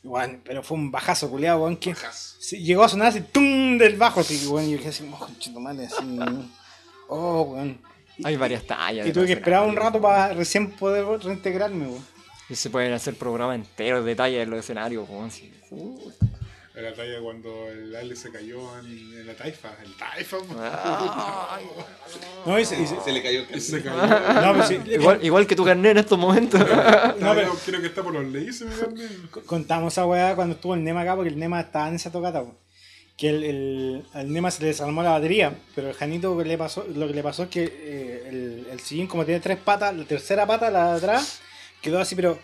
Y, weón, pero fue un bajazo culiado, weón, que sí, llegó a sonar así, tum, del bajo, así, weón, yo quedé así, oh, conchetumare, así, oh, weón. Y, Hay varias tallas. y tuve que esperar un rato para recién poder reintegrarme, weón. Y se pueden hacer programas enteros de tallas en los escenarios, weón. sí. Uh, Era la talla cuando el Ale se cayó en, en la taifa. El taifa, ay, No, y se- y se- Se le cayó el se cayó. no, pues sí, igual, igual que tu carnet en estos momentos. No, pero- creo que está por los leyes, mi carnet. contamos esa weá cuando estuvo el Nema acá, porque el Nema estaba en esa tocata. Que el, el- al Nema se le desarmó la batería, pero el Janito le pasó, lo que le pasó es que eh, el, el sillín, como tiene tres patas, la tercera pata, la de atrás, quedó así, pero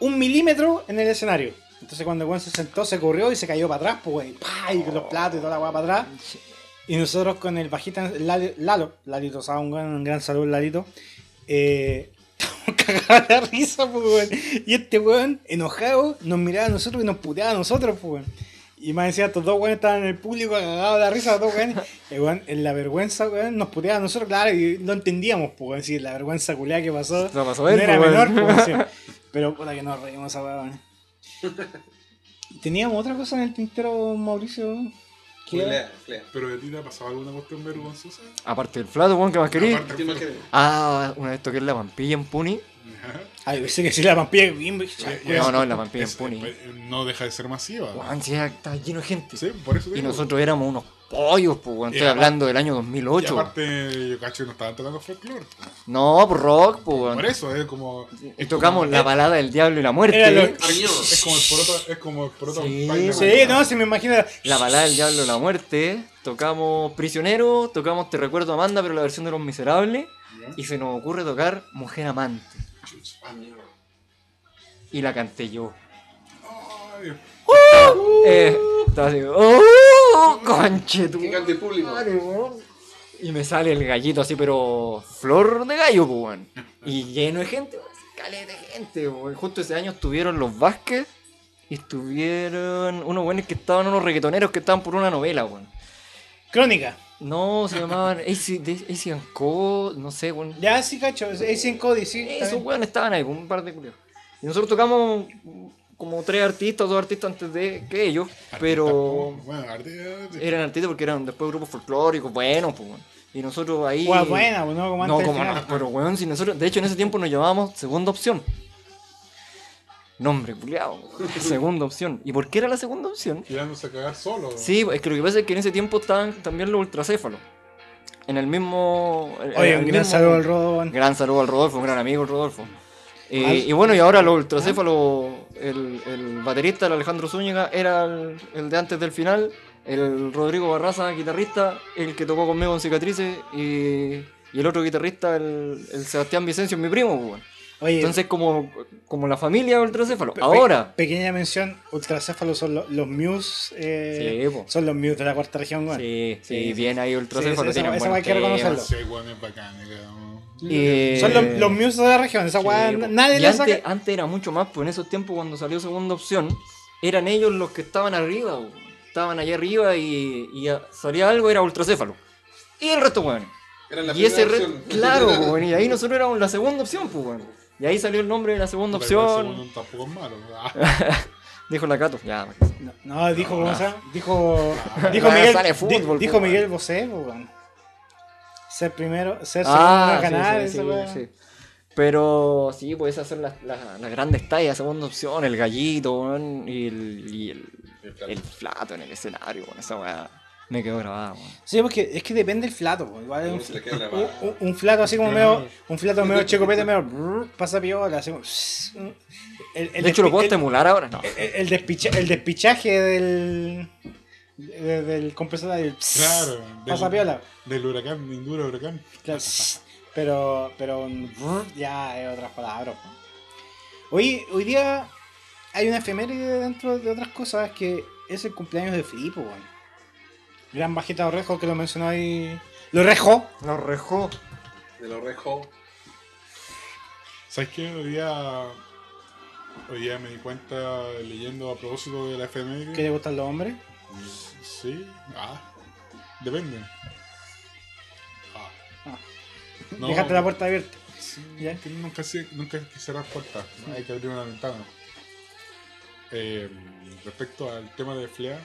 un milímetro en el escenario. Entonces cuando el weón se sentó, se corrió y se cayó para atrás, pues weón, y, los platos y toda la weá para atrás. Y nosotros con el bajista Lalo, Lalo Lalito, sea, un gran, un gran saludo, Lalito. Eh, cagados de risa, pues, weón. Y este weón, enojado, nos miraba a nosotros y nos puteaba a nosotros, pues, weón. Y más decía, estos dos weones estaban en el público cagados de la risa, los dos weones. Y weón, en la vergüenza, weón, nos puteaba a nosotros, claro, y lo entendíamos, pues, weón, sí, la vergüenza culiada que pasó. La pasó no él, era pues, menor, pues, sí. Pero puta que nos reímos esa weón. Teníamos otra cosa en el tintero, Mauricio. ¿Qué flea. ¿Pero de ti te ha pasado alguna cuestión vergonzosa? Aparte del flato, weón, que más quería. Aparte- ¿Qué más querés? Ah, una vez toqué en la Pampilla en Puni. Ajá. Ay, pensé que si la pampilla bien. No, no, en la Pampilla en Puni. No deja de ser masiva. Weón, sí, estaba lleno de gente. Sí, por eso Y digo. nosotros éramos unos pollos, pues, Estoy aparte- hablando del año Y 2008. weón. aparte, yo cacho que no estaban tocando folclore. No, pues rock, pues, weón. Por eso, es como. Y es tocamos como- la balada del diablo y la muerte. Era lo- Es como el poroto, es como el poroto Sí, Sí, bailado. no, se me imagina. La balada del diablo y la muerte. Tocamos Prisionero, tocamos Te recuerdo Amanda, pero la versión de Los Miserables. ¿Ya? Y se nos ocurre tocar Mujer Amante. Ah. Y la canté yo. Ay, Eh, estaba así, ¡Oh! ¡Conche cante el público. madre, weón! Y me sale el gallito así, pero flor de gallo, pues, weón. Y lleno de gente, weón. Caleta de gente, weón. Justo ese año estuvieron los Vázquez y estuvieron unos buenos que estaban, unos reggaetoneros que estaban por una novela, weón. Crónica. No, se llamaban AC AC and Co, no sé, weón. Ya, sí, cacho. En Cody, sí. Esos weones estaban ahí, con un par de culiados. Y nosotros tocamos como tres artistas, dos artistas antes de que ellos, pero Bueno, artista- eran artistas porque eran después grupos folclóricos, buenos, pues. Y nosotros ahí. Buena, buena, pues, no como No, antes. como no, pero weón, si nosotros, de hecho en ese tiempo nos llamábamos segunda opción. Nombre, culiao. segunda opción. ¿Y por qué era la segunda opción? Tirándose a cagar solo. Sí, es que lo que pasa es que en ese tiempo estaban también los ultracéfalos. En el mismo. Oye, el un gran mismo- saludo al Rodón. Gran saludo al Rodolfo, un gran amigo el Rodolfo. Eh, y bueno, y ahora los ultracéfalos, el, el baterista, el Alejandro Zúñiga, era el, el de antes del final, el Rodrigo Barraza, guitarrista, el que tocó conmigo en Cicatrices, y, y el otro guitarrista, el, el Sebastián Vicencio, mi primo. pues, bueno. Oye, Entonces, como, como la familia ultracéfalo. pe- Ahora, pe- pequeña mención: ultracéfalos son lo- los Muse. eh, Sí, son los Muse de la cuarta región, weón. sí, sí, Sí, bien ahí ultracéfalo, Sí, sí, tienen esa buenos hay que reconocerlo. Sí, bueno, es bacán. Eh, Son los, los Muse de la región. Esa weá, nadie le antes, saca. antes era mucho más, pues en esos tiempos cuando salió segunda opción, eran ellos los que estaban arriba, estaban allá arriba y, salía algo, era ultracéfalo. Y el resto, weón. La Y ese primera re- opción. claro, weón, y ahí nosotros éramos la segunda opción, pues, weón. Y ahí salió el nombre de la segunda Pero opción. segundo tampoco es malo. Ah, Dijo la Cato, ya. No, no, dijo, ¿cómo se llama? Dijo, dijo Ah, Miguel, sale di- fútbol, dijo po, Miguel Bosé, weón. Ser primero, ser segundo Ah, el canal, sí, esa sí, sí, sí. Pero sí, pues esas son las, las, las grandes tallas, segunda opción, el gallito, y el, y el, El en el escenario, weón, esa weá me quedó grabada, weón. Sí, porque es que depende del flato, igual un, flato así como medio, un flato medio checopete, medio brrr, pasa piola, así como, el, el De hecho, lo puedo el- emular ahora, no. el, el despicha- el despichaje del de- del compresor del Claro. pasa piola. Del huracán, Indura huracán. Claro, pero, pero un ya es otras palabras. Hoy, hoy día hay una efeméride dentro de otras cosas que es el cumpleaños de Filipo, weón. Gran bajita Orejo que lo mencionó ahí. Lo rejo. Lo rejó. De los rejo. ¿Sabes qué? Hoy día, hoy día me di cuenta leyendo a propósito de la FMI. ¿Qué le gustan los hombres? Sí, ah, depende. Ah. Ah. No, Dejaste la puerta abierta. sí, ¿Ya? que nunca, nunca hay que cerrar puertas, ¿no? hay que abrir una ventana. Eh, respecto al tema de Flea,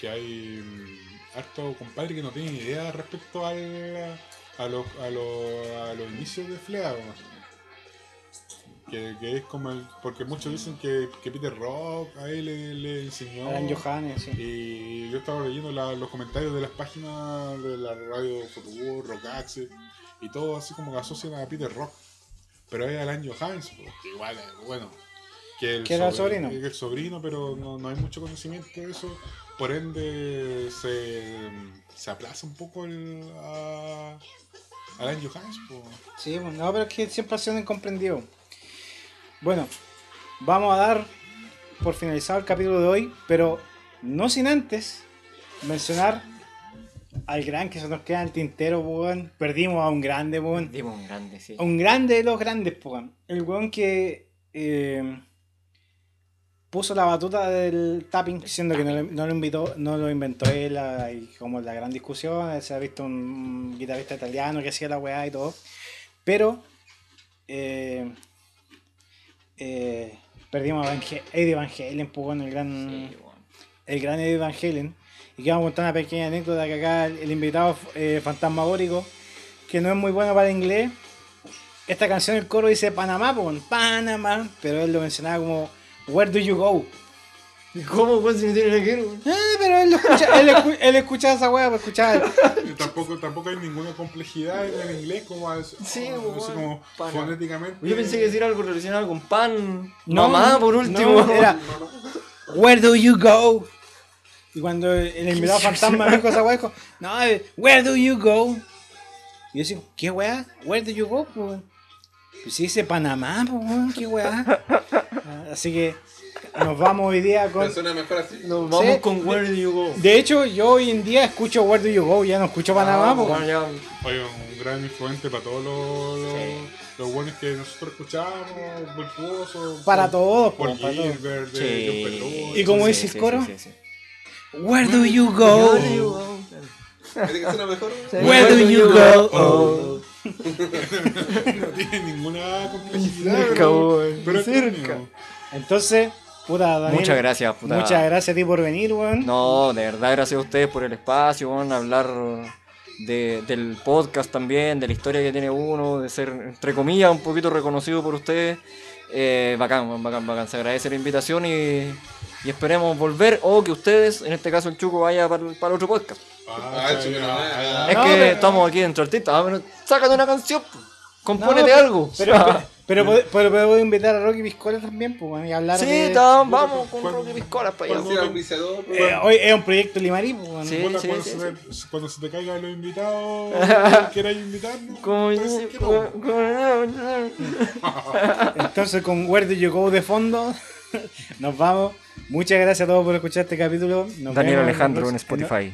que hay mm, harto compadre que no tiene idea respecto al, a, los, a, los, a los inicios de Flea. ¿no? Que, que es como el, porque muchos dicen que, que Peter Rock a él le, le enseñó Alan Johannes, sí. y yo estaba leyendo la- los comentarios de las páginas de la radio Futuro, Rock Access y todo así como que asocian a Peter Rock. Pero hay Alan Johans, pues, que igual, eh, bueno, que, el era el sobrino. que es el sobrino, pero no, no hay mucho conocimiento de eso. Por ende, se, se aplaza un poco el, a Alan Johans. pues. Sí, bueno, no, pero es que siempre ha sido incomprendido. Bueno, vamos a dar por finalizado el capítulo de hoy, pero no sin antes mencionar al gran que se nos queda en el tintero, weón. Perdimos a un grande, weón. Dimos un grande, sí. A un grande de los grandes, weón. El weón que eh, puso la batuta del tapping diciendo que no, no lo invitó, no lo inventó él ah, y como la gran discusión, se ha visto un guitarrista italiano que hacía la weá y todo. Pero eh, eh, perdimos a Eddie Van Halen, pues, el gran Sí, el gran Eddie Van Halen. Y que vamos a contar una pequeña anécdota que acá el, el invitado eh, fantasmagórico, que no es muy bueno para el inglés. Esta canción, el coro dice Panamá, pues, Panamá, pero él lo mencionaba como Where do you go? ¿Y ¿Cómo, weón, si no tiene nada que ver, weón? Eh, pero él, lo escucha, él, escu- él escuchaba esa weá para escuchar. Tampoco, tampoco hay ninguna complejidad en el inglés como, as- Sí, así weón. como Pana. fonéticamente. Yo pensé que decir algo relacionado con pan. No, mamá, por no, último. era Where do you go? Y cuando el invitado fantasma dijo esa weá, dijo, no, eh, Where do you go? Y yo decía, ¿qué weá? Where do you go? Pues Pues si dice Panamá, pues weón, qué weá. Ah, Así que nos vamos hoy día con. Suena mejor así. Nos vamos Sí. con Where Do You Go. De hecho, yo hoy en día escucho Where do you go, ya no escucho Panamá, Ah, bueno, ya. Oye, un gran influente para todos los, los, los buenos que nosotros escuchamos, virtuosos. Para todos, pues, para todos. Gilbert, de Sí. John Petrucci. ¿Y cómo Sí, dice el sí, coro? sí, sí, sí. Where do you go? Where do you go? Where do you go? Oh. No tiene ninguna complejidad. Cerca, pero- pero es cerca. Entonces, puta, Daniel. Muchas gracias, puta. Muchas gracias a ti por venir, weón. No, de verdad, gracias a ustedes por el espacio, weón, hablar de, del podcast también, de la historia que tiene uno, de ser, entre comillas, un poquito reconocido por ustedes. Eh, bacán, bacán, bacán. Se agradece la invitación y, y esperemos volver o que ustedes, en este caso el Chuco, vaya para, otro podcast. Ah, Ah, ya. es que estamos aquí dentro artistas. Ah, sácate una canción, compónete No, algo. Pero, pero, pero, pod- pero puedo invitar a Rocky Piscola también, pues, y hablar sí, de... ta- vamos con cuando- Rocky Piscolas para allá. Cuando sea auspiciador, Eh, hoy es un proyecto Limarí, pues. Sí. Sí, cuando, sí, se cuando se te caigan los invitados, quieras invitarnos. Como- como- Entonces, con Where Do You Go de fondo, nos vamos. Muchas gracias a todos por escuchar este capítulo. Nos Daniel vemos Alejandro en Spotify.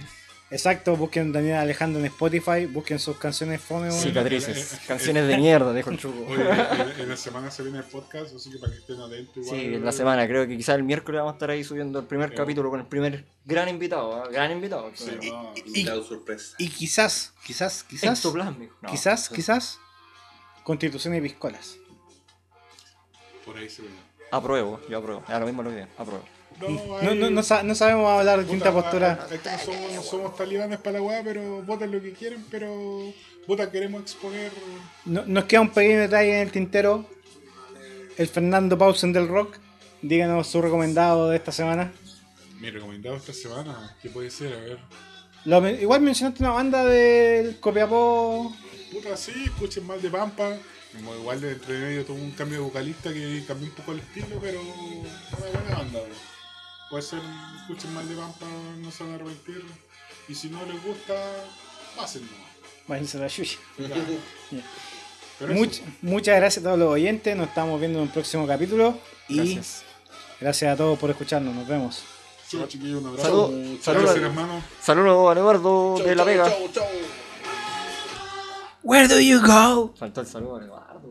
Exacto, busquen Daniel Alejandro en Spotify, busquen sus canciones fome. Cicatrices. Canciones de mierda, dijo el Chuco. Oye, en, en la semana se viene el podcast, así que para que estén atentos. Igual, Sí, en la semana, creo que quizás el miércoles vamos a estar ahí subiendo el primer capítulo con el primer gran invitado, ¿ah? gran invitado. Sí, no, invitado sorpresa. Y quizás, quizás, quizás. No. quizás, quizás, Constitución y Piscolas. por ahí se viene. Apruebo, yo apruebo. Es lo mismo lo que apruebo. No, No, no, no, sa- no sabemos hablar de distintas posturas. no somos talibanes para la weá, pero voten lo que quieren, pero puta, queremos exponer. No- nos queda un pequeño detalle en el tintero. El Fernando Pausen del Rock. Díganos su recomendado de esta semana. Mi recomendado esta semana, ¿qué puede ser? A ver. Lo igual mencionaste una banda del Copiapó. Puta, sí, escuchen mal de Pampa. Como igual de entre medio tuvo un cambio de vocalista que cambió un poco el estilo, pero una buena banda. bro. Puede ser, escuchen mal de Pampa, no se van a arrepentir. Y si no les gusta, pásenlo. Váyanse a la Much- muchas gracias a todos los oyentes. Nos estamos viendo en un próximo capítulo. Y Gracias. gracias a todos por escucharnos. Nos vemos. chao chiquillos, un abrazo. Salud, salud, Lávense las manos. Saludos a Eduardo Chau, de La chau, Vega. chau, chau. Where do you go? Faltó el saludo a Eduardo.